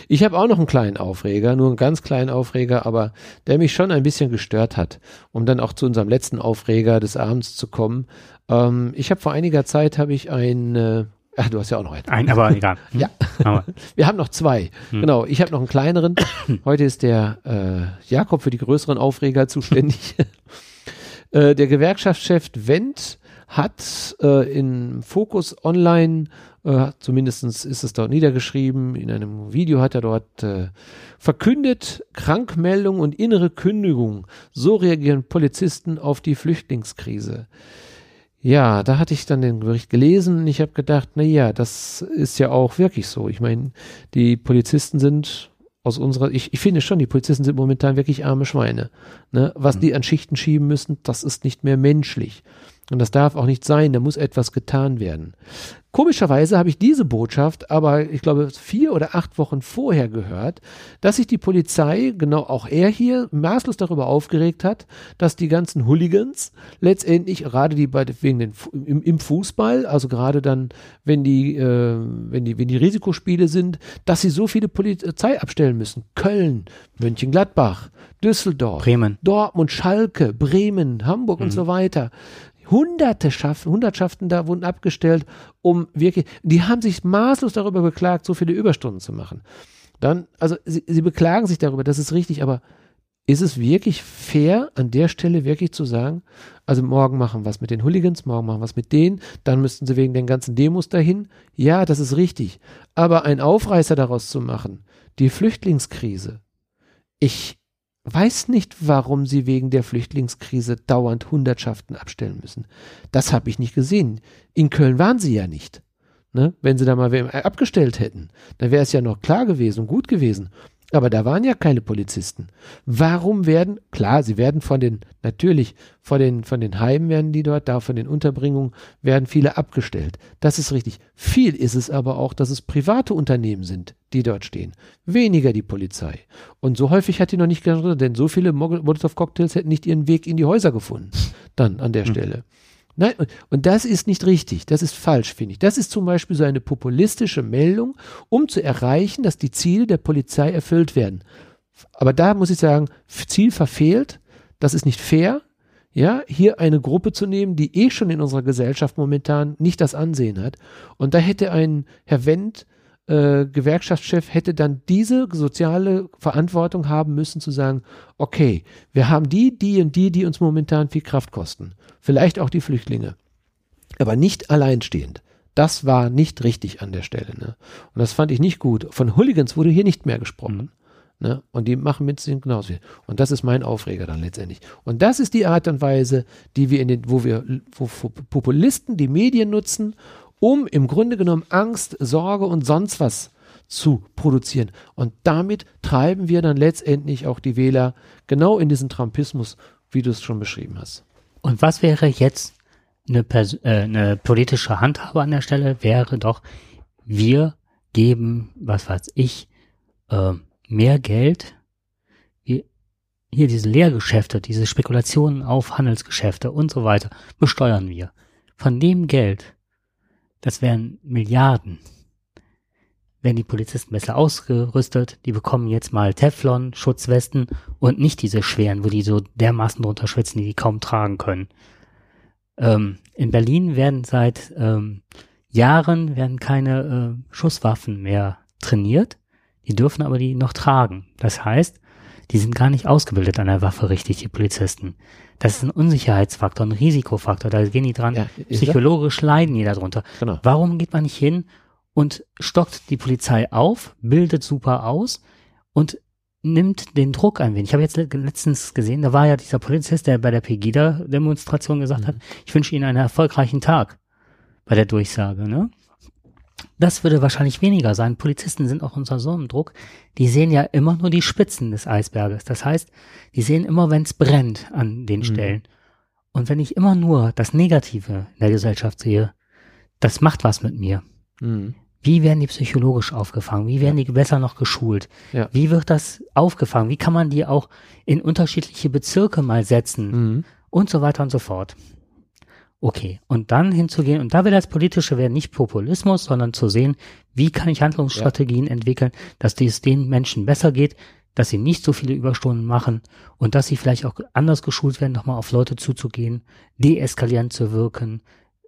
Ich habe auch noch einen kleinen Aufreger, nur einen ganz kleinen Aufreger, aber der mich schon ein bisschen gestört hat, um dann auch zu unserem letzten Aufreger des Abends zu kommen. Ähm, ich habe vor einiger Zeit habe ich ein, äh, ach, du hast ja auch noch einen. Ein, aber egal. Hm? Ja. Aber, Wir haben noch zwei. Hm. Genau, ich habe noch einen kleineren. Heute ist der äh, Jakob für die größeren Aufreger zuständig. äh, der Gewerkschaftschef Wendt hat äh, in Focus Online, äh, zumindest ist es dort niedergeschrieben, in einem Video hat er dort äh, verkündet, Krankmeldung und innere Kündigung. So reagieren Polizisten auf die Flüchtlingskrise. Ja, da hatte ich dann den Bericht gelesen und ich habe gedacht, na ja, das ist ja auch wirklich so. Ich meine, die Polizisten sind aus unserer, ich, ich finde schon, die Polizisten sind momentan wirklich arme Schweine. Ne? Was die an Schichten schieben müssen, das ist nicht mehr menschlich. Und das darf auch nicht sein, da muss etwas getan werden. Komischerweise habe ich diese Botschaft aber, ich glaube, vier oder acht Wochen vorher gehört, dass sich die Polizei, genau auch er hier, maßlos darüber aufgeregt hat, dass die ganzen Hooligans letztendlich, gerade die bei, wegen den, im, im Fußball, also gerade dann, wenn die, äh, wenn die, wenn die Risikospiele sind, dass sie so viele Polizei abstellen müssen. Köln, Mönchengladbach, Düsseldorf, Bremen. Dortmund, Schalke, Bremen, Hamburg und so weiter. Hunderte Schaff, Hundertschaften da wurden abgestellt, um wirklich, die haben sich maßlos darüber beklagt, so viele Überstunden zu machen. Dann, also sie, sie beklagen sich darüber, das ist richtig, aber ist es wirklich fair, an der Stelle wirklich zu sagen, also morgen machen was mit den Hooligans, morgen machen was mit denen, dann müssten sie wegen den ganzen Demos dahin. Ja, das ist richtig. Aber ein Aufreißer daraus zu machen, die Flüchtlingskrise, ich weiß nicht, warum sie wegen der Flüchtlingskrise dauernd Hundertschaften abstellen müssen. Das habe ich nicht gesehen. In Köln waren sie ja nicht. Ne? Wenn sie da mal abgestellt hätten, dann wäre es ja noch klar gewesen und gut gewesen. Aber da waren ja keine Polizisten. Warum werden, klar, sie werden von den, natürlich, von den, von den Heimen werden die dort, da von den Unterbringungen werden viele abgestellt. Das ist richtig. Viel ist es aber auch, dass es private Unternehmen sind, die dort stehen. Weniger die Polizei. Und so häufig hat die noch nicht gehandelt, denn so viele Molotov-Cocktails hätten nicht ihren Weg in die Häuser gefunden. Dann an der Stelle. Nein, und, das ist nicht richtig. Das ist falsch, finde ich. Das ist zum Beispiel so eine populistische Meldung, um zu erreichen, dass die Ziele der Polizei erfüllt werden. Aber da muss ich sagen, Ziel verfehlt. Das ist nicht fair. Ja, hier eine Gruppe zu nehmen, die eh schon in unserer Gesellschaft momentan nicht das Ansehen hat. Und da hätte ein Herr Wendt, äh, Gewerkschaftschef, hätte dann diese soziale Verantwortung haben müssen, zu sagen, okay, wir haben die, die und die, die uns momentan viel Kraft kosten. Vielleicht auch die Flüchtlinge. Aber nicht alleinstehend. Das war nicht richtig an der Stelle. Ne? Und das fand ich nicht gut. Von Hooligans wurde hier nicht mehr gesprochen. Ne? Und die machen mit sind genauso viel. Und das ist mein Aufreger dann letztendlich. Und das ist die Art und Weise, die wir in den, wo wir, wo Populisten die Medien nutzen, um im Grunde genommen Angst, Sorge und sonst was zu produzieren. Und damit treiben wir dann letztendlich auch die Wähler genau in diesen Trumpismus, wie du es schon beschrieben hast. Und was wäre jetzt eine, Pers äh, eine politische Handhabe an der Stelle? Wäre doch, wir geben, was weiß ich, äh, mehr Geld. Wir, hier diese Lehrgeschäfte, diese Spekulationen auf Handelsgeschäfte und so weiter, besteuern wir. Von dem Geld, das wären Milliarden, werden die Polizisten besser ausgerüstet, die bekommen jetzt mal Teflon, Schutzwesten und nicht diese schweren, wo die so dermaßen drunter schwitzen, die die kaum tragen können. Ähm, in Berlin werden seit ähm, Jahren werden keine äh, Schusswaffen mehr trainiert, die dürfen aber die noch tragen. Das heißt, die sind gar nicht ausgebildet an der Waffe richtig, die Polizisten. Das ist ein Unsicherheitsfaktor, ein Risikofaktor, da gehen die dran. Ja? Psychologisch leiden die darunter. Genau. Warum geht man nicht hin und stockt die Polizei auf, bildet super aus und nimmt den Druck ein wenig. Ich habe jetzt le- letztens gesehen, da war ja dieser Polizist, der bei der Pegida-Demonstration gesagt hat, ich wünsche Ihnen einen erfolgreichen Tag bei der Durchsage. Ne? Das würde wahrscheinlich weniger sein. Polizisten sind auch unter so einem Druck. Die sehen ja immer nur die Spitzen des Eisberges. Das heißt, die sehen immer, wenn es brennt an den Stellen. Und wenn ich immer nur das Negative in der Gesellschaft sehe, das macht was mit mir. Mhm. Wie werden die psychologisch aufgefangen? Wie werden die besser noch geschult? Ja. Wie wird das aufgefangen? Wie kann man die auch in unterschiedliche Bezirke mal setzen? Mhm. Und so weiter und so fort. Okay, und dann hinzugehen, und da will das Politische werden nicht Populismus, sondern zu sehen, wie kann ich Handlungsstrategien entwickeln, dass es den Menschen besser geht, dass sie nicht so viele Überstunden machen und dass sie vielleicht auch anders geschult werden, nochmal auf Leute zuzugehen, deeskalierend zu wirken,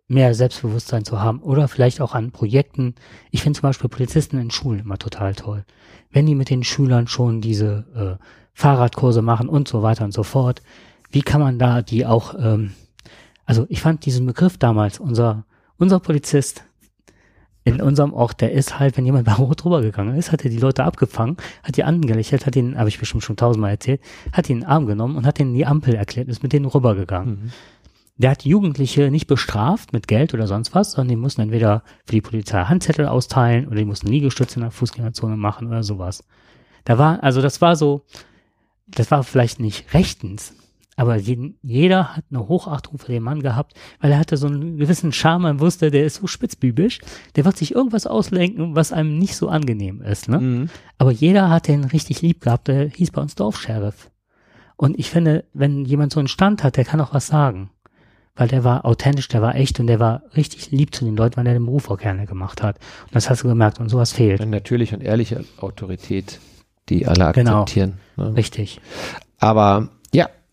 mehr Selbstbewusstsein zu haben oder vielleicht auch an Projekten. Ich finde zum Beispiel Polizisten in Schulen immer total toll. Wenn die mit den Schülern schon diese äh, Fahrradkurse machen und so weiter und so fort, wie kann man da die auch, ähm, also ich fand diesen Begriff damals, unser, unser Polizist in unserem Ort, der ist halt, wenn jemand bei Rot rübergegangen ist, hat er die Leute abgefangen, hat die angelächelt, hat den, habe ich bestimmt schon tausendmal erzählt, hat ihn in den Arm genommen und hat denen die Ampel erklärt, ist mit denen rübergegangen. Der hat Jugendliche nicht bestraft mit Geld oder sonst was, sondern die mussten entweder für die Polizei Handzettel austeilen oder die mussten Liegestütze in der Fußgängerzone machen oder sowas. Da war, also das war so, das war vielleicht nicht rechtens, aber jeder hat eine Hochachtung für den Mann gehabt, weil er hatte so einen gewissen Charme, man wusste, der ist so spitzbübisch, der wird sich irgendwas auslenken, was einem nicht so angenehm ist, ne? Mhm. Aber jeder hat den richtig lieb gehabt, der hieß bei uns Dorfscheriff. Und ich finde, wenn jemand so einen Stand hat, der kann auch was sagen. Weil der war authentisch, der war echt und der war richtig lieb zu den Leuten, weil er den Beruf auch gerne gemacht hat. Und das hast du gemerkt und sowas fehlt. Eine natürliche und ehrliche Autorität, die alle Genau. akzeptieren. Ne? Richtig. Aber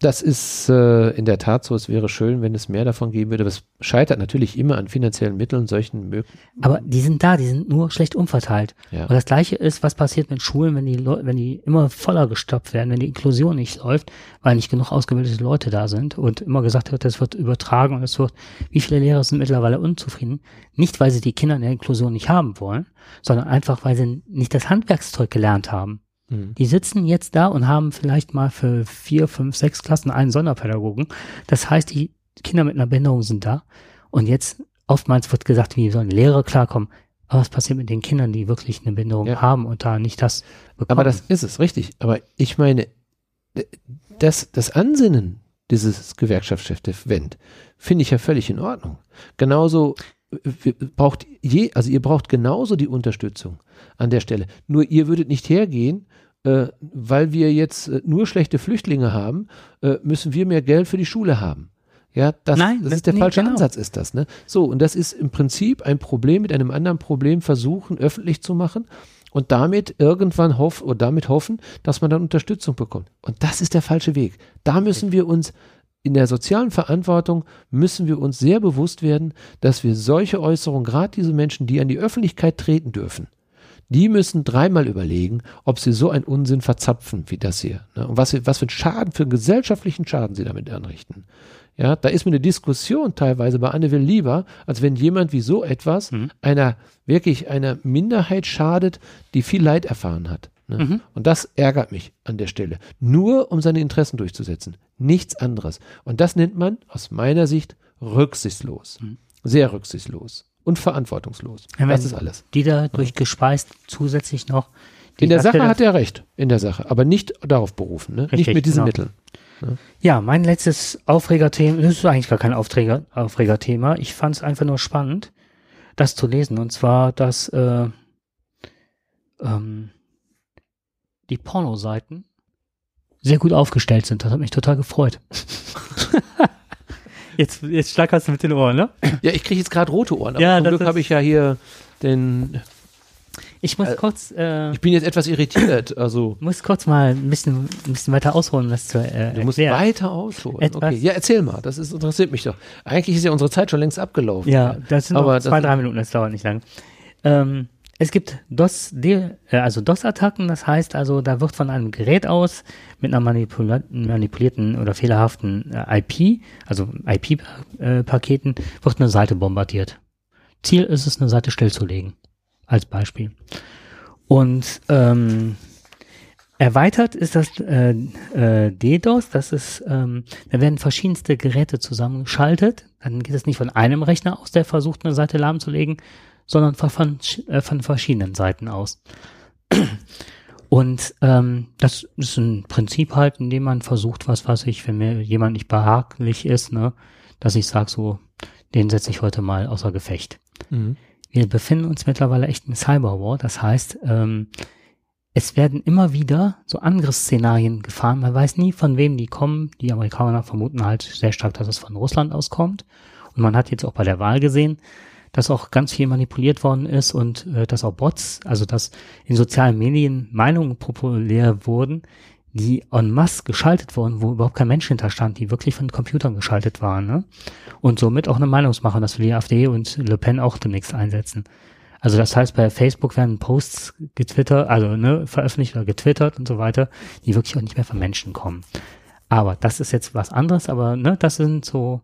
das ist äh, in der Tat so. Es wäre schön, wenn es mehr davon geben würde. Aber es scheitert natürlich immer an finanziellen Mitteln, solchen möglichen. Aber die sind da, die sind nur schlecht umverteilt. Ja. Und das Gleiche ist, was passiert mit Schulen, wenn die, wenn die immer voller gestopft werden, wenn die Inklusion nicht läuft, weil nicht genug ausgebildete Leute da sind und immer gesagt wird, es wird übertragen und es wird, wie viele Lehrer sind mittlerweile unzufrieden? Nicht, weil sie die Kinder in der Inklusion nicht haben wollen, sondern einfach, weil sie nicht das Handwerkszeug gelernt haben. Mhm. Die sitzen jetzt da und haben vielleicht mal für vier, fünf, sechs Klassen einen Sonderpädagogen. Das heißt, die Kinder mit einer Behinderung sind da. Und jetzt oftmals wird gesagt, wie sollen Lehrer klarkommen. Aber was passiert mit den Kindern, die wirklich eine Behinderung Ja. haben und da nicht das bekommen? Aber das ist es, richtig. Aber ich meine, das, das Ansinnen dieses Gewerkschaftschefs Wendt finde ich ja völlig in Ordnung. Genauso braucht je, also ihr braucht genauso die Unterstützung an der Stelle. Nur ihr würdet nicht hergehen, äh, weil wir jetzt äh, nur schlechte Flüchtlinge haben, äh, müssen wir mehr Geld für die Schule haben. Ja, das, Nein, das ist der nee, falsche genau. Ansatz, ist das, ne? So, und das ist im Prinzip ein Problem mit einem anderen Problem versuchen, öffentlich zu machen und damit irgendwann hoff, oder damit hoffen, dass man dann Unterstützung bekommt. Und das ist der falsche Weg. Da müssen wir uns in der sozialen Verantwortung müssen wir uns sehr bewusst werden, dass wir solche Äußerungen, gerade diese Menschen, die an die Öffentlichkeit treten dürfen, die müssen dreimal überlegen, ob sie so einen Unsinn verzapfen wie das hier. Ne? Und was, was für einen Schaden, für einen gesellschaftlichen Schaden sie damit anrichten. Ja, da ist mir eine Diskussion teilweise bei Anne Will lieber, als wenn jemand wie so etwas Mhm. einer wirklich einer Minderheit schadet, die viel Leid erfahren hat. Ne? Mhm. Und das ärgert mich an der Stelle. Nur um seine Interessen durchzusetzen. Nichts anderes. Und das nennt man aus meiner Sicht rücksichtslos. Mhm. Sehr rücksichtslos. Und verantwortungslos. Ja, das ist alles. Die dadurch gespeist zusätzlich noch. die In der Sache hat er recht. In der Sache. Aber nicht darauf berufen. Ne? nicht Richtig, mit diesen genau. Mitteln. Ja, mein letztes Aufregerthema, das ist eigentlich gar kein Aufregerthema. Ich fand es einfach nur spannend, das zu lesen. Und zwar, dass äh, ähm, die Pornoseiten sehr gut aufgestellt sind. Das hat mich total gefreut. jetzt, jetzt schlackerst du mit den Ohren, ne? Ja, ich kriege jetzt gerade rote Ohren. Aber Ja, zum Glück habe ich ja hier den. Ich muss Äh, kurz, äh, Ich bin jetzt etwas irritiert. Also, muss kurz mal ein bisschen, ein bisschen weiter ausholen, um das zu äh, du musst erklären. weiter ausholen. Etwas- Okay. Ja, erzähl mal. Das ist, interessiert mich doch. Eigentlich ist ja unsere Zeit schon längst abgelaufen. Ja, das sind Aber noch das- zwei, drei Minuten, das dauert nicht lang. Ähm, es gibt DOS, D- äh, also DOS-Attacken, das heißt also, da wird von einem Gerät aus mit einer manipulierten oder fehlerhaften äh, IP, also IP-Paketen, wird eine Seite bombardiert. Ziel ist es, eine Seite stillzulegen, als Beispiel. Und ähm, erweitert ist das äh, äh, DDoS, das ist, ähm, da werden verschiedenste Geräte zusammengeschaltet. Dann geht es nicht von einem Rechner aus, der versucht, eine Seite lahmzulegen, sondern von, von, äh, von verschiedenen Seiten aus. Und ähm, das ist ein Prinzip halt, in dem man versucht, was weiß ich, wenn mir jemand nicht behaglich ist, ne, dass ich sage so, den setze ich heute mal außer Gefecht Mhm. wir befinden uns mittlerweile echt in Cyberwar. Das heißt, ähm, es werden immer wieder so Angriffsszenarien gefahren. Man weiß nie, von wem die kommen. Die Amerikaner vermuten halt sehr stark, dass es von Russland auskommt. Und man hat jetzt auch bei der Wahl gesehen, dass auch ganz viel manipuliert worden ist und äh, dass auch Bots, also dass in sozialen Medien Meinungen populär wurden, die en masse geschaltet wurden, wo überhaupt kein Mensch hinterstand, die wirklich von Computern geschaltet waren. Ne? Und somit auch eine Meinungsmache, dass wir die AfD und Le Pen auch demnächst einsetzen. Also das heißt, bei Facebook werden Posts getwittert, also ne, veröffentlicht oder getwittert und so weiter, die wirklich auch nicht mehr von Menschen kommen. Aber das ist jetzt was anderes, aber ne, das sind so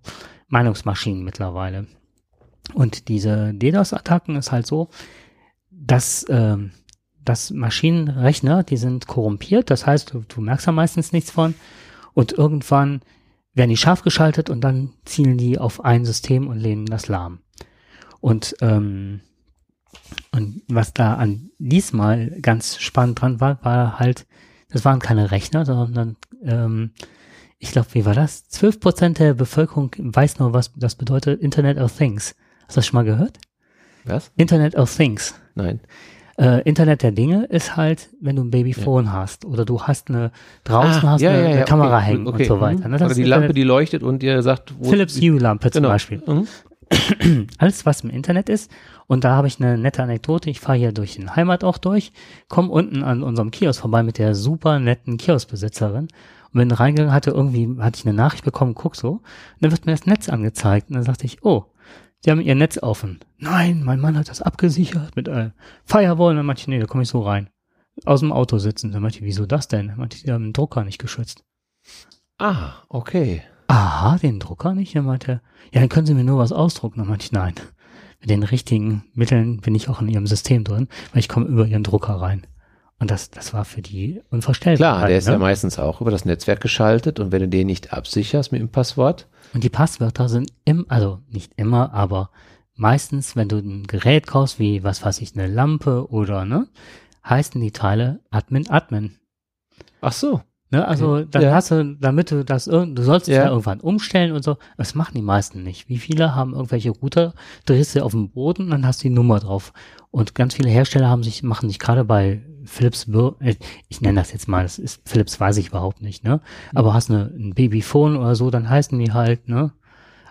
Meinungsmaschinen mittlerweile. Und diese DDoS-Attacken ist halt so, dass, ähm, dass Maschinenrechner, die sind korrumpiert, das heißt, du, du merkst da meistens nichts von und irgendwann werden die scharf geschaltet und dann zielen die auf ein System und lehnen das lahm. Und, ähm, und was da an diesmal ganz spannend dran war, war halt, das waren keine Rechner, sondern ähm, ich glaube, wie war das? 12 Prozent der Bevölkerung weiß nur, was das bedeutet Internet of Things. Hast du das schon mal gehört? Was? Internet of Things. Nein. Äh, Internet der Dinge ist halt, wenn du ein Babyphone hast oder du hast eine draußen Ah, hast ja, eine, ja, eine ja, Kamera okay, hängen okay. und so weiter. Mhm. Ne? Oder die Lampe, Internet- die leuchtet und ihr sagt, wo Philips Hue Lampe zum genau. Beispiel. Mhm. Alles, was im Internet ist. Und da habe ich eine nette Anekdote. Ich fahre hier durch den Heimatort durch, komme unten an unserem Kiosk vorbei mit der super netten Kioskbesitzerin. Und Und bin reingegangen, hatte irgendwie, hatte ich eine Nachricht bekommen, guck so, und dann wird mir das Netz angezeigt. Und dann sagte ich, oh, Sie haben Ihr Netz offen. Nein, mein Mann hat das abgesichert mit äh, Firewall. Und dann meinte ich, nee, da komme ich so rein. Aus dem Auto sitzen. Dann meinte ich, wieso das denn? Dann meinte ich, Sie haben den Drucker nicht geschützt. Ah, okay. Aha, den Drucker nicht? Dann meinte er, ja, dann können Sie mir nur was ausdrucken. Dann meinte ich, nein. Mit den richtigen Mitteln bin ich auch in Ihrem System drin, weil ich komme über Ihren Drucker rein. Und das, das war für die unvorstellbar. Klar, der ist ne? ja meistens auch über das Netzwerk geschaltet und wenn du den nicht absicherst mit dem Passwort, Und die Passwörter sind im, also nicht immer, aber meistens, wenn du ein Gerät kaufst, wie, was weiß ich, eine Lampe oder, ne, heißen die Teile Admin, Admin. ach so, Ne, also dann Ja. hast du, damit du das irgend, du sollst es Ja. ja irgendwann umstellen und so. Das machen die meisten nicht. Wie viele haben irgendwelche Router, drehst du auf den Boden, und dann hast du die Nummer drauf. Und ganz viele Hersteller haben sich, machen sich gerade bei Philips, äh, ich nenne das jetzt mal, das ist Philips, weiß ich überhaupt nicht, ne? Aber hast eine, ein Babyphone oder so, dann heißen die halt, ne?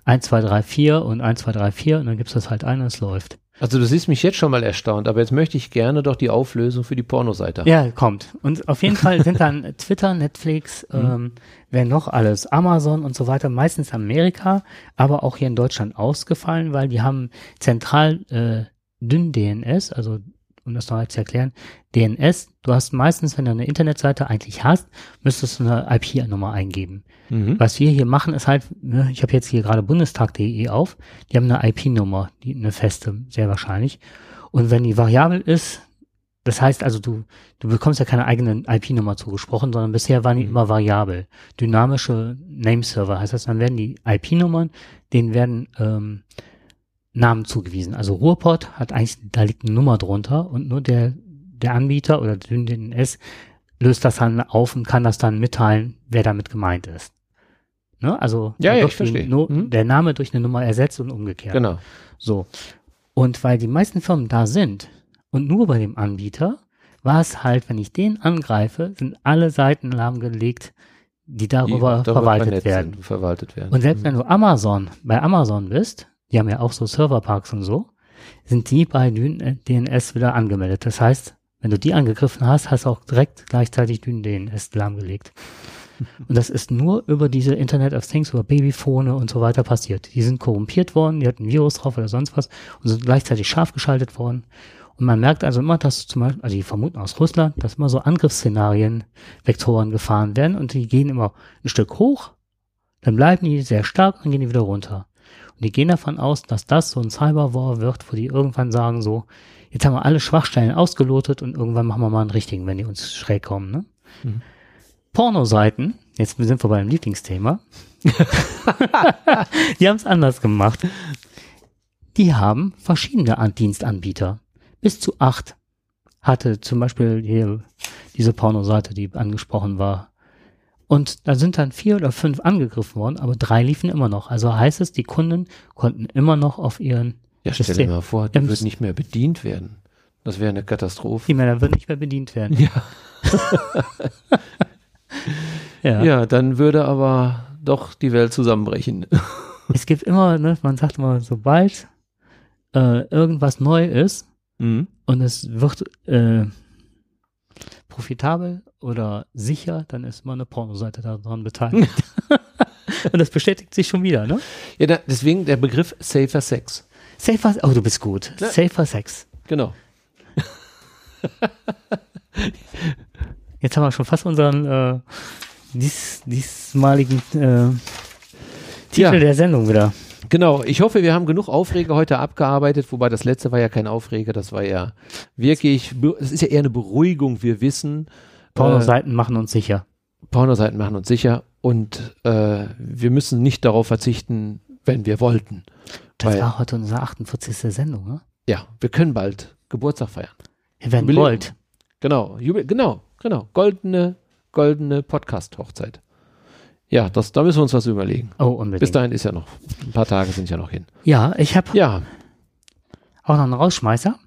1, 2, 3, 4 und 1, 2, 3, 4 und dann gibt's das halt ein und es läuft. also du siehst mich jetzt schon mal erstaunt, aber jetzt möchte ich gerne doch die Auflösung für die Pornoseite. haben. Ja, kommt. Und auf jeden Fall sind dann Twitter, Netflix, ähm, wer noch alles, Amazon und so weiter, meistens Amerika, aber auch hier in Deutschland ausgefallen, weil die haben zentral äh, dünn DNS, also um das noch zu erklären, DNS, du hast meistens, wenn du eine Internetseite eigentlich hast, müsstest du eine IP-Nummer eingeben. Mhm. Was wir hier machen, ist halt, ne, ich habe jetzt hier gerade bundestag.de auf, die haben eine IP-Nummer, die eine feste, sehr wahrscheinlich. Und wenn die variabel ist, das heißt also, du, du bekommst ja keine eigene IP-Nummer zugesprochen, sondern bisher waren die Mhm. immer variabel. Dynamische Nameserver heißt das, dann werden die IP-Nummern, denen werden ähm, Namen zugewiesen. Also Ruhrpott hat eigentlich, da liegt eine Nummer drunter und nur der, der Anbieter oder der DNS löst das dann auf und kann das dann mitteilen, wer damit gemeint ist. Ne? Also Ja, ja, No Mhm. der Name durch eine Nummer ersetzt und umgekehrt. Genau. So. Und weil die meisten Firmen da sind und nur bei dem Anbieter, war es halt, wenn ich den angreife, sind alle Seiten lahmgelegt, die darüber, Die verwaltet vernetzt werden. Verwaltet werden. Und selbst wenn du Amazon, bei Amazon bist, die haben ja auch so Serverparks und so, sind die bei DNS wieder angemeldet. Das heißt, wenn du die angegriffen hast, hast du auch direkt gleichzeitig DNS lahmgelegt. Und das ist nur über diese Internet of Things, über Babyphone und so weiter passiert. Die sind korrumpiert worden, die hatten ein Virus drauf oder sonst was und sind gleichzeitig scharf geschaltet worden. Und man merkt also immer, dass zum Beispiel, also die vermuten aus Russland, dass immer so Angriffsszenarien, Vektoren gefahren werden und die gehen immer ein Stück hoch, dann bleiben die sehr stark und dann gehen die wieder runter. Und die gehen davon aus, dass das so ein Cyberwar wird, wo die irgendwann sagen so, jetzt haben wir alle Schwachstellen ausgelotet und irgendwann machen wir mal einen richtigen, wenn die uns schräg kommen. Ne? Mhm. Pornoseiten, jetzt sind wir beim Lieblingsthema, die haben es anders gemacht. Die haben verschiedene An- Dienstanbieter. Bis zu acht hatte zum Beispiel hier diese Pornoseite, die angesprochen war. Und da sind dann vier oder fünf angegriffen worden, aber drei liefen immer noch. Also heißt es, die Kunden konnten immer noch auf ihren ja, stell dir System- mal vor, die wird nicht mehr bedient werden. Das wäre eine Katastrophe. Die Männer würden nicht mehr bedient werden. Ja. Ja. ja, dann würde aber doch die Welt zusammenbrechen. Es gibt immer, ne, man sagt immer, sobald äh, irgendwas neu ist Mhm. und es wird äh, profitabel oder sicher, dann ist immer eine Pornoseite daran beteiligt. und das bestätigt sich schon wieder, ne? Ja, da, deswegen der Begriff Safer Sex. Safer, oh, du bist gut. Ja. Safer Sex. Genau. Jetzt haben wir schon fast unseren äh, dies, diesmaligen äh, Titel Ja. der Sendung wieder. Genau, ich hoffe, wir haben genug Aufreger heute abgearbeitet, wobei das letzte war ja kein Aufreger, das war ja wirklich, es ist ja eher eine Beruhigung, wir wissen, Pornoseiten machen uns sicher. äh, Pornoseiten machen uns sicher und äh, wir müssen nicht darauf verzichten, wenn wir wollten. Das Weil- war heute unsere 48. Sendung, ne? Ja, wir können bald Geburtstag feiern. Wir werden Jubiläum. Gold. Genau, Jubil genau, genau, goldene, goldene Podcast-Hochzeit. Ja, das, da müssen wir uns was überlegen. Oh, unbedingt. Bis dahin ist ja noch, ein paar Tage sind ja noch hin. Ja, ich habe Ja, auch noch einen Rausschmeißer.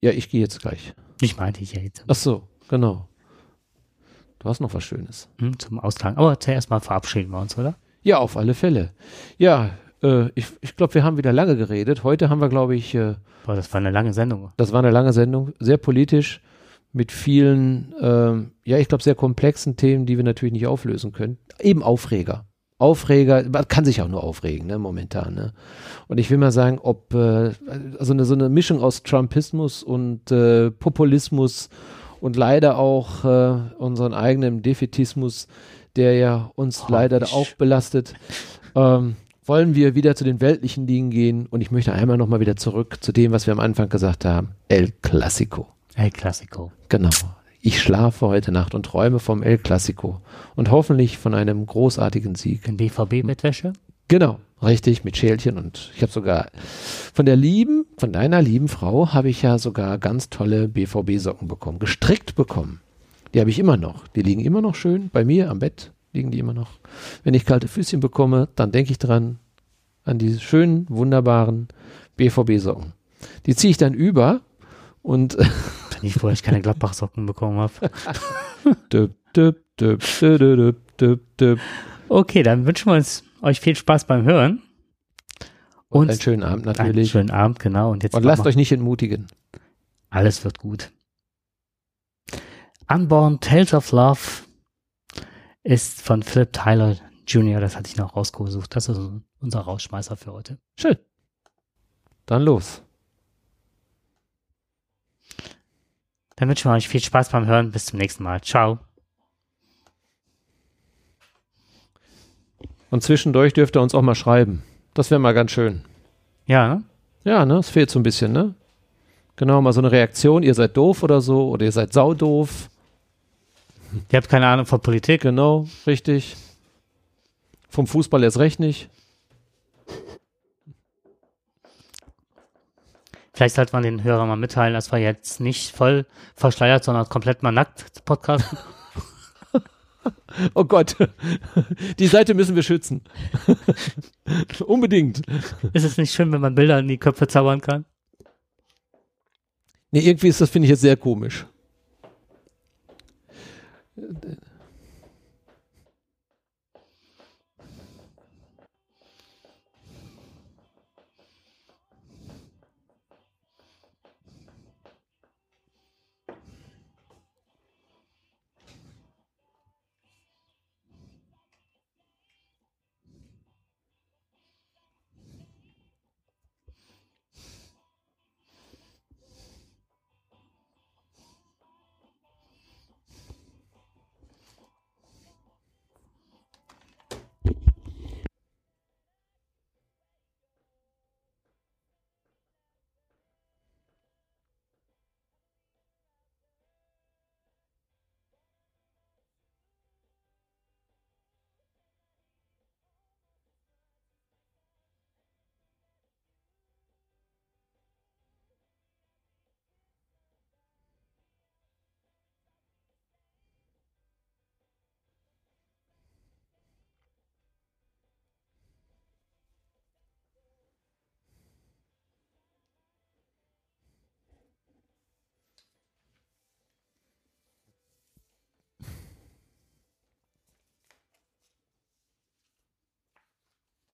ja, ich gehe jetzt gleich. Ich meinte ich ja jetzt Ach so, genau. Du hast noch was Schönes. hm, zum Ausklang. Aber zuerst mal verabschieden wir uns, oder? Ja, auf alle Fälle. Ja, äh, ich, ich glaube, wir haben wieder lange geredet. Heute haben wir, glaube ich, äh, Boah, das war eine lange Sendung. das war eine lange Sendung, sehr politisch. Mit vielen, ähm, ja, ich glaube, sehr komplexen Themen, die wir natürlich nicht auflösen können. Eben Aufreger. Aufreger, man kann sich auch nur aufregen, ne, momentan, ne. Und ich will mal sagen, ob, äh, also eine, so eine Mischung aus Trumpismus und äh, Populismus und leider auch äh, unseren eigenen Defetismus, der ja uns Oh, leider ich- auch belastet, ähm, wollen wir wieder zu den weltlichen Dingen gehen und ich möchte einmal nochmal wieder zurück zu dem, was wir am Anfang gesagt haben. El Clasico. El Clasico. Genau. Ich schlafe heute Nacht und träume vom El Clasico und hoffentlich von einem großartigen Sieg. In BVB-Bettwäsche? Genau, richtig, mit Schälchen und ich habe sogar von der lieben, von deiner lieben Frau habe ich ja sogar ganz tolle BVB-Socken bekommen, gestrickt bekommen. Die habe ich immer noch. Die liegen immer noch schön bei mir am Bett, liegen die immer noch. Wenn ich kalte Füßchen bekomme, dann denke ich dran an diese schönen, wunderbaren BVB-Socken. Die ziehe ich dann über und Wenn ich vorher keine Gladbach-Socken bekommen habe. Okay, dann wünschen wir uns euch viel Spaß beim Hören. und Und einen schönen Abend einen natürlich. schönen Abend, genau. Und jetzt Und lasst euch nicht entmutigen. Alles wird gut. Unborn Tales of Love ist von Philip Tyler Jr., das hatte ich noch rausgesucht. Das ist unser Rausschmeißer für heute. Schön. Dann los. Dann wünschen wir euch viel Spaß beim Hören. Bis zum nächsten Mal. Ciao. Und zwischendurch dürft ihr uns auch mal schreiben. Das wäre mal ganz schön. Ja, ne? Ja, ne? Es fehlt so ein bisschen, ne? Genau, mal so eine Reaktion. Ihr seid doof oder so. Oder ihr seid saudoof. Ihr habt keine Ahnung von Politik. Genau, richtig. Vom Fußball erst recht nicht. Vielleicht sollte man den Hörern mal mitteilen, dass wir jetzt nicht voll verschleiert, sondern komplett mal nackt podcasten. Oh Gott. Die Seite müssen wir schützen. Unbedingt. ist es nicht schön, wenn man Bilder in die Köpfe zaubern kann? Nee, irgendwie ist das, finde ich jetzt sehr komisch.